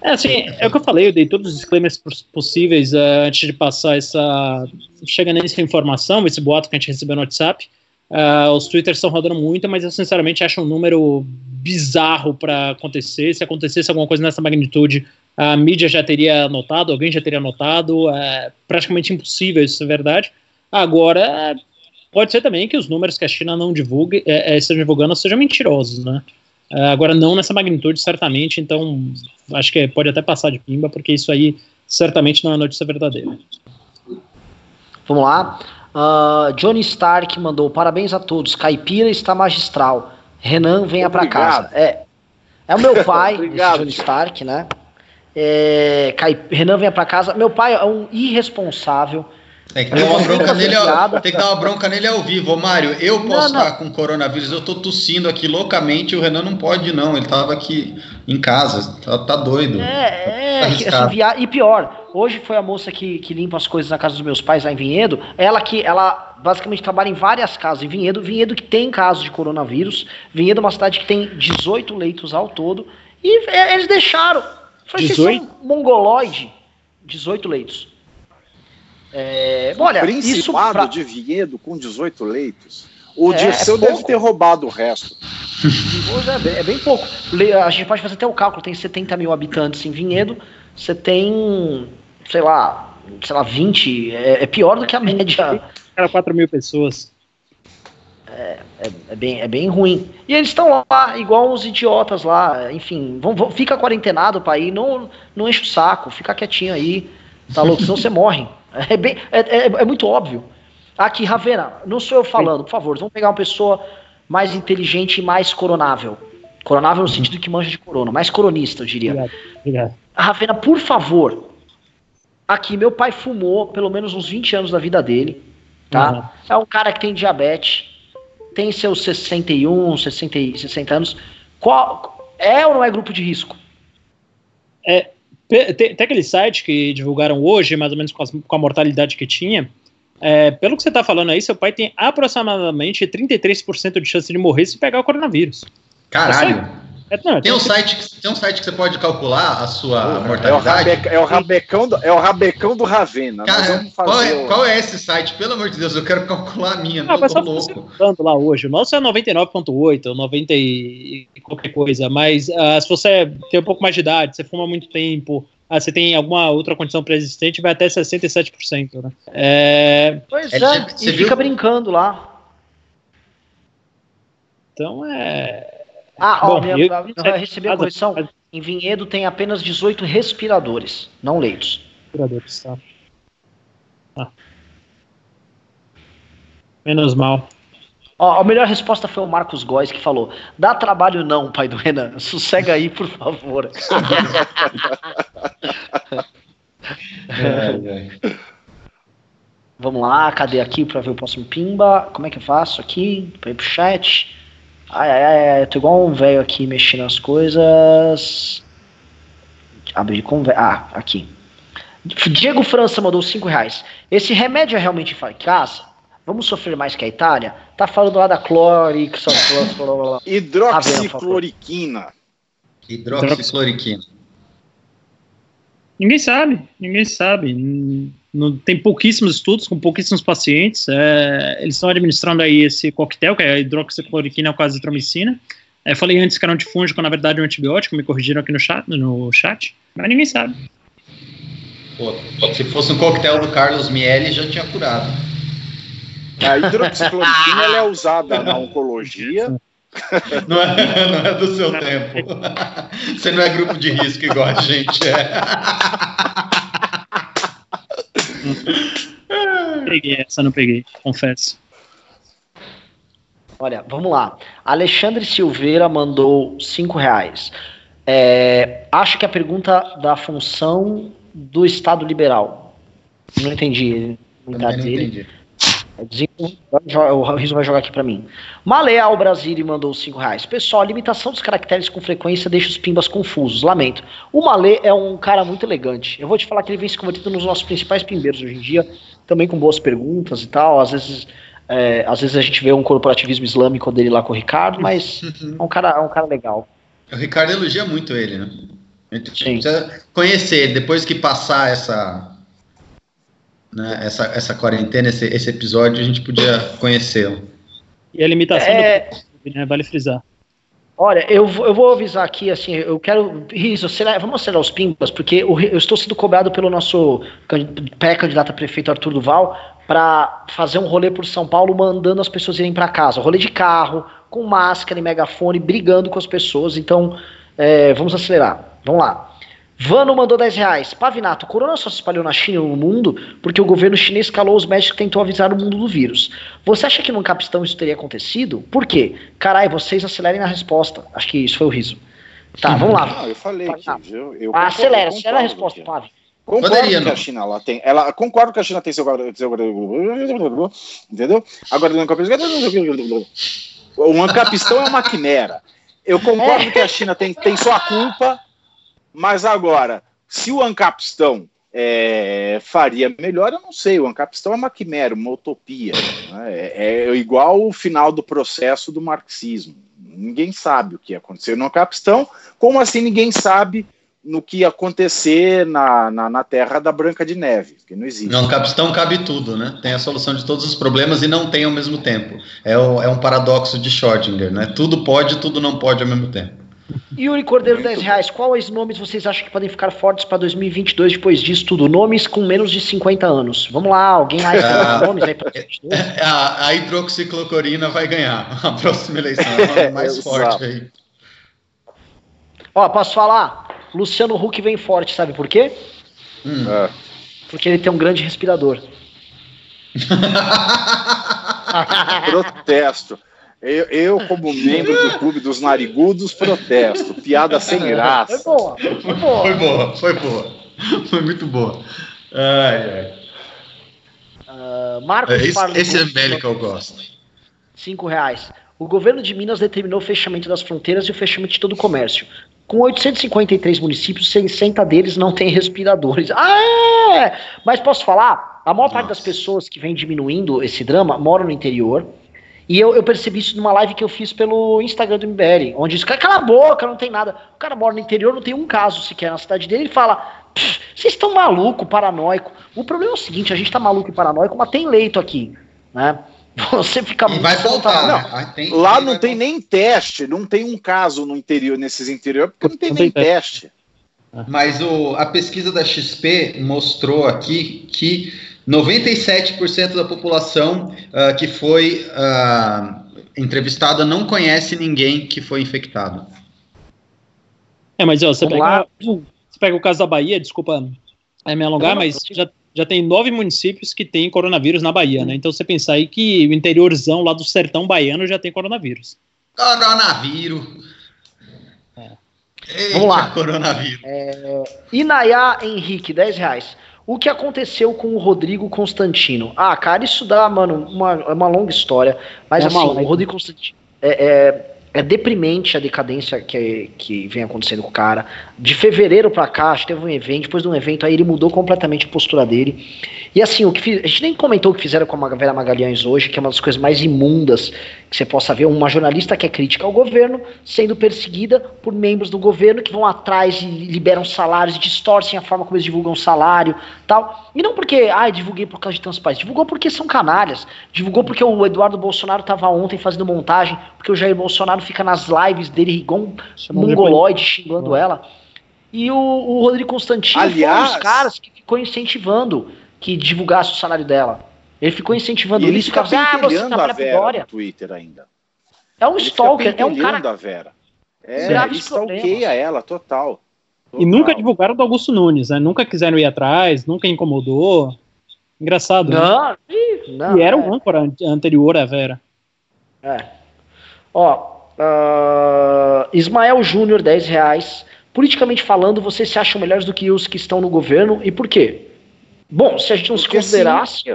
É, assim, é o que eu falei, eu dei todos os disclaimers pos- possíveis eh, antes de passar essa. Chega nessa informação, esse boato que a gente recebeu no WhatsApp. Ah, os twitters estão rodando muito, mas eu sinceramente acho um número bizarro para acontecer. Se acontecesse alguma coisa nessa magnitude, a mídia já teria notado, alguém já teria notado. É praticamente impossível isso ser verdade. Agora, pode ser também que os números que a China não divulgue, é, é, divulgando sejam mentirosos, né? É, agora, não nessa magnitude, certamente, então acho que pode até passar de pimba, porque isso aí certamente não é notícia verdadeira. Vamos lá. Ah, Johnny Stark mandou: parabéns a todos. Caipira está magistral. Renan, venha pra Obrigado. casa. É, é o meu pai, esse Obrigado, Johnny. Stark, né? É, Cai- Renan, venha pra casa. Meu pai é um irresponsável. Tem que dar uma bronca nele, ao- tem que dar uma bronca nele ao vivo. Ô, Mário, eu Não, posso não. estar com coronavírus, eu tô tossindo aqui loucamente, o Renan não pode, não. Ele tava aqui em casa, tá, tá doido. É, é, Tá que, arriscado. assim, via- e pior, hoje foi a moça que, que limpa as coisas na casa dos meus pais lá em Vinhedo. Ela que ela basicamente trabalha em várias casas em Vinhedo. Vinhedo que tem casos de coronavírus. Vinhedo é uma cidade que tem 18 leitos ao todo. E é, eles deixaram. Falei, vocês 18? são mongoloide. 18 leitos. É, olha, isso Principado pra, de Vinhedo com 18 leitos. O É, Dirceu é deve ter roubado o resto. É bem, é bem pouco. A gente pode fazer até o cálculo, tem 70 mil habitantes em Vinhedo, você tem, sei lá, sei lá, 20, é, é pior do que a média. Cara, 4 mil pessoas. É bem, é bem ruim. E eles estão lá, igual os idiotas lá, enfim, vão, vão- fica quarentenado pra ir, não, não enche o saco, fica quietinho aí, tá louco, senão você morre. É, bem, é, é, é muito óbvio. Aqui, Ravena, não sou eu falando, por favor, vamos pegar uma pessoa mais inteligente e mais coronável. Coronável no sentido que manja de corona, mais coronista, eu diria. Obrigado. Obrigado. Ravena, por favor. Aqui, meu pai fumou pelo menos uns 20 anos da vida dele, tá? É um cara que tem diabetes. tem seus 61, 60, 60 anos. Qual, é ou não é grupo de risco? É, tem, tem aquele site que divulgaram hoje, mais ou menos com, as, com a mortalidade que tinha. É, pelo que você está falando aí, seu pai tem aproximadamente 33% de chance de morrer se pegar o coronavírus. Caralho! É, não, tem, um site que, tem um site que você pode calcular a sua mortalidade. É o, rabecão do, é o rabecão do Ravena. Cara, qual é, qual é esse site? Pelo amor de Deus, eu quero calcular a minha. Não, não tô louco. lá hoje. O nosso é 99.8, 90 e qualquer coisa. Mas uh, se você tem um pouco mais de idade, você fuma muito tempo, ah, você tem alguma outra condição pré-existente, vai até 67%. Né? É... Pois é, é e viu? fica brincando lá. Então é. Ah, Bom, ó, minha, eu, eu recebi a correção. Em Vinhedo tem apenas 18 respiradores, não leitos. Respiradores, tá. Ah. Menos mal. Ó, a melhor resposta foi o Marcos Góes que falou: dá trabalho não, pai do Renan. Sossega aí, por favor. é, é. Vamos lá, cadê aqui para ver o próximo pimba? Como é que eu faço aqui? Pra ir pro chat. Ai, ai, ai, eu tô igual um velho aqui mexendo as coisas. Abrir com. Ah, aqui. Diego França mandou 5 reais. Esse remédio é realmente eficaz? Vamos sofrer mais que a Itália? Tá falando lá da clorix, hidroxicloriquina. Hidroxicloriquina. Ninguém sabe, ninguém sabe. Não, tem pouquíssimos estudos com pouquíssimos pacientes. É, eles estão administrando aí esse coquetel, que é a hidroxicloroquina com azitromicina. É, falei antes que era um antifúngico, na verdade é um antibiótico, me corrigiram aqui no chat, no chat mas ninguém sabe. Pô, se fosse um coquetel do Carlos Miele, já tinha curado. A hidroxicloroquina ela é usada na oncologia. Não é, não é do seu tempo. Você não é grupo de risco igual a gente é. Peguei essa, não peguei, confesso. Olha, vamos lá. Alexandre Silveira mandou cinco reais. É, acho que a pergunta da função do Estado liberal. Não entendi. Não entendi. O Riso vai jogar aqui para mim. Maleal Brasília mandou 5 reais. Pessoal, a limitação dos caracteres com frequência deixa os pimbas confusos. Lamento. O Malê é um cara muito elegante. Eu vou te falar que ele vem se convertendo nos nossos principais pimbeiros hoje em dia, também com boas perguntas e tal. Às vezes, é, às vezes a gente vê um corporativismo islâmico dele lá com o Ricardo, mas é um cara, é um cara legal. O Ricardo elogia muito ele, né? A gente precisa conhecer, depois que passar essa né, essa, essa quarentena, esse, esse episódio, a gente podia conhecê-lo. E a limitação é... do né, vale frisar. Olha, eu, eu vou avisar aqui, assim, eu quero. Riso, vamos acelerar os pimbas, porque eu, eu estou sendo cobrado pelo nosso pré-candidato a prefeito Arthur Duval para fazer um rolê por São Paulo mandando as pessoas irem para casa. Rolê de carro, com máscara e megafone, brigando com as pessoas. Então, é, vamos acelerar. Vamos lá. Vano mandou 10 reais. Pavinato, o corona só se espalhou na China e no mundo porque o governo chinês calou os médicos e tentou avisar o mundo do vírus. Você acha que num capistão isso teria acontecido? Por quê? Carai, vocês acelerem na resposta. Acho que isso foi o riso. Tá, vamos lá. Não, eu falei que eu, eu ah, acelera, acelera a resposta, Pavi. Concordo Poderia, que a China ela tem. Ela, concordo que a China tem seu. seu entendeu? Agora, o ancapistão é uma quimera. Eu concordo que a China tem, tem sua culpa mas agora, se o Ancapistão é, faria melhor, eu não sei. O Ancapistão é uma quimera, uma utopia. Né? É, é, igual o final do processo do marxismo. Ninguém sabe o que aconteceu no Ancapistão. Como assim ninguém sabe no que acontecer na, na, na, Terra da Branca de Neve, que não existe. No Capistão cabe tudo, né? Tem a solução de todos os problemas e não tem ao mesmo tempo. É, o, é um paradoxo de Schrödinger, né? Tudo pode, tudo não pode ao mesmo tempo. Yuri Cordeiro, 10 reais. Quais nomes vocês acham que podem ficar fortes para 2022 depois disso tudo? Nomes com menos de 50 anos. Vamos lá, alguém mais ah, nomes aí para é, a, a hidroxicloroquina vai ganhar a próxima eleição. É mais forte aí. Ó, posso falar? Luciano Huck vem forte, sabe por quê? Hum. É. Porque ele tem um grande respirador. Protesto. Eu, eu, como membro do clube dos narigudos, protesto. Piada sem graça. Foi boa, foi boa. Foi boa, foi boa. Foi muito boa. Ai, ai. Uh, Marcos esse, esse é que eu gosto. 5 reais. O governo de Minas determinou o fechamento das fronteiras e o fechamento de todo o comércio. Com 853 municípios, 60 deles não têm respiradores. Ah, é! Mas posso falar? A maior parte das pessoas que vem diminuindo esse drama moram no interior. E eu, eu percebi isso numa live que eu fiz pelo Instagram do MBL, onde diz, cala a boca, não tem nada. O cara mora no interior, não tem um caso sequer na cidade dele, ele fala, vocês estão maluco, paranoico. O problema é o seguinte, a gente tá maluco e paranoico, mas tem leito aqui, né? Você fica E vai faltar, Não, né? Ah, tem- Lá não tem nem teste, não tem um caso no interior, nesses interior, porque não tem Não nem tem teste. Mas o, a pesquisa da XP mostrou aqui que 97% da população ah, que foi ah, entrevistada não conhece ninguém que foi infectado. É, mas ó, você pega, você pega o caso da Bahia, desculpa é, me alongar, mas já, já tem nove municípios que tem coronavírus na Bahia, né? Então você pensar aí que o interiorzão lá do sertão baiano já tem coronavírus. Coronavírus. Eita, Vamos lá. coronavírus. Inayá Henrique, 10 reais. O que aconteceu com o Rodrigo Constantino? Ah, cara, isso dá, mano, uma, é uma longa história. Mas É assim, uma o. Rodrigo Constantino. É, é, é deprimente a decadência que, que vem acontecendo com o cara. De fevereiro pra cá, acho que teve um evento, depois de um evento, aí ele mudou completamente a postura dele. E assim, o que fiz, a gente nem comentou o que fizeram com a Vera Magalhães hoje, que é uma das coisas mais imundas que você possa ver. Uma jornalista que é crítica ao governo sendo perseguida por membros do governo que vão atrás e liberam salários, e distorcem a forma como eles divulgam salário tal. E não porque, ah, divulguei por causa de países. Divulgou porque são canalhas. Divulgou porque o Eduardo Bolsonaro estava ontem fazendo montagem, porque o Jair Bolsonaro fica nas lives dele, um de mongoloide xingando ela. E o, o Rodrigo Constantino foi um Aliás- dos caras que ficou incentivando que divulgasse o salário dela. Ele ficou incentivando E ele isso, fica ficava ah, você pentelhando a trabalha Vera no Twitter ainda. É um Ele stalker, é um cara. a Vera. É, ele stalkeia ela, total. E nunca Total. divulgaram do Augusto Nunes, né? Nunca quiseram ir atrás, nunca incomodou. Engraçado, né? Não, ih, não. E era é. um âncora an- anterior à Vera. É. Ó, ah, Ismael Júnior, 10 reais. Politicamente falando, vocês se acham melhores do que os que estão no governo e por quê? Bom, se a gente não se Porque considerasse.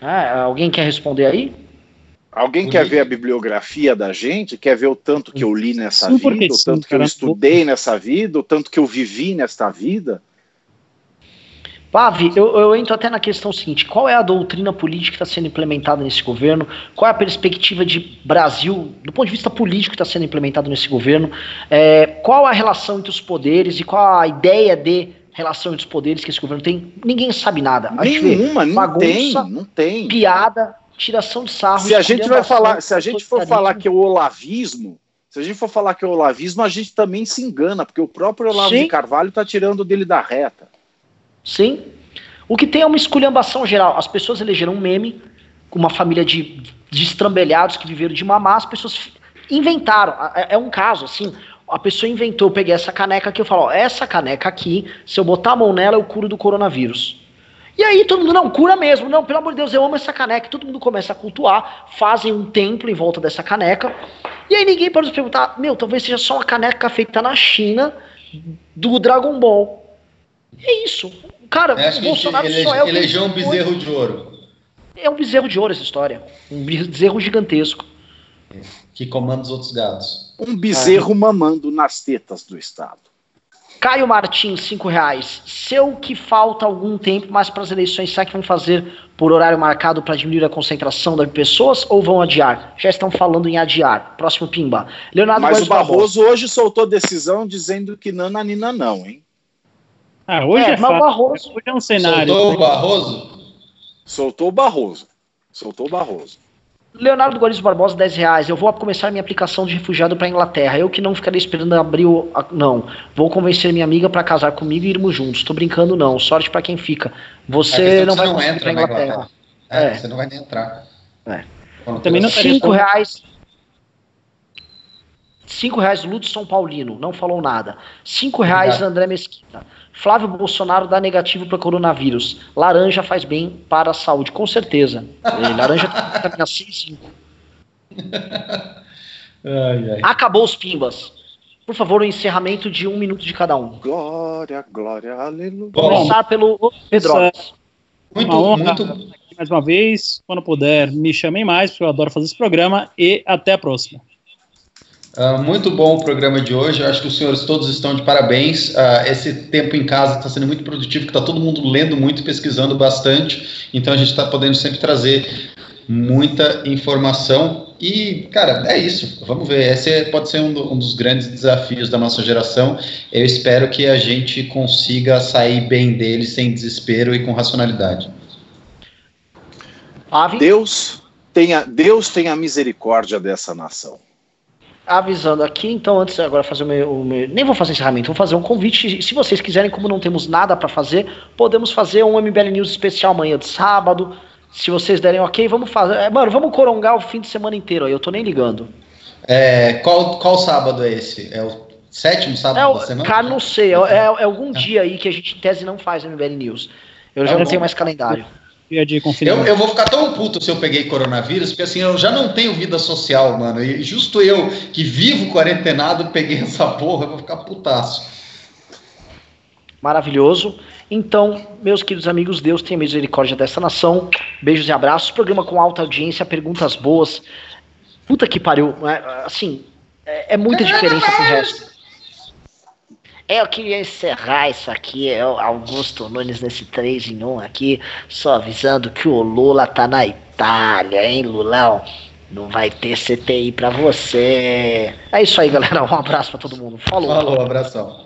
É, alguém quer responder aí? Alguém quer ver a bibliografia da gente? Quer ver o tanto que eu li nessa Sim, vida, o sim, tanto que eu estudei nessa vida, o tanto que eu vivi nesta vida? Pavi, eu, eu entro até na questão seguinte: qual é a doutrina política que está sendo implementada nesse governo? Qual é a perspectiva de Brasil, do ponto de vista político, que está sendo implementado nesse governo? É, qual a relação entre os poderes e qual a ideia de relação entre os poderes que esse governo tem? Ninguém sabe nada. A gente vê Nenhuma, não bagunça, tem, não tem. piada, tiração de sarro. Se a gente vai falar, se a gente for falar que é o olavismo, se a gente for falar que é o olavismo, a gente também se engana, porque o próprio Olavo Sim. de Carvalho está tirando dele da reta. Sim. O que tem é uma esculhambação geral. As pessoas elegeram um meme uma família de, de estrambelhados que viveram de mamar, as pessoas inventaram. É, é um caso, assim. A pessoa inventou, eu peguei essa caneca aqui, eu falo, ó, essa caneca aqui, se eu botar a mão nela, eu curo do coronavírus. E aí todo mundo, não, cura mesmo, não, pelo amor de Deus, eu amo essa caneca. Todo mundo começa a cultuar, fazem um templo em volta dessa caneca. E aí ninguém pode se perguntar, meu, talvez seja só uma caneca feita na China do Dragon Ball. É isso. Cara, Acho o Bolsonaro ele, só é o que elegeu um bezerro de ouro É um bezerro de ouro essa história. Um bezerro gigantesco. que comanda os outros gados. Um bezerro mamando nas tetas do Estado. Caio Martins, 5 reais. Seu que falta algum tempo mais para as eleições, será que vão fazer por horário marcado para diminuir a concentração das pessoas ou vão adiar? Já estão falando em adiar. Próximo Pimba. Leonardo Mas Góes o Barroso hoje soltou decisão dizendo que nananina não, hein? Ah, hoje É, é, mas. Barroso- Hoje é um cenário. Soltou o Barroso? Soltou o Barroso. Soltou o Barroso. Leonardo Góes Barbosa, 10 reais. Eu vou começar minha aplicação de refugiado para Inglaterra. Eu que não ficarei esperando abrir o. Não. Vou convencer minha amiga para casar comigo e irmos juntos. Tô brincando, não. Sorte para quem fica. Você é não vai você conseguir entra pra na Inglaterra. É, É. você não vai nem entrar. É. Também não começar- teria- Cinco reais. Cinco reais Lúcio São Paulino, não falou nada. Cinco reais Obrigado. André Mesquita. Flávio Bolsonaro dá negativo para coronavírus. Laranja faz bem para a saúde, com certeza. Laranja tem vitamina C e 5. Ai, ai. Acabou os pimbas. Por favor, o encerramento de um minuto de cada um. Glória, glória, aleluia. Bom, Começar pelo Pedro. muito, honra muito, mais uma vez. Quando puder, me chamem mais, porque eu adoro fazer esse programa. E até a próxima. Uh, muito bom o programa de hoje. Eu acho que os senhores todos estão de parabéns. Uh, esse tempo em casa está sendo muito produtivo, que está todo mundo lendo muito, pesquisando bastante. Então a gente está podendo sempre trazer muita informação. E, cara, é isso. Vamos ver. Esse é, pode ser um, do, um, dos grandes desafios da nossa geração. Eu espero que a gente consiga sair bem dele sem desespero e com racionalidade. Deus tenha, Deus tenha misericórdia dessa nação avisando aqui, então antes agora fazer o meu, o meu, nem vou fazer encerramento, vou fazer um convite. Se vocês quiserem, como não temos nada para fazer, podemos fazer um MBL News especial amanhã de sábado. Se vocês derem ok, vamos fazer. É, mano, vamos corongar o fim de semana inteiro aí, eu tô nem ligando. É, qual, qual sábado é esse? É o sétimo sábado é, da semana? Cara, não sei. É, é, é algum ah. dia aí que a gente em tese não faz MBL News. Eu já tá não tenho mais calendário dia de confinamento. Eu, eu, vou ficar tão puto se eu peguei coronavírus, porque assim, eu já não tenho vida social, mano. E justo eu, que vivo quarentenado, peguei essa porra, eu vou ficar putaço. Maravilhoso. Então, meus queridos amigos, Deus tenha misericórdia dessa nação. Beijos e abraços. Programa com alta audiência, perguntas boas. Puta que pariu. É, assim, é, é muita diferença pro resto. Eu queria encerrar isso aqui, eu, Augusto Nunes, nesse 3 em 1 aqui, só avisando que o Lula tá na Itália, hein, Lulão? Não vai ter CPI pra você. É isso aí, galera. Um abraço pra todo mundo. Falou. Falou, abração.